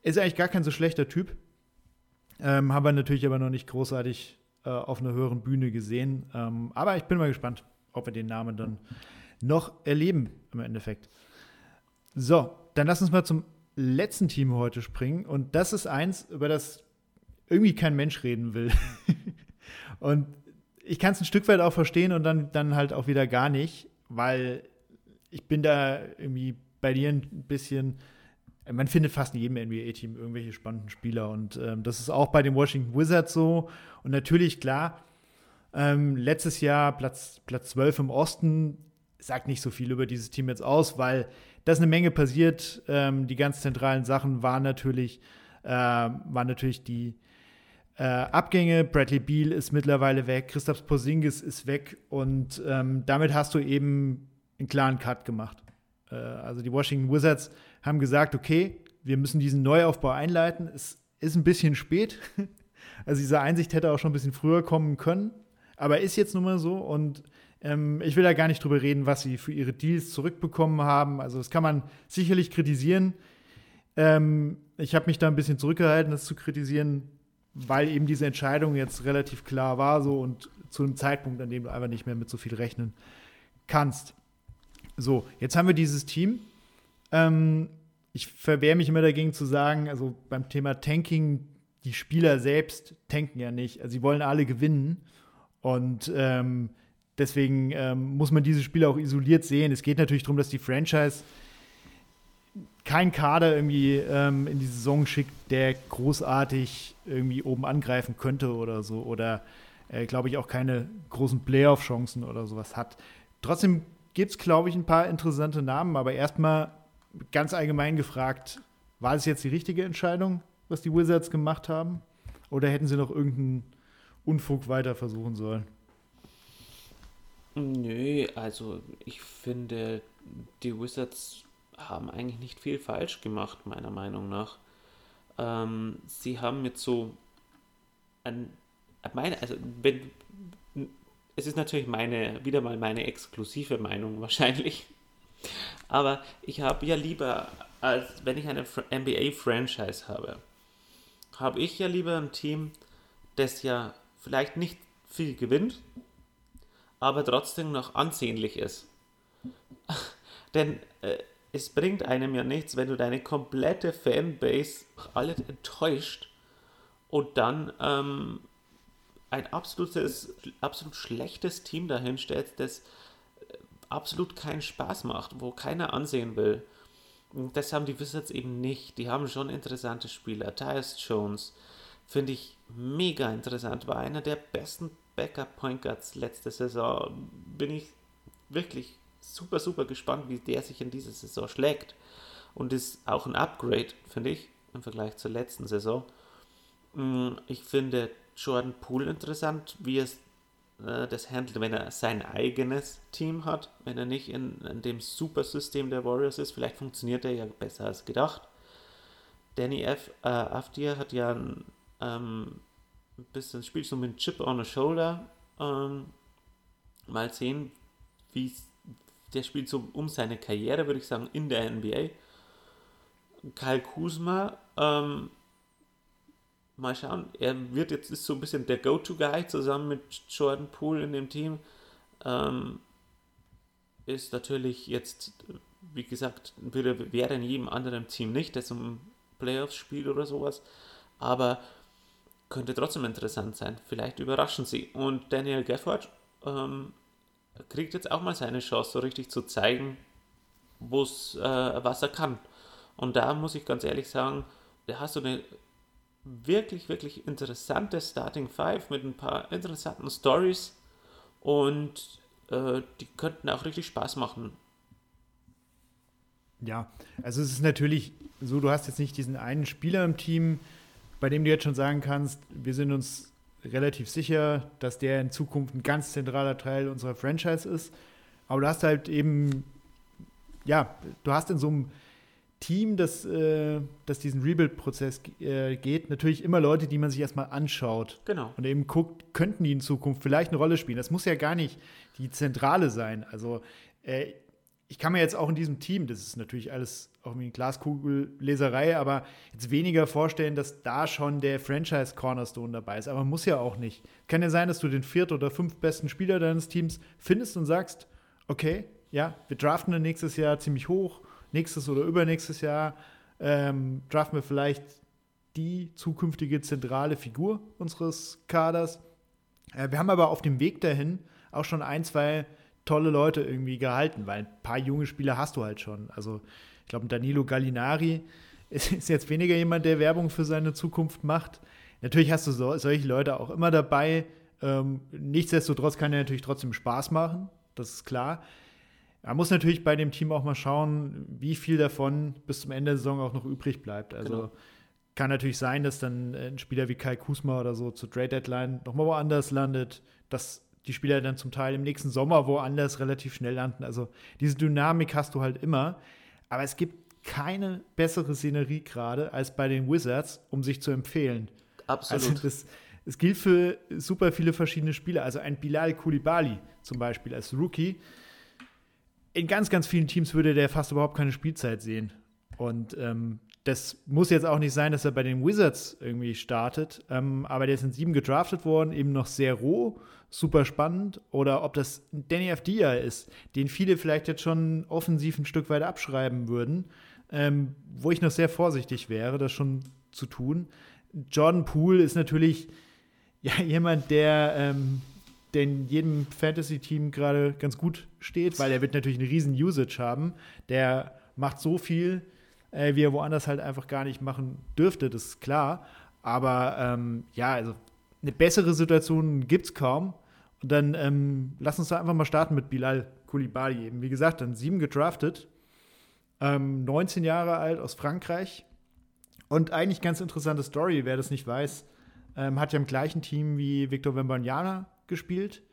ist eigentlich gar kein so schlechter Typ. Ähm, haben wir natürlich aber noch nicht großartig äh, auf einer höheren Bühne gesehen. Ähm, aber ich bin mal gespannt, ob wir den Namen dann noch erleben im Endeffekt. So, dann lass uns mal zum letzten Team heute springen. Und das ist eins, über das irgendwie kein Mensch reden will. und ich kann es ein Stück weit auch verstehen und dann, dann halt auch wieder gar nicht, weil ich bin da irgendwie bei dir ein bisschen man findet fast in jedem NBA-Team irgendwelche spannenden Spieler. Und ähm, das ist auch bei den Washington Wizards so. Und natürlich, klar, ähm, letztes Jahr Platz, Platz 12 im Osten sagt nicht so viel über dieses Team jetzt aus, weil da ist eine Menge passiert. Ähm, die ganz zentralen Sachen waren natürlich, äh, waren natürlich die äh, Abgänge. Bradley Beal ist mittlerweile weg, Christoph Porzingis ist weg und ähm, damit hast du eben einen klaren Cut gemacht. Äh, also die Washington Wizards haben gesagt, okay, wir müssen diesen Neuaufbau einleiten. Es ist ein bisschen spät. Also diese Einsicht hätte auch schon ein bisschen früher kommen können, aber ist jetzt nun mal so und ähm, ich will da gar nicht drüber reden, was sie für ihre Deals zurückbekommen haben. Also das kann man sicherlich kritisieren. Ähm, ich habe mich da ein bisschen zurückgehalten, das zu kritisieren, weil eben diese Entscheidung jetzt relativ klar war so und zu einem Zeitpunkt, an dem du einfach nicht mehr mit so viel rechnen kannst. So, jetzt haben wir dieses Team. Ähm, ich verwehre mich immer dagegen zu sagen, also beim Thema Tanking, die Spieler selbst tanken ja nicht. Also sie wollen alle gewinnen. Und ähm, deswegen ähm, muss man diese Spiele auch isoliert sehen. Es geht natürlich darum, dass die Franchise keinen Kader irgendwie ähm, in die Saison schickt, der großartig irgendwie oben angreifen könnte oder so. Oder äh, glaube ich auch keine großen Playoff-Chancen oder sowas hat. Trotzdem gibt es, glaube ich, ein paar interessante Namen, aber erstmal ganz allgemein gefragt, war es jetzt die richtige Entscheidung, was die Wizards gemacht haben? Oder hätten sie noch irgendeinen Unfug weiter versuchen sollen? Nö, also ich finde, die Wizards haben eigentlich nicht viel falsch gemacht, meiner Meinung nach. Ähm, sie haben jetzt so ein, meine, also wenn es ist natürlich meine, wieder mal meine exklusive Meinung wahrscheinlich. Aber ich habe ja lieber, als wenn ich eine NBA-Franchise habe, habe ich ja lieber ein Team, das ja vielleicht nicht viel gewinnt, aber trotzdem noch ansehnlich ist. Denn äh, es bringt einem ja nichts, wenn du deine komplette Fanbase alle enttäuscht und dann ähm, ein absolutes, absolut schlechtes Team dahin stellst, das äh, absolut keinen Spaß macht, wo keiner ansehen will. Und das haben die Wizards eben nicht. Die haben schon interessante Spieler. Tyus Jones finde ich mega interessant, war einer der besten Backup Point Guards letzte Saison. Bin ich wirklich super, super gespannt, wie der sich in dieser Saison schlägt. Und ist auch ein Upgrade, finde ich, im Vergleich zur letzten Saison. Mm, ich finde Jordan Poole interessant, wie es äh, das handelt, wenn er sein eigenes Team hat, wenn er nicht in, in dem Supersystem der Warriors ist. Vielleicht funktioniert er ja besser als gedacht. Danny F. Äh, Afdir hat ja ein, ähm, ein bisschen spielt so mit Chip on the Shoulder. Ähm, mal sehen, wie der spielt so um seine Karriere, würde ich sagen, in der NBA. Kyle Kuzma ähm, mal schauen. Er wird jetzt ist so ein bisschen der Go-To-Guy zusammen mit Jordan Poole in dem Team. Ähm, ist natürlich jetzt, wie gesagt, würde, wäre in jedem anderen Team nicht, das um Playoffs spielt oder sowas. Aber könnte trotzdem interessant sein. Vielleicht überraschen sie. Und Daniel Gafford ähm, kriegt jetzt auch mal seine Chance, so richtig zu zeigen, äh, was er kann. Und da muss ich ganz ehrlich sagen, da hast du eine wirklich, wirklich interessante Starting Five mit ein paar interessanten Stories und äh, die könnten auch richtig Spaß machen. Ja, also es ist natürlich so, du hast jetzt nicht diesen einen Spieler im Team, bei dem du jetzt schon sagen kannst, wir sind uns relativ sicher, dass der in Zukunft ein ganz zentraler Teil unserer Franchise ist. Aber du hast halt eben, ja, du hast in so einem Team, das, äh, das diesen Rebuild-Prozess äh, geht, natürlich immer Leute, die man sich erstmal anschaut. Genau. Und eben guckt, könnten die in Zukunft vielleicht eine Rolle spielen. Das muss ja gar nicht die Zentrale sein. Also äh, ich kann mir jetzt auch in diesem Team, das ist natürlich alles auch wie eine Glaskugelleserei, aber jetzt weniger vorstellen, dass da schon der Franchise-Cornerstone dabei ist. Aber muss ja auch nicht. Kann ja sein, dass du den viert oder fünf besten Spieler deines Teams findest und sagst, okay, ja, wir draften dann nächstes Jahr ziemlich hoch nächstes oder übernächstes Jahr ähm, draften wir vielleicht die zukünftige zentrale Figur unseres Kaders. Äh, wir haben aber auf dem Weg dahin auch schon ein, zwei tolle Leute irgendwie gehalten, weil ein paar junge Spieler hast du halt schon. Also ich glaube, Danilo Gallinari ist, jetzt weniger jemand, der Werbung für seine Zukunft macht. Natürlich hast du so, solche Leute auch immer dabei. Ähm, nichtsdestotrotz kann er natürlich trotzdem Spaß machen, das ist klar. Man muss natürlich bei dem Team auch mal schauen, wie viel davon bis zum Ende der Saison auch noch übrig bleibt. Also genau. kann natürlich sein, dass dann ein Spieler wie Kai Kusma oder so zur Trade Deadline nochmal woanders landet, dass die Spieler dann zum Teil im nächsten Sommer woanders relativ schnell landen. Also diese Dynamik hast du halt immer. Aber es gibt keine bessere Szenerie gerade als bei den Wizards, um sich zu empfehlen. Absolut. Also das, es gilt für super viele verschiedene Spieler. Also ein Bilal Koulibaly zum Beispiel als Rookie in ganz, ganz vielen Teams würde der fast überhaupt keine Spielzeit sehen. Und ähm, das muss jetzt auch nicht sein, dass er bei den Wizards irgendwie startet. Ähm, aber der ist in sieben gedraftet worden, eben noch sehr roh, super spannend. Oder ob das Danny Afdia ist, den viele vielleicht jetzt schon offensiv ein Stück weit abschreiben würden, ähm, wo ich noch sehr vorsichtig wäre, das schon zu tun. Jordan Poole ist natürlich ja, jemand, der ähm, der in jedem Fantasy-Team gerade ganz gut steht, weil er wird natürlich eine riesen Usage haben. Der macht so viel, äh, wie er woanders halt einfach gar nicht machen dürfte, das ist klar. Aber ähm, ja, also eine bessere Situation gibt es kaum. Und dann ähm, lass uns da einfach mal starten mit Bilal Koulibaly. Eben, wie gesagt, dann sieben gedraftet, ähm, 19 Jahre alt aus Frankreich. Und eigentlich ganz interessante Story, wer das nicht weiß, ähm, hat ja im gleichen Team wie Victor Wembanyama gespielt.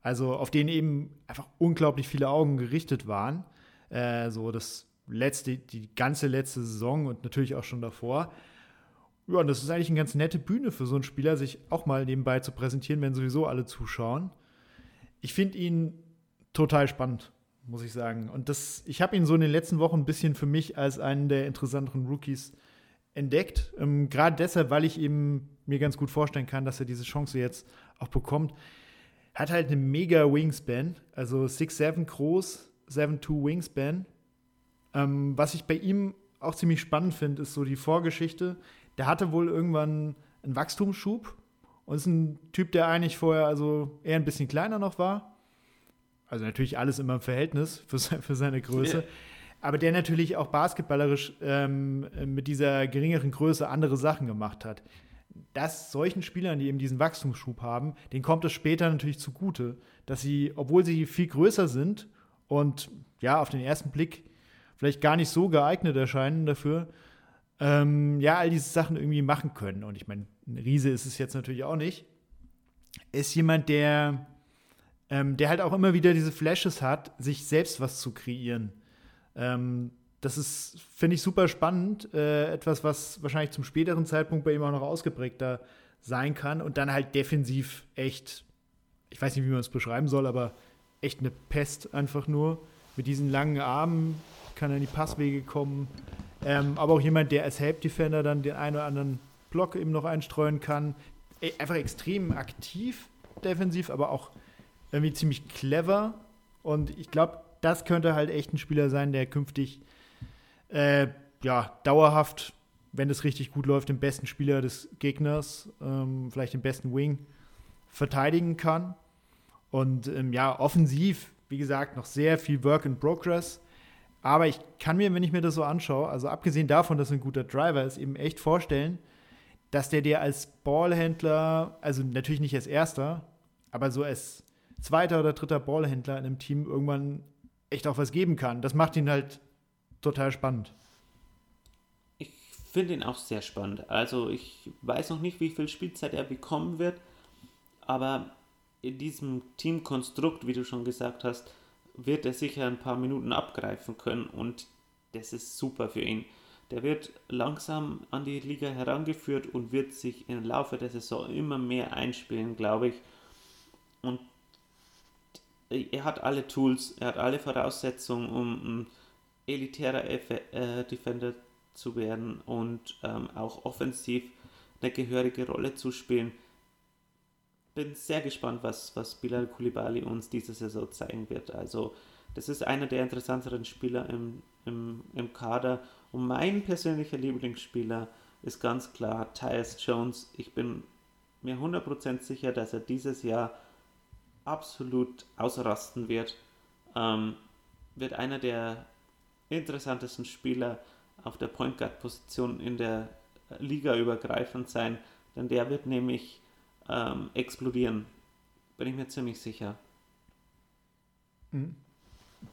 Also auf den eben einfach unglaublich viele Augen gerichtet waren. Äh, so das letzte, die ganze letzte Saison und natürlich auch schon davor. Ja, und das ist eigentlich eine ganz nette Bühne für so einen Spieler, sich auch mal nebenbei zu präsentieren, wenn sowieso alle zuschauen. ich finde ihn total spannend, muss ich sagen. Und das, ich habe ihn so in den letzten Wochen ein bisschen für mich als einen der interessanteren Rookies entdeckt. Ähm, Gerade deshalb, weil ich eben mir ganz gut vorstellen kann, dass er diese Chance jetzt auch bekommt. Hat halt eine mega Wingspan, also 6'7 groß, 7'2 Wingspan. Ähm, was ich bei ihm auch ziemlich spannend finde, ist so die Vorgeschichte. Der hatte wohl irgendwann einen Wachstumsschub und ist ein Typ, der eigentlich vorher also eher ein bisschen kleiner noch war. Also natürlich alles immer im Verhältnis für, für seine Größe. Yeah. Aber der natürlich auch basketballerisch ähm, mit dieser geringeren Größe andere Sachen gemacht hat. Dass solchen Spielern, die eben diesen Wachstumsschub haben, denen kommt es später natürlich zugute, dass sie, obwohl sie viel größer sind und ja, auf den ersten Blick vielleicht gar nicht so geeignet erscheinen dafür, ähm, ja, all diese Sachen irgendwie machen können. Und ich meine, ein Riese ist es jetzt natürlich auch nicht. Ist jemand, der, ähm, der halt auch immer wieder diese Flashes hat, sich selbst was zu kreieren. Ähm, das ist, finde ich, super spannend. Äh, etwas, was wahrscheinlich zum späteren Zeitpunkt bei ihm auch noch ausgeprägter sein kann. Und dann halt defensiv echt, ich weiß nicht, wie man es beschreiben soll, aber echt eine Pest einfach nur. Mit diesen langen Armen kann er in die Passwege kommen. Ähm, aber auch jemand, der als Help Defender dann den einen oder anderen Block eben noch einstreuen kann. E einfach extrem aktiv defensiv, aber auch irgendwie ziemlich clever. Und ich glaube, das könnte halt echt ein Spieler sein, der künftig äh, ja, dauerhaft, wenn es richtig gut läuft, den besten Spieler des Gegners, ähm, vielleicht den besten Wing, verteidigen kann. Und ähm, ja, offensiv, wie gesagt, noch sehr viel Work in Progress. Aber ich kann mir, wenn ich mir das so anschaue, also abgesehen davon, dass ein guter Driver ist, eben echt vorstellen, dass der dir als Ballhändler, also natürlich nicht als erster, aber so als zweiter oder dritter Ballhändler in einem Team irgendwann echt auch was geben kann. Das macht ihn halt total spannend. Ich finde ihn auch sehr spannend. Also ich weiß noch nicht, wie viel Spielzeit er bekommen wird, aber in diesem Teamkonstrukt, wie du schon gesagt hast, wird er sicher ein paar Minuten abgreifen können und das ist super für ihn. Der wird langsam an die Liga herangeführt und wird sich im Laufe der Saison immer mehr einspielen, glaube ich. Und er hat alle Tools, er hat alle Voraussetzungen, um ein elitärer äh, Defender zu werden und ähm, auch offensiv eine gehörige Rolle zu spielen bin sehr gespannt, was, was Bilal Koulibaly uns diese Saison zeigen wird. Also, das ist einer der interessanteren Spieler im, im, im Kader. Und mein persönlicher Lieblingsspieler ist ganz klar Tyus Jones. Ich bin mir 100% sicher, dass er dieses Jahr absolut ausrasten wird. Ähm, wird einer der interessantesten Spieler auf der Point Guard Position in der Liga übergreifend sein, denn der wird nämlich ähm, explodieren. Bin ich mir ziemlich sicher. Mhm.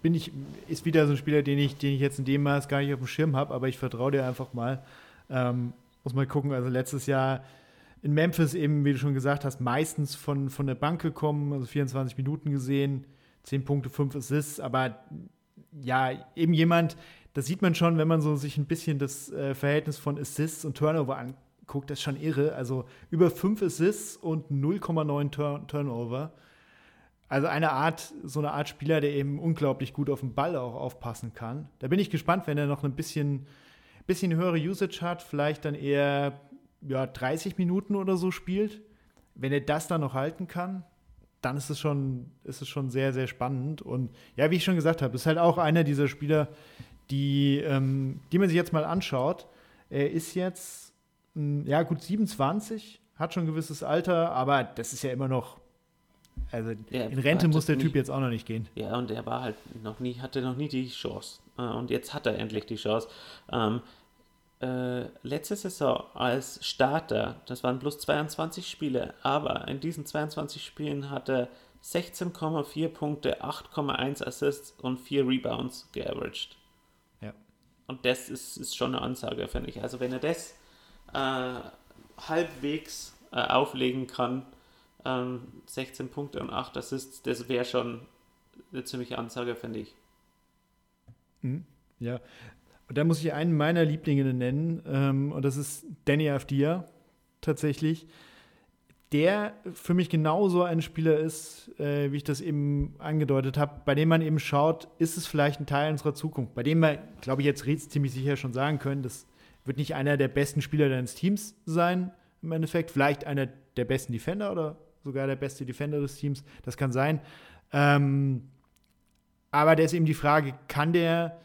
Bin ich, ist wieder so ein Spieler, den ich, den ich jetzt in dem Maß gar nicht auf dem Schirm habe, aber ich vertraue dir einfach mal. Ähm, muss mal gucken, also letztes Jahr in Memphis eben, wie du schon gesagt hast, meistens von, von der Bank gekommen, also 24 Minuten gesehen, 10 Punkte, 5 Assists, aber ja, eben jemand, das sieht man schon, wenn man so sich ein bisschen das äh, Verhältnis von Assists und Turnover anguckt guckt, das ist schon irre. Also über 5 Assists und 0,9 Turn Turnover. Also eine Art, so eine Art Spieler, der eben unglaublich gut auf den Ball auch aufpassen kann. Da bin ich gespannt, wenn er noch ein bisschen, bisschen höhere Usage hat, vielleicht dann eher ja, 30 Minuten oder so spielt. Wenn er das dann noch halten kann, dann ist es schon, ist es schon sehr, sehr spannend. Und ja, wie ich schon gesagt habe, ist halt auch einer dieser Spieler, die, ähm, die man sich jetzt mal anschaut. Er ist jetzt ja, gut 27, hat schon ein gewisses Alter, aber das ist ja immer noch. Also ja, in Rente muss der Typ jetzt auch noch nicht gehen. Ja, und er war halt noch nie, hatte noch nie die Chance. Äh, und jetzt hat er endlich die Chance. Ähm, äh, letzte Saison als Starter, das waren bloß 22 Spiele, aber in diesen 22 Spielen hat er 16,4 Punkte, 8,1 Assists und 4 Rebounds geaveraged. Ja. Und das ist, ist schon eine Ansage, finde ich. Also wenn er das äh, halbwegs äh, auflegen kann, ähm, 16 Punkte und 8 Assists, das wäre schon eine ziemliche Ansage, finde ich. Mhm. Ja, und da muss ich einen meiner Lieblinge nennen, ähm, und das ist Danny Afdia tatsächlich. der für mich genauso ein Spieler ist, äh, wie ich das eben angedeutet habe, bei dem man eben schaut, ist es vielleicht ein Teil unserer Zukunft, bei dem wir, glaube ich, jetzt ziemlich sicher schon sagen können, das wird nicht einer der besten Spieler deines Teams sein, im Endeffekt, vielleicht einer der besten Defender oder sogar der beste Defender des Teams, das kann sein. Ähm, aber da ist eben die Frage, kann der,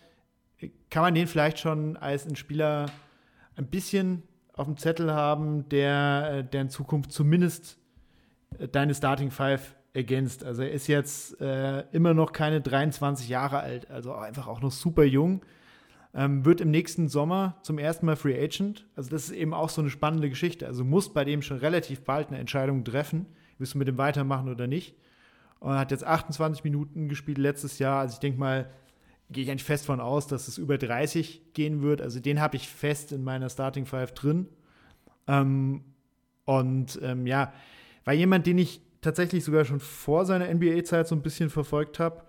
kann man den vielleicht schon als ein Spieler ein bisschen auf dem Zettel haben, der, äh, der in Zukunft zumindest äh, deine Starting Five ergänzt. Also er ist jetzt äh, immer noch keine 23 Jahre alt, also einfach auch noch super jung. Ähm, wird im nächsten Sommer zum ersten Mal Free Agent. Also das ist eben auch so eine spannende Geschichte. Also muss bei dem schon relativ bald eine Entscheidung treffen, willst du mit dem weitermachen oder nicht. Und hat jetzt 28 Minuten gespielt letztes Jahr. Also ich denke mal, gehe ich eigentlich fest von aus, dass es über 30 gehen wird. Also den habe ich fest in meiner Starting Five drin. Ähm, und ähm, ja, war jemand, den ich tatsächlich sogar schon vor seiner NBA-Zeit so ein bisschen verfolgt habe.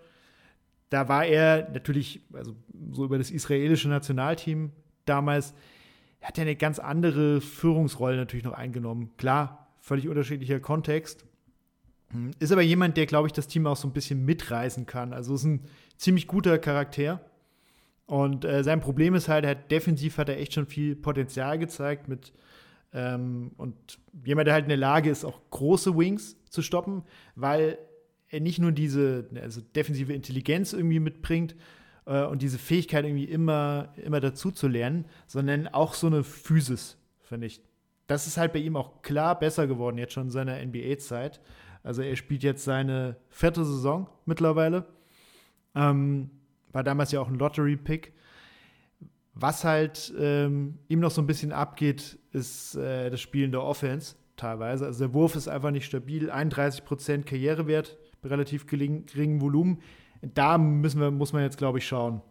Da war er natürlich, also so über das israelische Nationalteam damals, er hat ja eine ganz andere Führungsrolle natürlich noch eingenommen. Klar, völlig unterschiedlicher Kontext. Hm, ist aber jemand, der, glaube ich, das Team auch so ein bisschen mitreißen kann. Also ist ein ziemlich guter Charakter. Und äh, sein Problem ist halt, hat, defensiv hat er echt schon viel Potenzial gezeigt mit ähm, und jemand, der halt in der Lage ist, auch große Wings zu stoppen, weil er nicht nur diese also defensive Intelligenz irgendwie mitbringt äh, und diese Fähigkeit irgendwie immer, immer dazu zu lernen, sondern auch so eine Physis, finde ich. Das ist halt bei ihm auch klar besser geworden, jetzt schon in seiner NBA-Zeit. Also er spielt jetzt seine vierte Saison mittlerweile ähm, war damals ja auch ein Lottery-Pick. Was halt ähm, ihm noch so ein bisschen abgeht, ist äh, das Spielen der Offense teilweise. Also der Wurf ist einfach nicht stabil. 31% Karrierewert bei relativ geringem Volumen. Da müssen wir, muss man jetzt, glaube ich, schauen.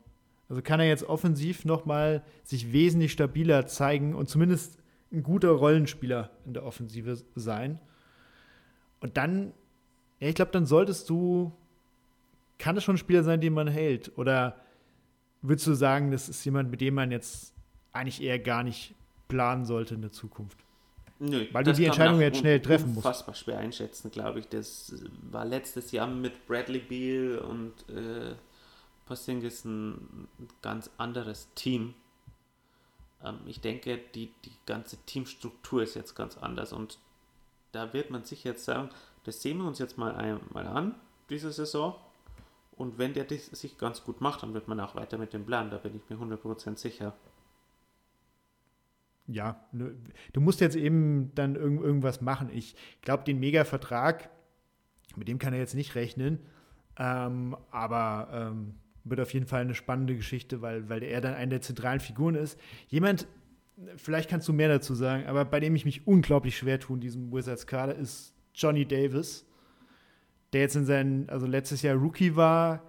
Also kann er jetzt offensiv noch mal sich wesentlich stabiler zeigen und zumindest ein guter Rollenspieler in der Offensive sein. Und dann, ja, ich glaube, dann solltest du kann das schon ein Spieler sein, den man hält? Oder würdest du sagen, das ist jemand, mit dem man jetzt eigentlich eher gar nicht planen sollte in der Zukunft? Nö, Weil du die Entscheidung jetzt schnell treffen musst. Unfassbar schwer einschätzen, glaube ich. Das war letztes Jahr mit Bradley Beal und äh, Porzingis ein ganz anderes Team. Ähm, ich denke, die, die ganze Teamstruktur ist jetzt ganz anders und da wird man sich jetzt sagen, das sehen wir uns jetzt mal einmal an, diese Saison. Und wenn der das sich ganz gut macht, dann wird man auch weiter mit dem Plan, da bin ich mir 100% sicher. Ja, du musst jetzt eben dann irgend, irgendwas machen. Ich glaube, den Mega-Vertrag, mit dem kann er jetzt nicht rechnen, ähm, aber ähm, wird auf jeden Fall eine spannende Geschichte, weil, weil er dann eine der zentralen Figuren ist. Jemand, vielleicht kannst du mehr dazu sagen, aber bei dem ich mich unglaublich schwer tue in diesem Wizards-Kader, ist Johnny Davis der jetzt in seinen, also letztes Jahr Rookie war,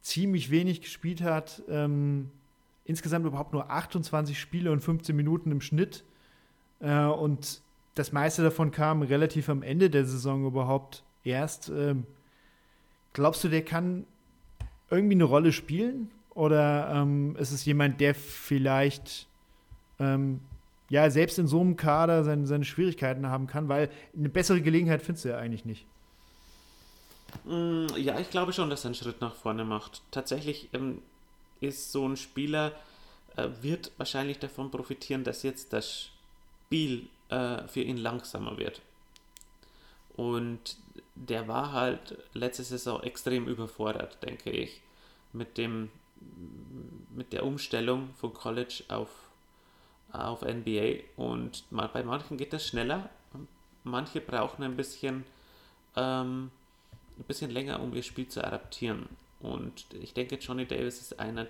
ziemlich wenig gespielt hat, ähm, insgesamt überhaupt nur 28 Spiele und 15 Minuten im Schnitt. Äh, und das meiste davon kam relativ am Ende der Saison überhaupt erst. Ähm, glaubst du, der kann irgendwie eine Rolle spielen? Oder ähm, ist es jemand, der vielleicht ähm, ja selbst in so einem Kader seine, seine Schwierigkeiten haben kann? Weil eine bessere Gelegenheit findest du ja eigentlich nicht. Mm, ja, ich glaube schon, dass er einen Schritt nach vorne macht. Tatsächlich ähm, ist so ein Spieler, äh, wird wahrscheinlich davon profitieren, dass jetzt das Spiel äh, für ihn langsamer wird. Und der war halt letzte Saison extrem überfordert, denke ich, mit dem mit der Umstellung von College auf, auf NBA. Und bei manchen geht das schneller, manche brauchen ein bisschen ähm, ein bisschen länger, um ihr Spiel zu adaptieren. Und ich denke, Johnny Davis ist einer,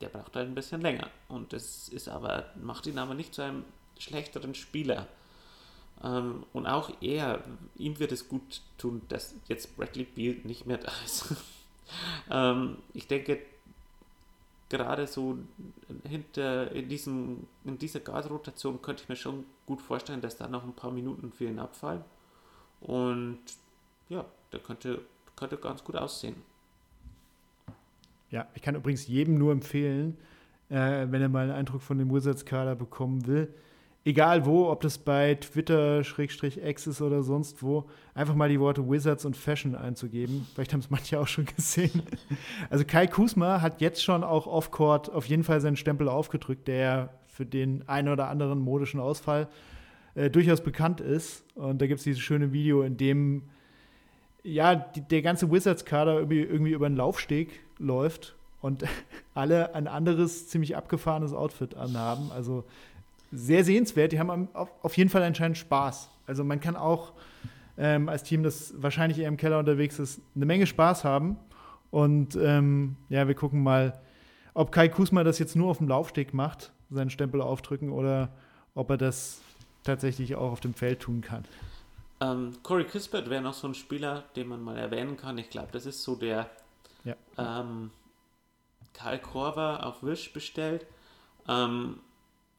der braucht halt ein bisschen länger. Und das ist aber, macht ihn aber nicht zu einem schlechteren Spieler. Ähm, und auch er, ihm wird es gut tun, dass jetzt Bradley Beal nicht mehr da ist. ähm, ich denke, gerade so hinter in, diesem, in dieser Guard-Rotation könnte ich mir schon gut vorstellen, dass da noch ein paar Minuten für ihn abfallen. Und ja, der könnte, könnte ganz gut aussehen. Ja, ich kann übrigens jedem nur empfehlen, äh, wenn er mal einen Eindruck von dem Wizards-Kader bekommen will, egal wo, ob das bei Twitter, Schrägstrich X ist oder sonst wo, einfach mal die Worte Wizards und Fashion einzugeben. Vielleicht haben es manche auch schon gesehen. Also Kai Kusma hat jetzt schon auch off-court auf jeden Fall seinen Stempel aufgedrückt, der für den einen oder anderen modischen Ausfall äh, durchaus bekannt ist. Und da gibt es dieses schöne Video, in dem ja, die, der ganze Wizards-Kader irgendwie, irgendwie über den Laufsteg läuft und alle ein anderes, ziemlich abgefahrenes Outfit anhaben. Also sehr sehenswert. Die haben auf jeden Fall anscheinend Spaß. Also man kann auch ähm, als Team, das wahrscheinlich eher im Keller unterwegs ist, eine Menge Spaß haben. Und ähm, ja, wir gucken mal, ob Kai Kusma das jetzt nur auf dem Laufsteg macht, seinen Stempel aufdrücken, oder ob er das tatsächlich auch auf dem Feld tun kann. Ähm, Corey Kispert wäre noch so ein Spieler, den man mal erwähnen kann. Ich glaube, das ist so der ja. ähm, Karl Korver auf Wish bestellt. Ähm,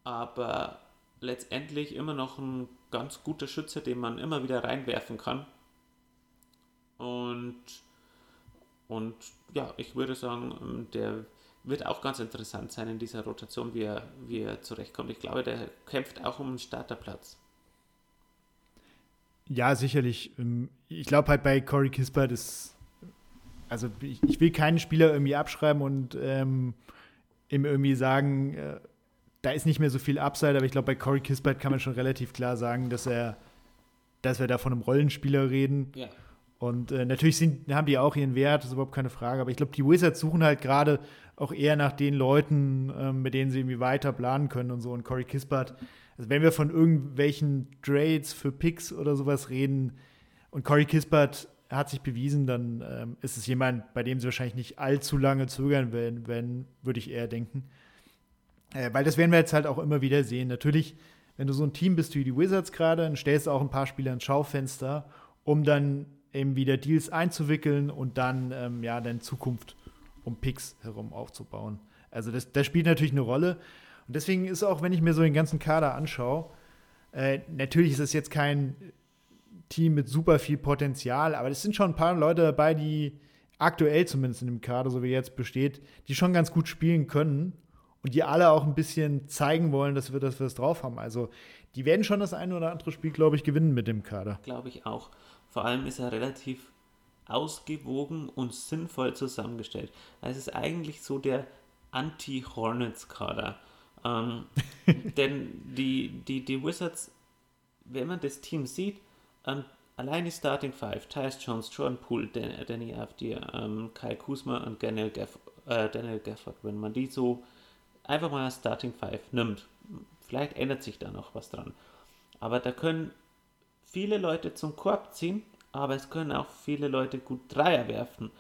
aber letztendlich immer noch ein ganz guter Schütze, den man immer wieder reinwerfen kann. Und, und ja, ich würde sagen, der wird auch ganz interessant sein in dieser Rotation, wie er, wie er zurechtkommt. Ich glaube, der kämpft auch um einen Starterplatz. Ja, sicherlich. Ähm, ich glaube halt bei Corey Kispert ist, also ich, will keinen Spieler irgendwie abschreiben und ähm, ihm irgendwie sagen, äh, da ist nicht mehr so viel Upside, aber ich glaube, bei Corey Kispert kann man schon relativ klar sagen, dass er, dass wir da von einem Rollenspieler reden. Ja. Und äh, natürlich sind, haben die auch ihren Wert, das ist überhaupt keine Frage. Aber ich glaube, die Wizards suchen halt gerade auch eher nach den Leuten, ähm, mit denen sie irgendwie weiter planen können und so. Und Corey Kispert, also wenn wir von irgendwelchen Trades für Picks oder sowas reden und Corey Kispert hat sich bewiesen, dann ähm, ist es jemand, bei dem sie wahrscheinlich nicht allzu lange zögern werden, wenn, würde ich eher denken. Äh, weil das werden wir jetzt halt auch immer wieder sehen. Natürlich, wenn du so ein Team bist wie die Wizards gerade, dann stellst du auch ein paar Spieler ins Schaufenster, um dann eben wieder Deals einzuwickeln und dann ähm, ja dann Zukunft um Picks herum aufzubauen. Also das, das spielt natürlich eine Rolle. Und deswegen ist auch, wenn ich mir so den ganzen Kader anschaue, äh, natürlich ist es jetzt kein Team mit super viel Potenzial, aber es sind schon ein paar Leute dabei, die aktuell zumindest in dem Kader, so wie jetzt besteht, die schon ganz gut spielen können und die alle auch ein bisschen zeigen wollen, dass wir, dass wir es drauf haben. Also die werden schon das eine oder andere Spiel, glaube ich, gewinnen mit dem Kader. Glaube ich auch. Vor allem ist er relativ ausgewogen und sinnvoll zusammengestellt. Es ist eigentlich so der Anti-Hornets-Kader. Ähm, denn die, die, die Wizards, wenn man das Team sieht, ähm, allein die Starting Five, Tyus Jones, Jordan Poole, Dan, Danny Afdir, ähm, Kyle Kuzma und Daniel, Gaff, äh, Daniel Gafford, wenn man die so einfach mal Starting Five nimmt, vielleicht ändert sich da noch was dran. Aber da können viele Leute zum Korb ziehen, aber es können auch viele Leute gut Dreier werfen.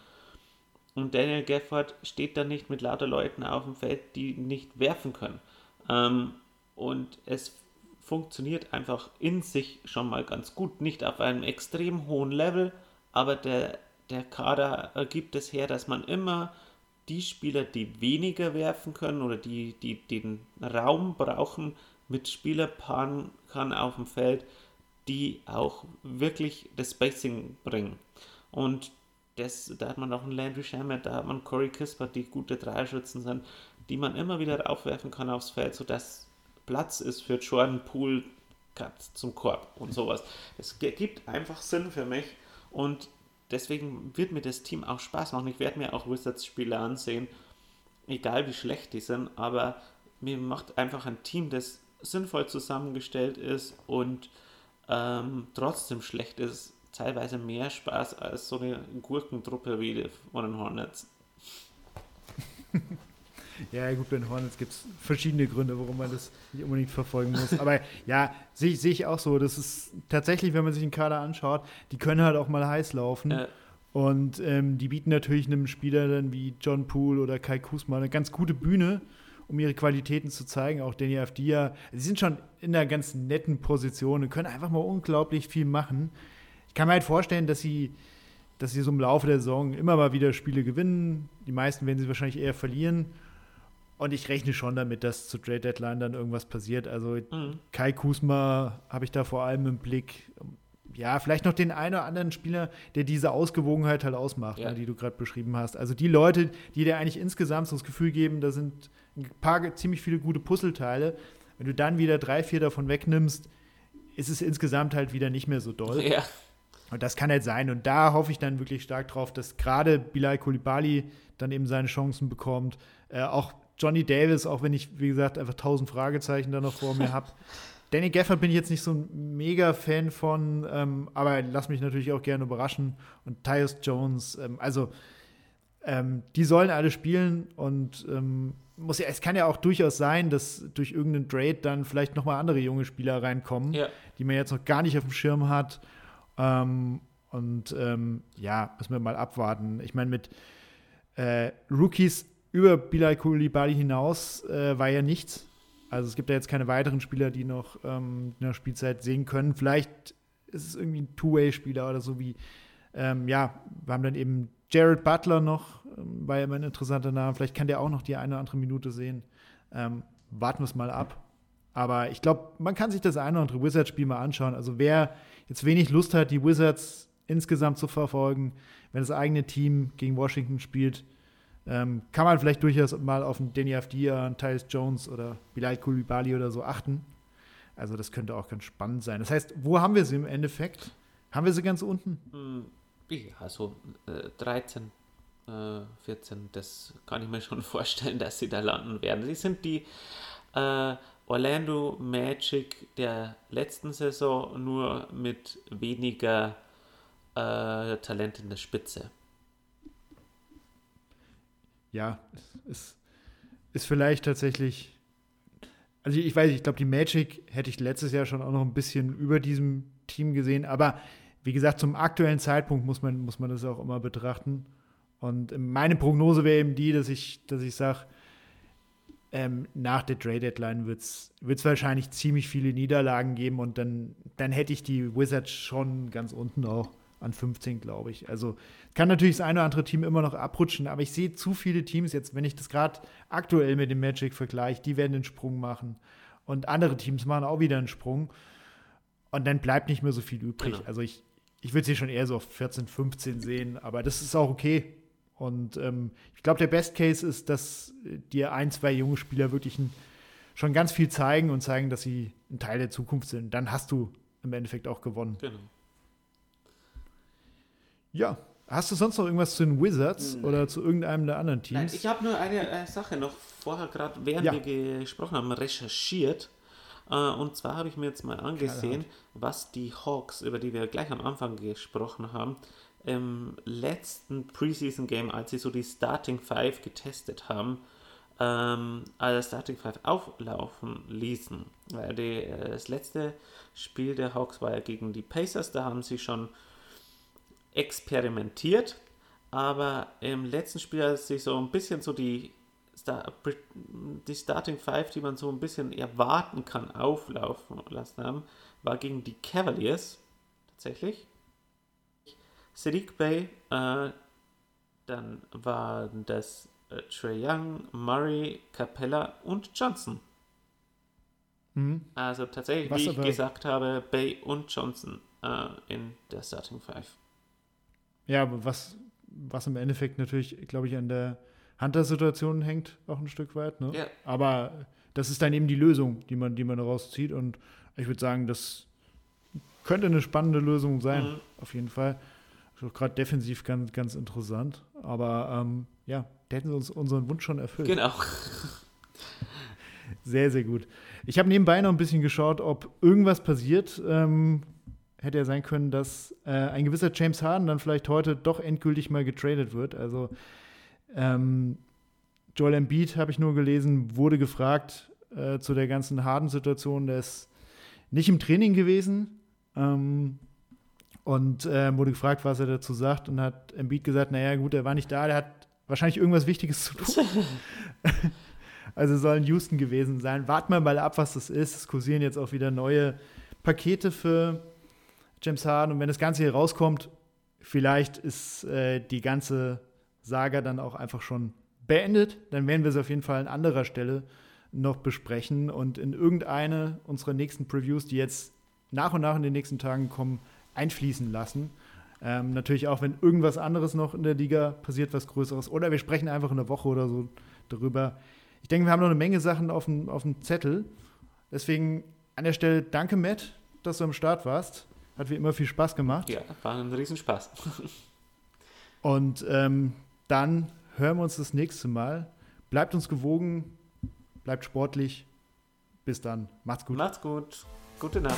Und Daniel Gafford steht da nicht mit lauter Leuten auf dem Feld, die nicht werfen können. Ähm, und es funktioniert einfach in sich schon mal ganz gut. Nicht auf einem extrem hohen Level, aber der, der Kader ergibt es her, dass man immer die Spieler, die weniger werfen können oder die, die den Raum brauchen, mit Spielern paaren kann auf dem Feld, die auch wirklich das Spacing bringen. Und das, da hat man auch einen Landry Shamet, da hat man Corey Kispert, die gute Dreierschützen sind, die man immer wieder aufwerfen kann aufs Feld, sodass Platz ist für Jordan Poole zum Korb und sowas. Es gibt einfach Sinn für mich und deswegen wird mir das Team auch Spaß machen. Ich werde mir auch Wizards-Spiele ansehen, egal wie schlecht die sind, aber mir macht einfach ein Team, das sinnvoll zusammengestellt ist und ähm, trotzdem schlecht ist, teilweise mehr Spaß als so eine Gurkentruppe wie die von den Hornets. Ja, gut, bei den Hornets gibt es verschiedene Gründe, warum man das nicht unbedingt verfolgen muss. Aber ja, sehe seh ich auch so. Das ist tatsächlich, wenn man sich den Kader anschaut, die können halt auch mal heiß laufen. Äh. Und ähm, die bieten natürlich einem Spieler dann wie John Poole oder Kai Kusma eine ganz gute Bühne, um ihre Qualitäten zu zeigen. Auch Danny Afdia. Sie sind schon in einer ganz netten Position und können einfach mal unglaublich viel machen. Ich kann mir halt vorstellen, dass sie, dass sie so im Laufe der Saison immer mal wieder Spiele gewinnen. Die meisten werden sie wahrscheinlich eher verlieren. Und ich rechne schon damit, dass zu Trade Deadline dann irgendwas passiert. Also mhm. Kai Kusma habe ich da vor allem im Blick. Ja, vielleicht noch den einen oder anderen Spieler, der diese Ausgewogenheit halt ausmacht, ja. ne, die du gerade beschrieben hast. Also die Leute, die dir eigentlich insgesamt so das Gefühl geben, da sind ein paar ziemlich viele gute Puzzleteile, Wenn du dann wieder drei, vier davon wegnimmst, ist es insgesamt halt wieder nicht mehr so doll. Ja. Und das kann halt sein. Und da hoffe ich dann wirklich stark drauf, dass gerade Bilal Koulibaly dann eben seine Chancen bekommt. Äh, auch Johnny Davis, auch wenn ich, wie gesagt, einfach tausend Fragezeichen da noch vor mir habe. Danny Gafford bin ich jetzt nicht so ein mega Fan von, ähm, aber lass mich natürlich auch gerne überraschen. Und Tyus Jones, ähm, also ähm, die sollen alle spielen und ähm, muss ja, es kann ja auch durchaus sein, dass durch irgendeinen Trade dann vielleicht noch mal andere junge Spieler reinkommen, Ja. die man jetzt noch gar nicht auf dem Schirm hat. Ähm, und ähm, ja, müssen wir mal abwarten. Ich meine, mit äh, Rookies über Bilal Koulibaly hinaus äh, war ja nichts. Also es gibt ja jetzt keine weiteren Spieler, die noch ähm, in der Spielzeit sehen können. Vielleicht ist es irgendwie ein Two-Way-Spieler oder so wie, ähm, ja, wir haben dann eben Jared Butler noch, ähm, war ja immer ein interessanter Name. Vielleicht kann der auch noch die eine oder andere Minute sehen. Ähm, warten wir es mal ab. Aber ich glaube, man kann sich das eine oder andere Wizards-Spiel mal anschauen. Also wer jetzt wenig Lust hat, die Wizards insgesamt zu verfolgen, wenn das eigene Team gegen Washington spielt, ähm, kann man vielleicht durchaus mal auf einen Denny Avdia, einen Tyus Jones oder Bilal Koulibaly oder so achten. Also das könnte auch ganz spannend sein. Das heißt, wo haben wir sie im Endeffekt? Haben wir sie ganz unten? Hm, Ja, so äh, 13, äh, 14, das kann ich mir schon vorstellen, dass sie da landen werden. Sie sind die äh, Orlando Magic der letzten Saison, nur mit weniger äh, Talent in der Spitze. Ja, es ist, ist vielleicht tatsächlich. Also ich weiß, ich glaube, die Magic hätte ich letztes Jahr schon auch noch ein bisschen über diesem Team gesehen, aber wie gesagt, zum aktuellen Zeitpunkt muss man, muss man das auch immer betrachten. Und meine Prognose wäre eben die, dass ich, dass ich sage, ähm, nach der Trade Deadline wird es wahrscheinlich ziemlich viele Niederlagen geben und dann, dann hätte ich die Wizards schon ganz unten auch an 15, glaube ich. Also kann natürlich das eine oder andere Team immer noch abrutschen, aber ich sehe zu viele Teams jetzt, wenn ich das gerade aktuell mit dem Magic vergleiche, die werden den Sprung machen und andere Teams machen auch wieder einen Sprung und dann bleibt nicht mehr so viel übrig. Genau. Also ich, ich würde sie schon eher so auf 14, 15 sehen, aber das ist auch okay. Und ähm, ich glaube, der Best Case ist, dass dir ein, zwei junge Spieler wirklich ein, schon ganz viel zeigen und zeigen, dass sie ein Teil der Zukunft sind. Dann hast du im Endeffekt auch gewonnen. Genau. Ja. Hast du sonst noch irgendwas zu den Wizards Nein. oder zu irgendeinem der anderen Nein, Teams? ich habe nur eine äh, Sache noch vorher gerade, während Ja. wir gesprochen haben, recherchiert. Äh, und zwar habe ich mir jetzt mal angesehen, was die Hawks, über die wir gleich am Anfang gesprochen haben, im letzten Preseason Game, als sie so die Starting Five getestet haben, ähm, also Starting Five auflaufen ließen. Weil die, äh, das letzte Spiel der Hawks war ja gegen die Pacers, da haben sie schon experimentiert, aber im letzten Spiel, als sie so ein bisschen so die, Star die Starting Five, die man so ein bisschen erwarten kann, auflaufen lassen haben, war gegen die Cavaliers tatsächlich. Sadiq Bay, äh, dann waren das äh, Trey Young, Murray, Capella und Johnson. Mhm. Also tatsächlich, Was wie ich gesagt habe, Bay und Johnson äh, in der Starting Five. Ja, aber was, was im Endeffekt natürlich, glaube ich, an der Hunter-Situation hängt, auch ein Stück weit. Ne? Ja. Aber das ist dann eben die Lösung, die man, die man rauszieht. Und ich würde sagen, das könnte eine spannende Lösung sein, Mhm. auf jeden Fall. Ist auch gerade defensiv ganz, ganz interessant. Aber ähm, ja, da hätten sie uns unseren Wunsch schon erfüllt. Genau. Sehr, sehr gut. Ich habe nebenbei noch ein bisschen geschaut, ob irgendwas passiert. Ähm, hätte ja sein können, dass äh, ein gewisser James Harden dann vielleicht heute doch endgültig mal getradet wird. Also ähm, Joel Embiid, habe ich nur gelesen, wurde gefragt äh, zu der ganzen Harden-Situation. Der ist nicht im Training gewesen ähm, und äh, wurde gefragt, was er dazu sagt. Und hat Embiid gesagt, naja gut, er war nicht da, der hat wahrscheinlich irgendwas Wichtiges zu tun. Also soll in Houston gewesen sein. Warten wir mal ab, was das ist. Es kursieren jetzt auch wieder neue Pakete für James Harden. Und wenn das Ganze hier rauskommt, vielleicht ist äh, die ganze Saga dann auch einfach schon beendet. Dann werden wir es auf jeden Fall an anderer Stelle noch besprechen und in irgendeine unserer nächsten Previews, die jetzt nach und nach in den nächsten Tagen kommen, einfließen lassen. Ähm, natürlich auch, wenn irgendwas anderes noch in der Liga passiert, was Größeres. Oder wir sprechen einfach in der Woche oder so darüber. Ich denke, wir haben noch eine Menge Sachen auf dem, auf dem Zettel. Deswegen an der Stelle danke, Matt, dass du am Start warst. Hat wie immer viel Spaß gemacht. Ja, war ein Riesenspaß. Und ähm, dann hören wir uns das nächste Mal. Bleibt uns gewogen, bleibt sportlich. Bis dann. Macht's gut. Macht's gut. Gute Nacht.